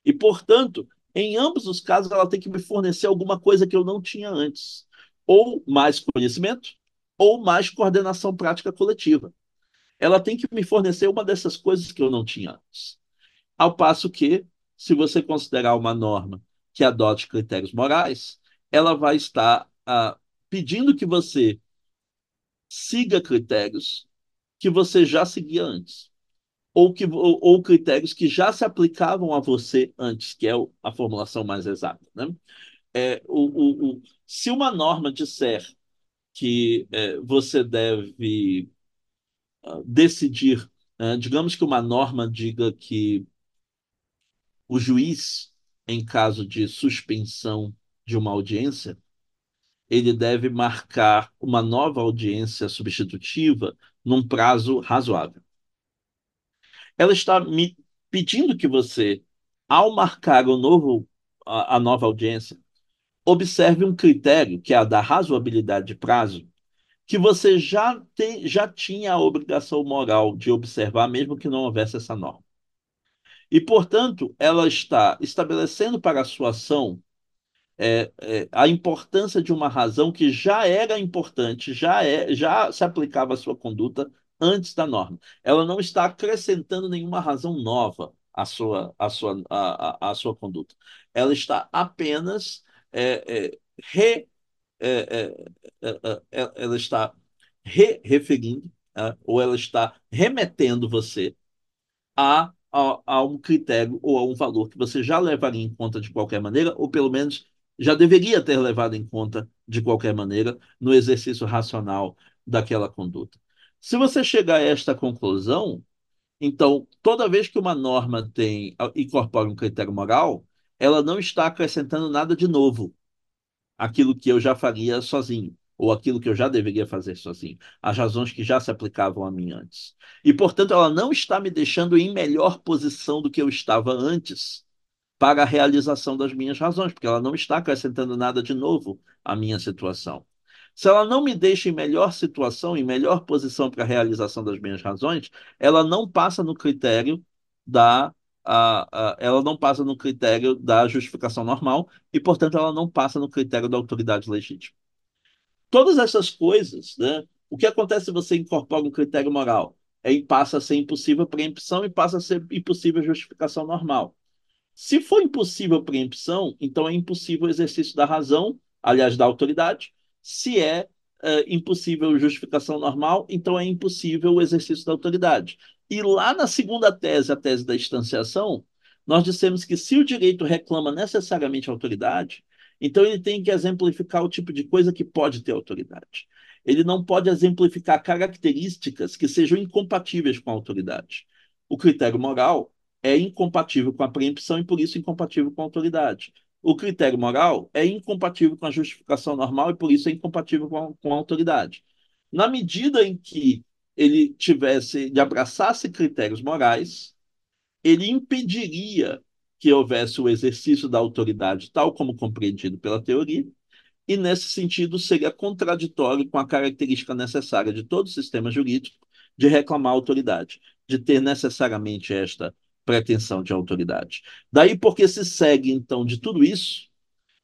E, portanto, em ambos os casos, ela tem que me fornecer alguma coisa que eu não tinha antes. Ou mais conhecimento, ou mais coordenação prática coletiva. Ela tem que me fornecer uma dessas coisas que eu não tinha antes. Ao passo que, se você considerar uma norma que adote critérios morais, ela vai estar ah, pedindo que você siga critérios que você já seguia antes. Ou, que, ou, ou, critérios que já se aplicavam a você antes, que é a formulação mais exata. Né? É, o, o, o, se uma norma disser que é, você deve uh, decidir, uh, digamos que uma norma diga que o juiz, em caso de suspensão de uma audiência, ele deve marcar uma nova audiência substitutiva num prazo razoável. Ela está me pedindo que você, ao marcar o novo, a, a nova audiência, observe um critério, que é a da razoabilidade de prazo, que você já, te, já tinha a obrigação moral de observar, mesmo que não houvesse essa norma. E, portanto, ela está estabelecendo para a sua ação é, é, a importância de uma razão que já era importante, já, é, já se aplicava à sua conduta antes da norma. Ela não está acrescentando nenhuma razão nova à sua, à sua, à, à, sua conduta. Ela está apenas é, é re, é, ela está re referindo, ou ela está remetendo você a a, a, um critério ou a um valor que você já levaria em conta de qualquer maneira, ou pelo menos já deveria ter levado em conta de qualquer maneira no exercício racional daquela conduta. Se você chegar a esta conclusão, então toda vez que uma norma tem incorpora um critério moral, ela não está acrescentando nada de novo, aquilo que eu já faria sozinho ou aquilo que eu já deveria fazer sozinho, as razões que já se aplicavam a mim antes. E, portanto, ela não está me deixando em melhor posição do que eu estava antes para a realização das minhas razões, porque ela não está acrescentando nada de novo à minha situação. Se ela não me deixa em melhor situação, em melhor posição para a realização das minhas razões, ela não passa no critério da ela não passa no critério da justificação normal e, portanto, ela não passa no critério da autoridade legítima. Todas essas coisas, né? O que acontece se você incorpora um critério moral? É, passa a ser impossível preempção e passa a ser impossível justificação normal. Se for impossível preempção, então é impossível o exercício da razão, aliás, da autoridade. Se é, é impossível justificação normal, então é impossível o exercício da autoridade. E lá na segunda tese, a tese da instanciação, nós dissemos que se o direito reclama necessariamente autoridade, então ele tem que exemplificar o tipo de coisa que pode ter autoridade. Ele não pode exemplificar características que sejam incompatíveis com a autoridade. O critério moral é incompatível com a preempção e, por isso, incompatível com a autoridade. O critério moral é incompatível com a justificação normal e, por isso, é incompatível com a, com a autoridade. Na medida em que ele tivesse, ele abraçasse critérios morais, ele impediria que houvesse o exercício da autoridade tal como compreendido pela teoria, e, nesse sentido, seria contraditório com a característica necessária de todo sistema jurídico de reclamar autoridade, de ter necessariamente esta pretensão de autoridade. Daí porque se segue, então, de tudo isso,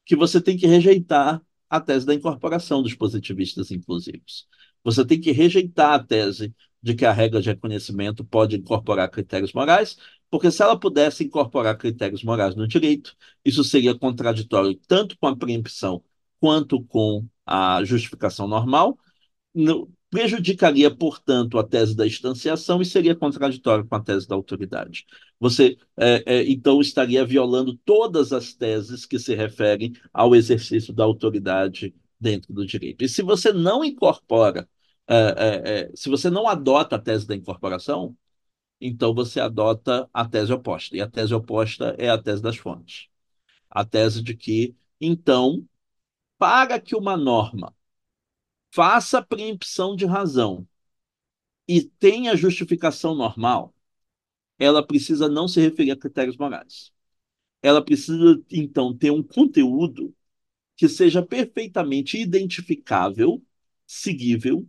que você tem que rejeitar a tese da incorporação dos positivistas inclusivos. Você tem que rejeitar a tese de que a regra de reconhecimento pode incorporar critérios morais, porque se ela pudesse incorporar critérios morais no direito, isso seria contraditório tanto com a preempção quanto com a justificação normal, prejudicaria, portanto, a tese da instanciação e seria contraditório com a tese da autoridade. Você, é, é, então, estaria violando todas as teses que se referem ao exercício da autoridade dentro do direito. E se você não incorpora, é, é, é se você não adota a tese da incorporação, então você adota a tese oposta. E a tese oposta é a tese das fontes. A tese de que, então, para que uma norma faça preempção de razão e tenha justificação normal, ela precisa não se referir a critérios morais. Ela precisa, então, ter um conteúdo que seja perfeitamente identificável, seguível,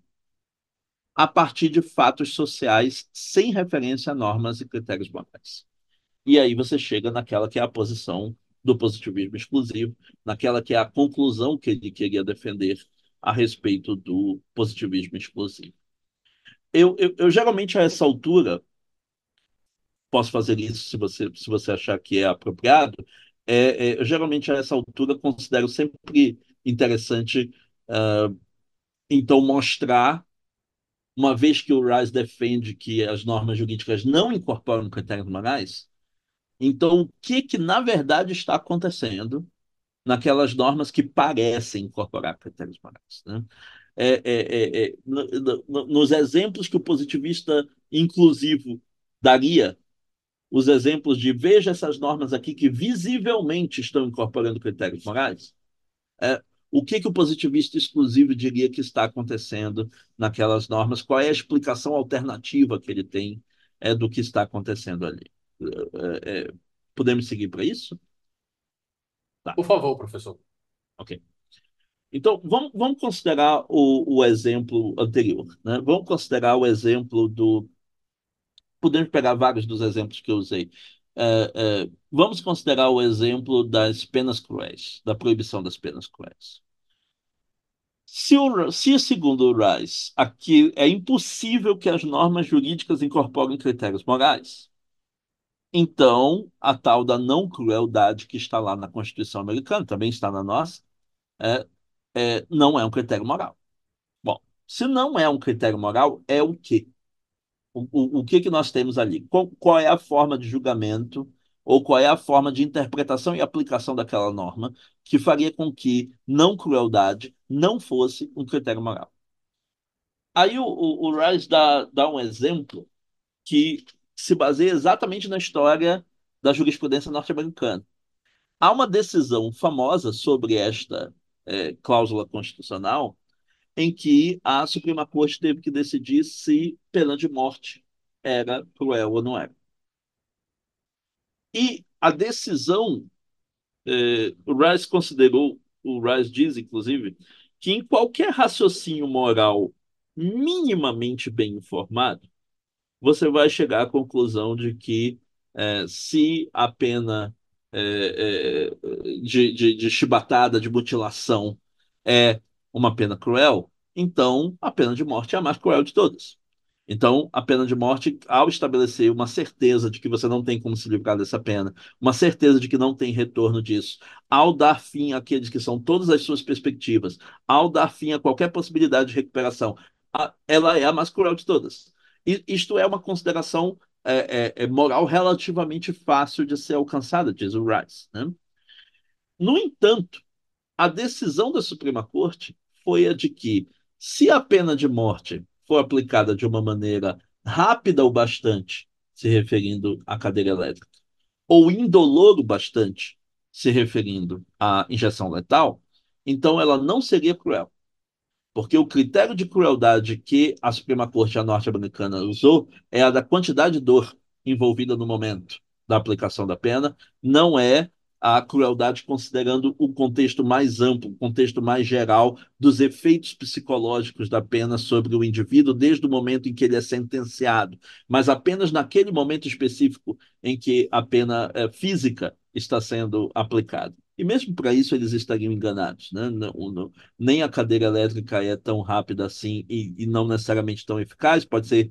a partir de fatos sociais sem referência a normas e critérios morais. E aí você chega naquela que é a posição do positivismo exclusivo, naquela que é a conclusão que ele queria defender a respeito do positivismo exclusivo. Eu, eu, eu, geralmente, a essa altura, posso fazer isso se você, se você achar que é apropriado, é, é eu geralmente, a essa altura, considero sempre interessante, uh, então, mostrar, uma vez que o Rice defende que as normas jurídicas não incorporam critérios morais, então, o que, que na verdade está acontecendo naquelas normas que parecem incorporar critérios morais. Né? É, é, é, é no, no, nos exemplos que o positivista inclusivo daria, os exemplos de veja essas normas aqui que visivelmente estão incorporando critérios morais, é, o que, que o positivista exclusivo diria que está acontecendo naquelas normas? Qual é a explicação alternativa que ele tem é, do que está acontecendo ali? Podemos seguir para isso? Tá. Por favor, professor. Ok. Então, vamos, vamos considerar o, o exemplo anterior. Né? Vamos considerar o exemplo do. Podemos pegar vários dos exemplos que eu usei. é, é, vamos considerar o exemplo das penas cruéis, da proibição das penas cruéis. Se, o, se segundo o Rice, aqui é impossível que as normas jurídicas incorporem critérios morais, então a tal da não crueldade que está lá na Constituição americana, também está na nossa, é, é, não é um critério moral. Bom, se não é um critério moral, é o quê? O, o, o que que nós temos ali? Qual, qual é a forma de julgamento ou qual é a forma de interpretação e aplicação daquela norma que faria com que não crueldade não fosse um critério moral? Aí o, o, o Rice dá, dá um exemplo que se baseia exatamente na história da jurisprudência norte-americana. Há uma decisão famosa sobre esta é, cláusula constitucional em que a Suprema Corte teve que decidir se pena de morte era cruel ou não era. E a decisão, eh, o Rice considerou, o Rice diz, inclusive, que em qualquer raciocínio moral minimamente bem informado, você vai chegar à conclusão de que eh, se a pena eh, de, de, de chibatada, de mutilação, é uma pena cruel, então a pena de morte é a mais cruel de todas. Então, a pena de morte, ao estabelecer uma certeza de que você não tem como se livrar dessa pena, uma certeza de que não tem retorno disso, ao dar fim àqueles que são todas as suas perspectivas, ao dar fim a qualquer possibilidade de recuperação, ela é a mais cruel de todas. Isto é uma consideração é, é, é moral relativamente fácil de ser alcançada, diz o Rice. Né? No entanto, a decisão da Suprema Corte foi a de que, se a pena de morte for aplicada de uma maneira rápida o bastante, se referindo à cadeira elétrica, ou indolor o bastante, se referindo à injeção letal, então ela não seria cruel. Porque o critério de crueldade que a Suprema Corte norte-americana usou é a da quantidade de dor envolvida no momento da aplicação da pena, não é a crueldade considerando o contexto mais amplo, o contexto mais geral dos efeitos psicológicos da pena sobre o indivíduo desde o momento em que ele é sentenciado, mas apenas naquele momento específico em que a pena é, física está sendo aplicada. E mesmo para isso eles estariam enganados, né? Não, não, nem a cadeira elétrica é tão rápida assim e, e não necessariamente tão eficaz. Pode ser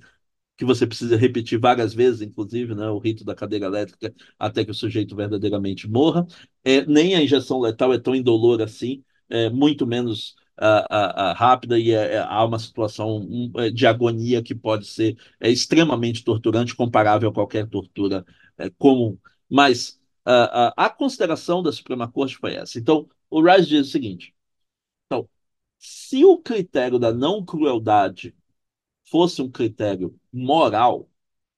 que você precisa repetir várias vezes, inclusive, né, o rito da cadeira elétrica, até que o sujeito verdadeiramente morra. É, nem a injeção letal é tão indolor assim, é muito menos a, a, a rápida e é, é, há uma situação é, de agonia que pode ser é, extremamente torturante, comparável a qualquer tortura comum. Mas a, a, a consideração da Suprema Corte foi essa. Então, o Rice diz o seguinte: então, se o critério da não crueldade fosse um critério moral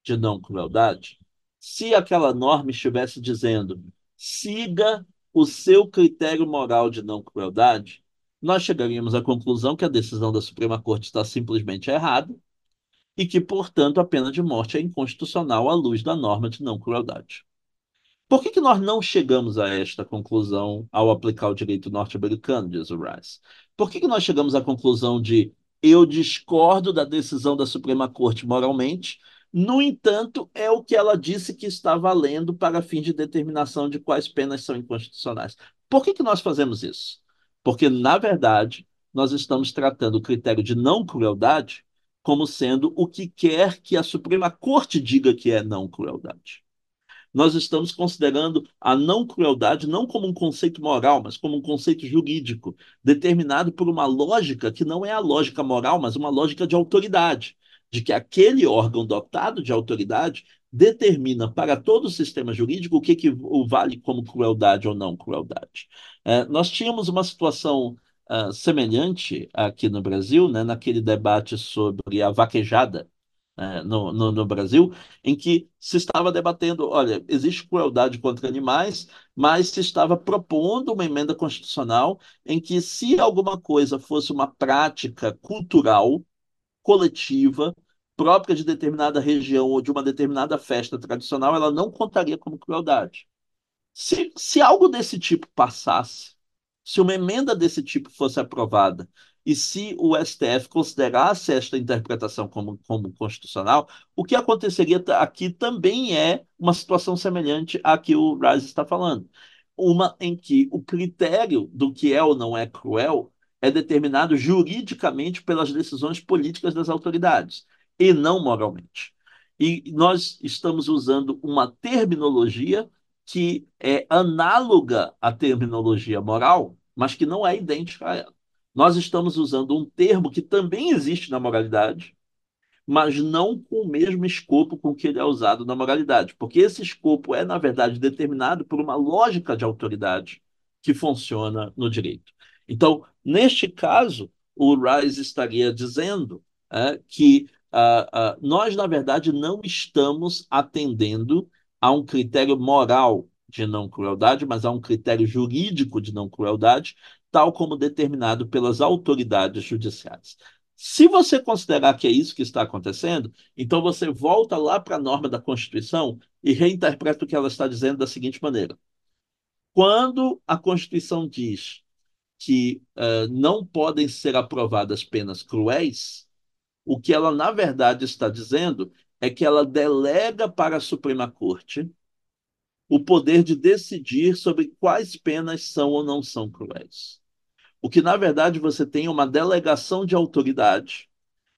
de não crueldade, se aquela norma estivesse dizendo siga o seu critério moral de não crueldade, nós chegaríamos à conclusão que a decisão da Suprema Corte está simplesmente errada e que, portanto, a pena de morte é inconstitucional à luz da norma de não crueldade. Por que, que nós não chegamos a esta conclusão ao aplicar o direito norte-americano, diz o Rice? Por que, que nós chegamos à conclusão de eu discordo da decisão da Suprema Corte moralmente. No entanto, é o que ela disse que está valendo para fim de determinação de quais penas são inconstitucionais. Por que, que nós fazemos isso? Porque, na verdade, nós estamos tratando o critério de não crueldade como sendo o que quer que a Suprema Corte diga que é não crueldade nós estamos considerando a não crueldade não como um conceito moral, mas como um conceito jurídico, determinado por uma lógica que não é a lógica moral, mas uma lógica de autoridade, de que aquele órgão dotado de autoridade determina para todo o sistema jurídico o que, que o vale como crueldade ou não crueldade. É, nós tínhamos uma situação uh, semelhante aqui no Brasil, né, naquele debate sobre a vaquejada, é, no, no, no, Brasil, em que se estava debatendo, olha, existe crueldade contra animais, mas se estava propondo uma emenda constitucional em que se alguma coisa fosse uma prática cultural coletiva própria de determinada região ou de uma determinada festa tradicional, ela não contaria como crueldade. Se, se algo desse tipo passasse, se uma emenda desse tipo fosse aprovada e se o STF considerasse esta interpretação como, como constitucional, o que aconteceria aqui também é uma situação semelhante à que o Rice está falando. Uma em que o critério do que é ou não é cruel é determinado juridicamente pelas decisões políticas das autoridades e não moralmente. E nós estamos usando uma terminologia que é análoga à terminologia moral, mas que não é idêntica a ela. Nós estamos usando um termo que também existe na moralidade, mas não com o mesmo escopo com que ele é usado na moralidade, porque esse escopo é, na verdade, determinado por uma lógica de autoridade que funciona no direito. Então, neste caso, o Rice estaria dizendo é, que uh, uh, nós, na verdade, não estamos atendendo a um critério moral de não crueldade, mas a um critério jurídico de não crueldade, tal como determinado pelas autoridades judiciais. Se você considerar que é isso que está acontecendo, então você volta lá para a norma da Constituição e reinterpreta o que ela está dizendo da seguinte maneira: quando a Constituição diz que uh, não podem ser aprovadas penas cruéis, o que ela, na verdade, está dizendo é que ela delega para a Suprema Corte o poder de decidir sobre quais penas são ou não são cruéis. O que, na verdade, você tem é uma delegação de autoridade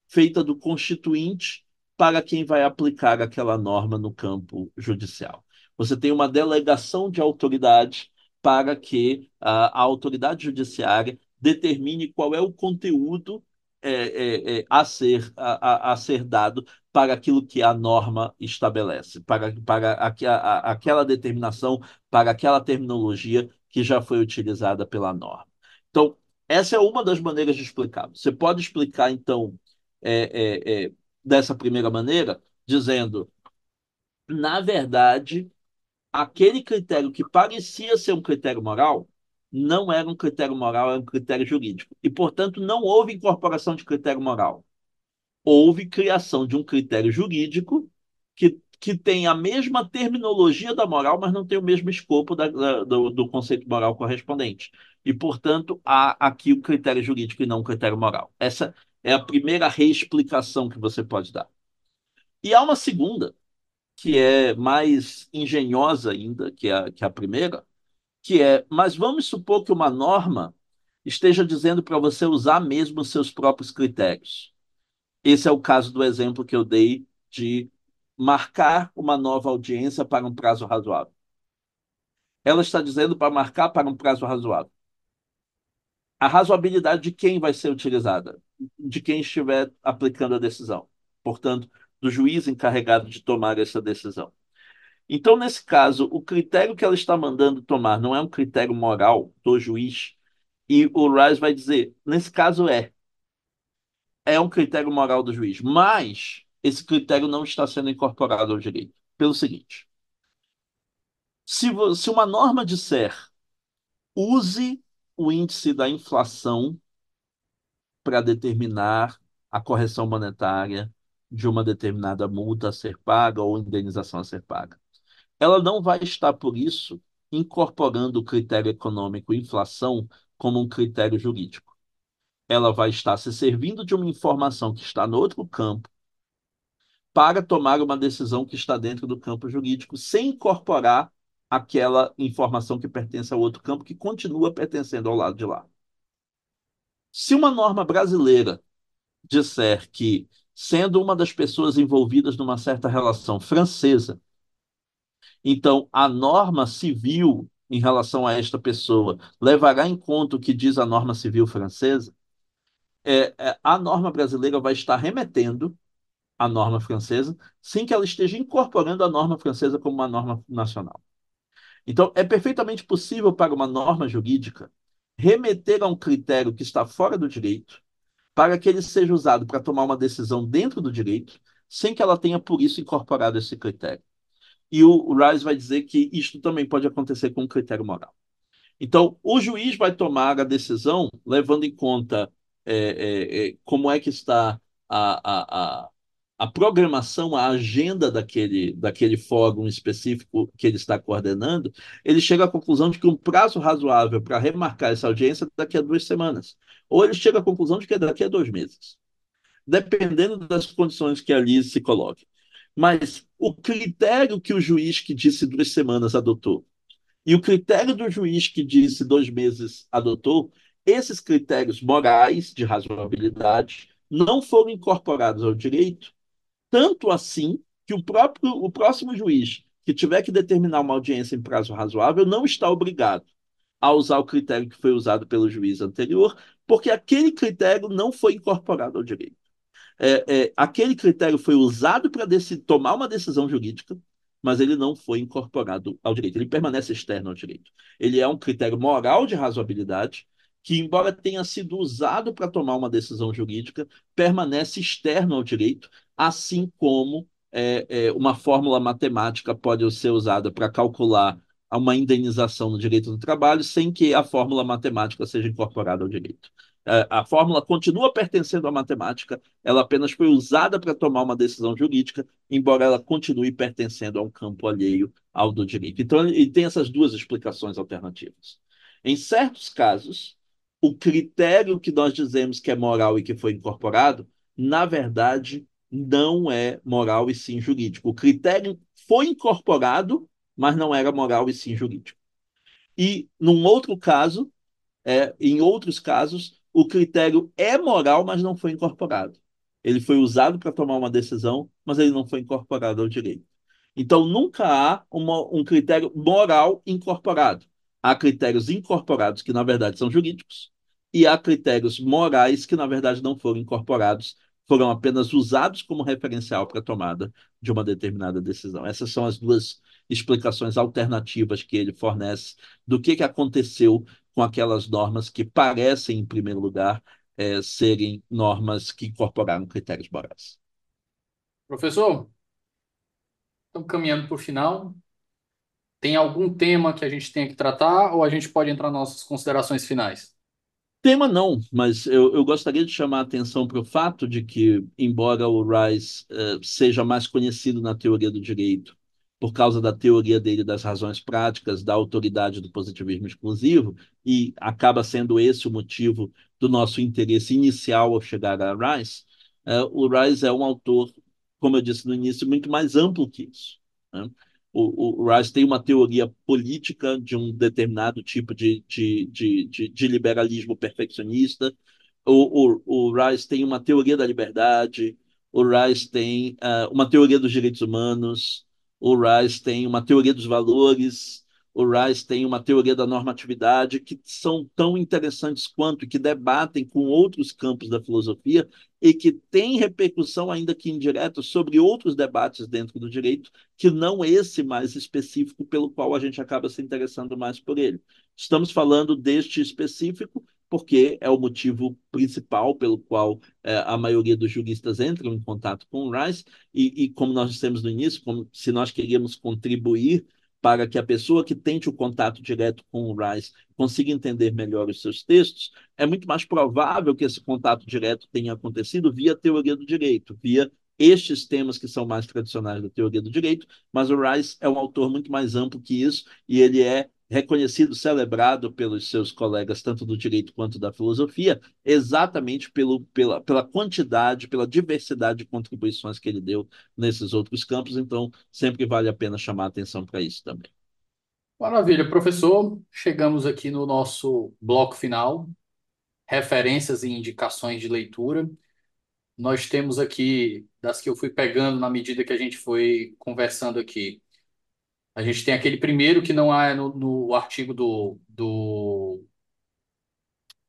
feita do constituinte para quem vai aplicar aquela norma no campo judicial. Você tem uma delegação de autoridade para que a, a autoridade judiciária determine qual é o conteúdo é, é, é, a, ser, a, a, ser dado para aquilo que a norma estabelece, para, para a, aquela determinação, para aquela terminologia que já foi utilizada pela norma. Então, essa é uma das maneiras de explicar. Você pode explicar, então, é, é, é, dessa primeira maneira, dizendo, na verdade, aquele critério que parecia ser um critério moral não era um critério moral, era um critério jurídico. E, portanto, não houve incorporação de critério moral. Houve criação de um critério jurídico que, tem a mesma terminologia da moral, mas não tem o mesmo escopo da, da, do, do conceito moral correspondente. E, portanto, há aqui o critério jurídico e não o critério moral. Essa é a primeira reexplicação que você pode dar. E há uma segunda, que é mais engenhosa ainda que a, que a primeira, que é, mas vamos supor que uma norma esteja dizendo para você usar mesmo os seus próprios critérios. Esse é o caso do exemplo que eu dei de marcar uma nova audiência para um prazo razoável. Ela está dizendo para marcar para um prazo razoável. A razoabilidade de quem vai ser utilizada? De quem estiver aplicando a decisão. Portanto, do juiz encarregado de tomar essa decisão. Então, nesse caso, o critério que ela está mandando tomar não é um critério moral do juiz, e o Rice vai dizer, nesse caso é. É um critério moral do juiz, mas esse critério não está sendo incorporado ao direito. Pelo seguinte: se, se uma norma disser use o índice da inflação para determinar a correção monetária de uma determinada multa a ser paga ou indenização a ser paga ela não vai estar, por isso, incorporando o critério econômico inflação como um critério jurídico. Ela vai estar se servindo de uma informação que está no outro campo para tomar uma decisão que está dentro do campo jurídico, sem incorporar aquela informação que pertence ao outro campo, que continua pertencendo ao lado de lá. Se uma norma brasileira disser que, sendo uma das pessoas envolvidas numa certa relação francesa, então, a norma civil em relação a esta pessoa levará em conta o que diz a norma civil francesa? É, é, a norma brasileira vai estar remetendo à norma francesa, sem que ela esteja incorporando a norma francesa como uma norma nacional. Então, é perfeitamente possível para uma norma jurídica remeter a um critério que está fora do direito, para que ele seja usado para tomar uma decisão dentro do direito, sem que ela tenha, por isso, incorporado esse critério. E o Rice vai dizer que isto também pode acontecer com um critério moral. Então, o juiz vai tomar a decisão levando em conta é, é, é, como é que está a, a, a programação, a agenda daquele, daquele fórum específico que ele está coordenando, ele chega à conclusão de que um prazo razoável para remarcar essa audiência é daqui a duas semanas. Ou ele chega à conclusão de que é daqui a dois meses. Dependendo das condições que ali se coloque. Mas o critério que o juiz que disse duas semanas adotou e o critério do juiz que disse dois meses adotou, esses critérios morais de razoabilidade não foram incorporados ao direito, tanto assim que o próprio o próximo juiz que tiver que determinar uma audiência em prazo razoável não está obrigado a usar o critério que foi usado pelo juiz anterior, porque aquele critério não foi incorporado ao direito. É, é, aquele critério foi usado para tomar uma decisão jurídica, mas ele não foi incorporado ao direito. Ele permanece externo ao direito. Ele é um critério moral de razoabilidade que, embora tenha sido usado para tomar uma decisão jurídica, permanece externo ao direito, assim como é, é, uma fórmula matemática pode ser usada para calcular uma indenização no direito do trabalho sem que a fórmula matemática seja incorporada ao direito. É, a fórmula continua pertencendo à matemática, ela apenas foi usada para tomar uma decisão jurídica, embora ela continue pertencendo a um campo alheio ao do direito. Então, ele tem essas duas explicações alternativas. Em certos casos, o critério que nós dizemos que é moral e que foi incorporado, na verdade, não é moral e sim jurídico. O critério foi incorporado, mas não era moral e sim jurídico. E, num outro caso, é, em outros casos, o critério é moral, mas não foi incorporado. Ele foi usado para tomar uma decisão, mas ele não foi incorporado ao direito. Então, nunca há uma, um critério moral incorporado. Há critérios incorporados que, na verdade, são jurídicos, e há critérios morais que, na verdade, não foram incorporados, foram apenas usados como referencial para a tomada de uma determinada decisão. Essas são as duas explicações alternativas que ele fornece do que, que aconteceu com aquelas normas que parecem, em primeiro lugar, é, serem normas que incorporaram critérios morais. Professor, estamos caminhando para o final. Tem algum tema que a gente tenha que tratar ou a gente pode entrar nas nossas considerações finais? Tema não, mas eu, eu gostaria de chamar a atenção para o fato de que, embora o Rice uh, seja mais conhecido na teoria do direito por causa da teoria dele das razões práticas, da autoridade do positivismo exclusivo, e acaba sendo esse o motivo do nosso interesse inicial ao chegar a Rice, uh, o Rice é um autor, como eu disse no início, muito mais amplo que isso. Né? O, o, Rice tem uma teoria política de um determinado tipo de, de, de, de, de liberalismo perfeccionista. O, o, o Rice tem uma teoria da liberdade. O Rice tem uh, uma teoria dos direitos humanos o Rice tem uma teoria dos valores, o Rice tem uma teoria da normatividade, que são tão interessantes quanto, que debatem com outros campos da filosofia e que têm repercussão, ainda que indireta, sobre outros debates dentro do direito, que não esse mais específico pelo qual a gente acaba se interessando mais por ele. Estamos falando deste específico porque é o motivo principal pelo qual é, a maioria dos juristas entram em contato com o Rice, e, e como nós dissemos no início, como se nós queríamos contribuir para que a pessoa que tente o contato direto com o Rice consiga entender melhor os seus textos, é muito mais provável que esse contato direto tenha acontecido via teoria do direito, via estes temas que são mais tradicionais da teoria do direito, mas o Rice é um autor muito mais amplo que isso e ele é reconhecido, celebrado pelos seus colegas, tanto do direito quanto da filosofia, exatamente pelo, pela, pela quantidade, pela diversidade de contribuições que ele deu nesses outros campos. Então, sempre vale a pena chamar a atenção para isso também. Maravilha, professor. Chegamos aqui no nosso bloco final, referências e indicações de leitura. Nós temos aqui, das que eu fui pegando na medida que a gente foi conversando aqui, a gente tem aquele primeiro que não é no, no artigo do, do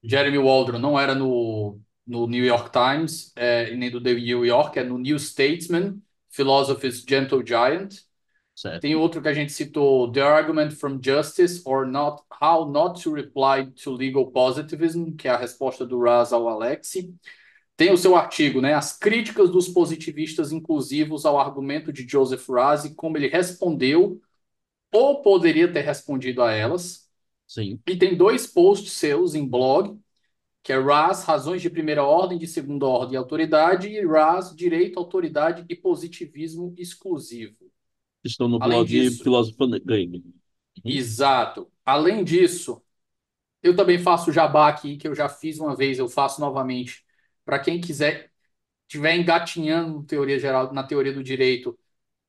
Jeremy Waldron, não era no, no New York Times, é, nem do The New York, é no New Statesman, Philosophy's Gentle Giant. Certo. Tem outro que a gente citou, The Argument from Justice or not, How Not to Reply to Legal Positivism, que é a resposta do Raz ao Alexi. Tem o seu artigo, né? As críticas dos positivistas inclusivos ao argumento de Joseph Raz e como ele respondeu ou poderia ter respondido a elas. Sim. E tem dois posts seus em blog que é RAS, razões de primeira ordem, de segunda ordem e autoridade, e RAS, direito, autoridade e positivismo exclusivo. Estão no Além blog disso- Filósofo Grego. Exato. Além disso, eu também faço jabá aqui, que eu já fiz uma vez, eu faço novamente. Para quem quiser, estiver engatinhando teoria geral, na teoria do direito,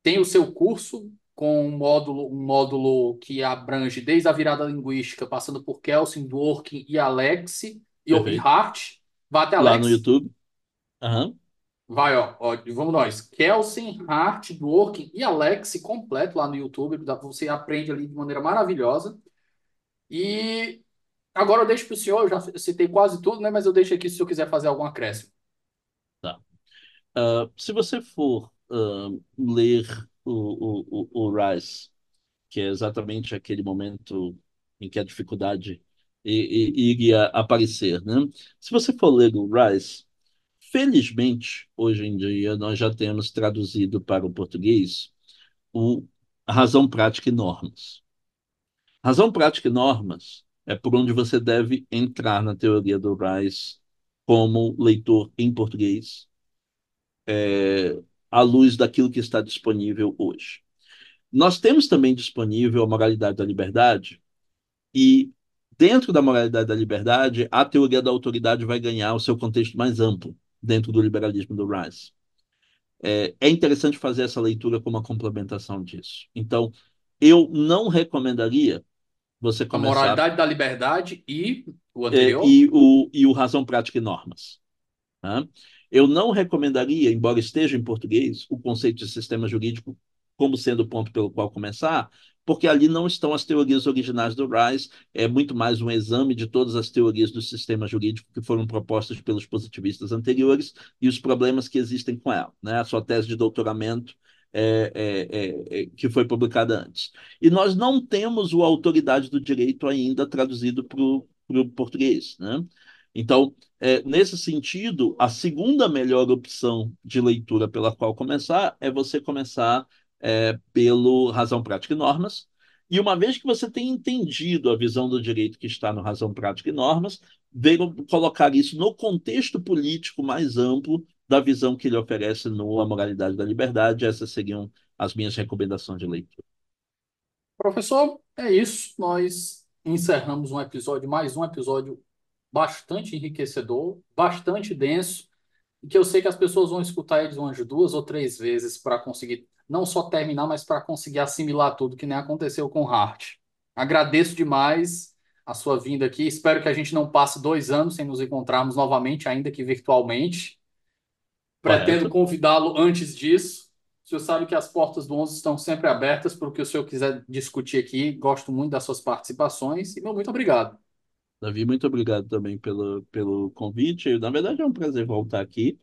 tem o seu curso com um módulo, um módulo que abrange desde a virada linguística, passando por Kelsen, Dworkin e Alex, e o Perfeito. Hart. Vai até Lá Alex. no YouTube. Aham. Vai, ó, ó, vamos nós. Kelsen, Hart, Dworkin e Alex completo lá no YouTube. Você aprende ali de maneira maravilhosa. E agora eu deixo para o senhor, eu já citei quase tudo, né? Mas eu deixo aqui se o senhor quiser fazer algum acréscimo. Ah, se você for ah, ler o, o, o, Rise, que é exatamente aquele momento em que a dificuldade iria aparecer, né? Se você for ler o Rise, felizmente, hoje em dia, nós já temos traduzido para o português o Razão Prática e Normas. Razão Prática e Normas é por onde você deve entrar na teoria do Rise como leitor em português é, à luz daquilo que está disponível hoje. Nós temos também disponível a moralidade da liberdade, e dentro da moralidade da liberdade, a teoria da autoridade vai ganhar o seu contexto mais amplo dentro do liberalismo do Rice. É, é interessante fazer essa leitura como uma complementação disso. Então, eu não recomendaria você A começar moralidade da liberdade e o é, anterior. e o, e o Razão Prática e Normas. tá? Eu não recomendaria, embora esteja em português, o conceito de sistema jurídico como sendo o ponto pelo qual começar, porque ali não estão as teorias originais do Rice, é muito mais um exame de todas as teorias do sistema jurídico que foram propostas pelos positivistas anteriores e os problemas que existem com ela. Né? A sua tese de doutoramento é, é, é, é, que foi publicada antes. E nós não temos o Autoridade do Direito ainda traduzido para o português. Né? Então, é, nesse sentido, a segunda melhor opção de leitura pela qual começar é você começar é, pelo Razão Prática e Normas. E uma vez que você tem entendido a visão do direito que está no Razão Prática e Normas, ver, colocar isso no contexto político mais amplo da visão que ele oferece no A Moralidade da Liberdade. Essas seriam as minhas recomendações de leitura. Professor, é isso. Nós encerramos um episódio, mais um episódio bastante enriquecedor, bastante denso, e que eu sei que as pessoas vão escutar eles umas duas ou três vezes para conseguir não só terminar, mas para conseguir assimilar tudo, que nem aconteceu com o Hart. Agradeço demais a sua vinda aqui. Espero que a gente não passe dois anos sem nos encontrarmos novamente, ainda que virtualmente. Pretendo convidá-lo antes disso. O senhor sabe que as portas do 11 estão sempre abertas para o que o senhor quiser discutir aqui. Gosto muito das suas participações e meu muito obrigado. Davi, muito obrigado também pelo, pelo convite. Na verdade, é um prazer voltar aqui.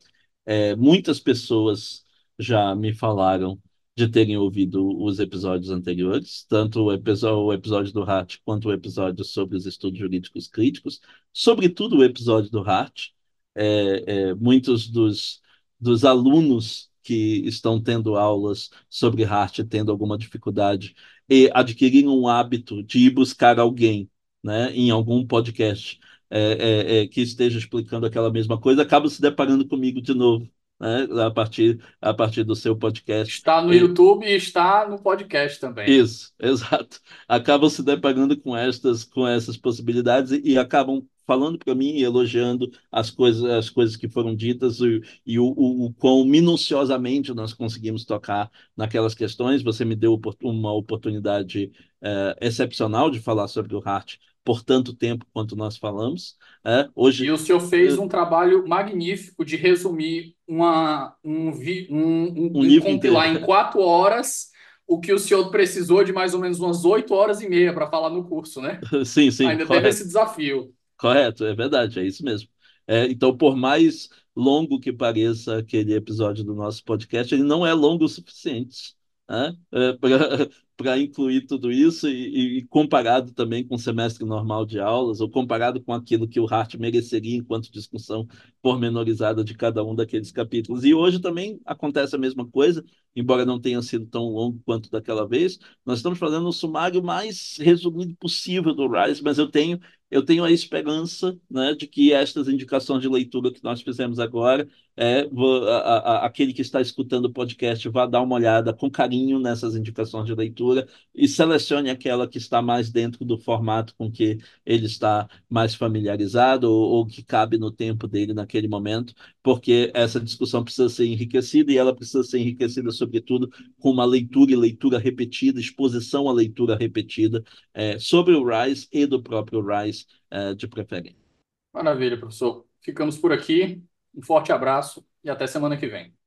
É, muitas pessoas já me falaram de terem ouvido os episódios anteriores, tanto o episódio, o episódio do Hart quanto o episódio sobre os estudos jurídicos críticos, sobretudo o episódio do Hart. É, é, muitos dos, dos alunos que estão tendo aulas sobre Hart tendo alguma dificuldade e adquiriram um hábito de ir buscar alguém né, em algum podcast é, é, é, que esteja explicando aquela mesma coisa, acaba se deparando comigo de novo, né, a partir, a partir do seu podcast. Está no YouTube e está no podcast também. Isso, exato. Acabam se deparando com estas, com essas possibilidades e, e acabam falando para mim e elogiando as coisas, as coisas que foram ditas e, e o, o, o quão minuciosamente nós conseguimos tocar naquelas questões. Você me deu uma oportunidade eh, excepcional de falar sobre o Hart por tanto tempo quanto nós falamos. É, hoje E o senhor fez um trabalho magnífico de resumir uma, um, vi- um, um, Um livro compilar inteiro. em quatro horas o que o senhor precisou de mais ou menos umas oito horas e meia para falar no curso, né? sim, sim, Ainda teve correto. esse desafio. Correto, é verdade, é isso mesmo. É, então, por mais longo que pareça aquele episódio do nosso podcast, ele não é longo o suficiente, né, para incluir tudo isso e, e, comparado também com o semestre normal de aulas, ou comparado com aquilo que o Hart mereceria enquanto discussão pormenorizada de cada um daqueles capítulos. E hoje também acontece a mesma coisa, embora não tenha sido tão longo quanto daquela vez. Nós estamos fazendo o sumário mais resumido possível do Rice, mas eu tenho eu tenho a esperança né, de que estas indicações de leitura que nós fizemos agora, é, a, a, aquele que está escutando o podcast vá dar uma olhada com carinho nessas indicações de leitura e selecione aquela que está mais dentro do formato com que ele está mais familiarizado ou, ou que cabe no tempo dele naquele momento, porque essa discussão precisa ser enriquecida e ela precisa ser enriquecida, sobretudo, com uma leitura e leitura repetida, exposição à leitura repetida é, sobre o Rice e do próprio Rice uh, de preferência. Maravilha, professor. Ficamos por aqui. Um forte abraço e até semana que vem.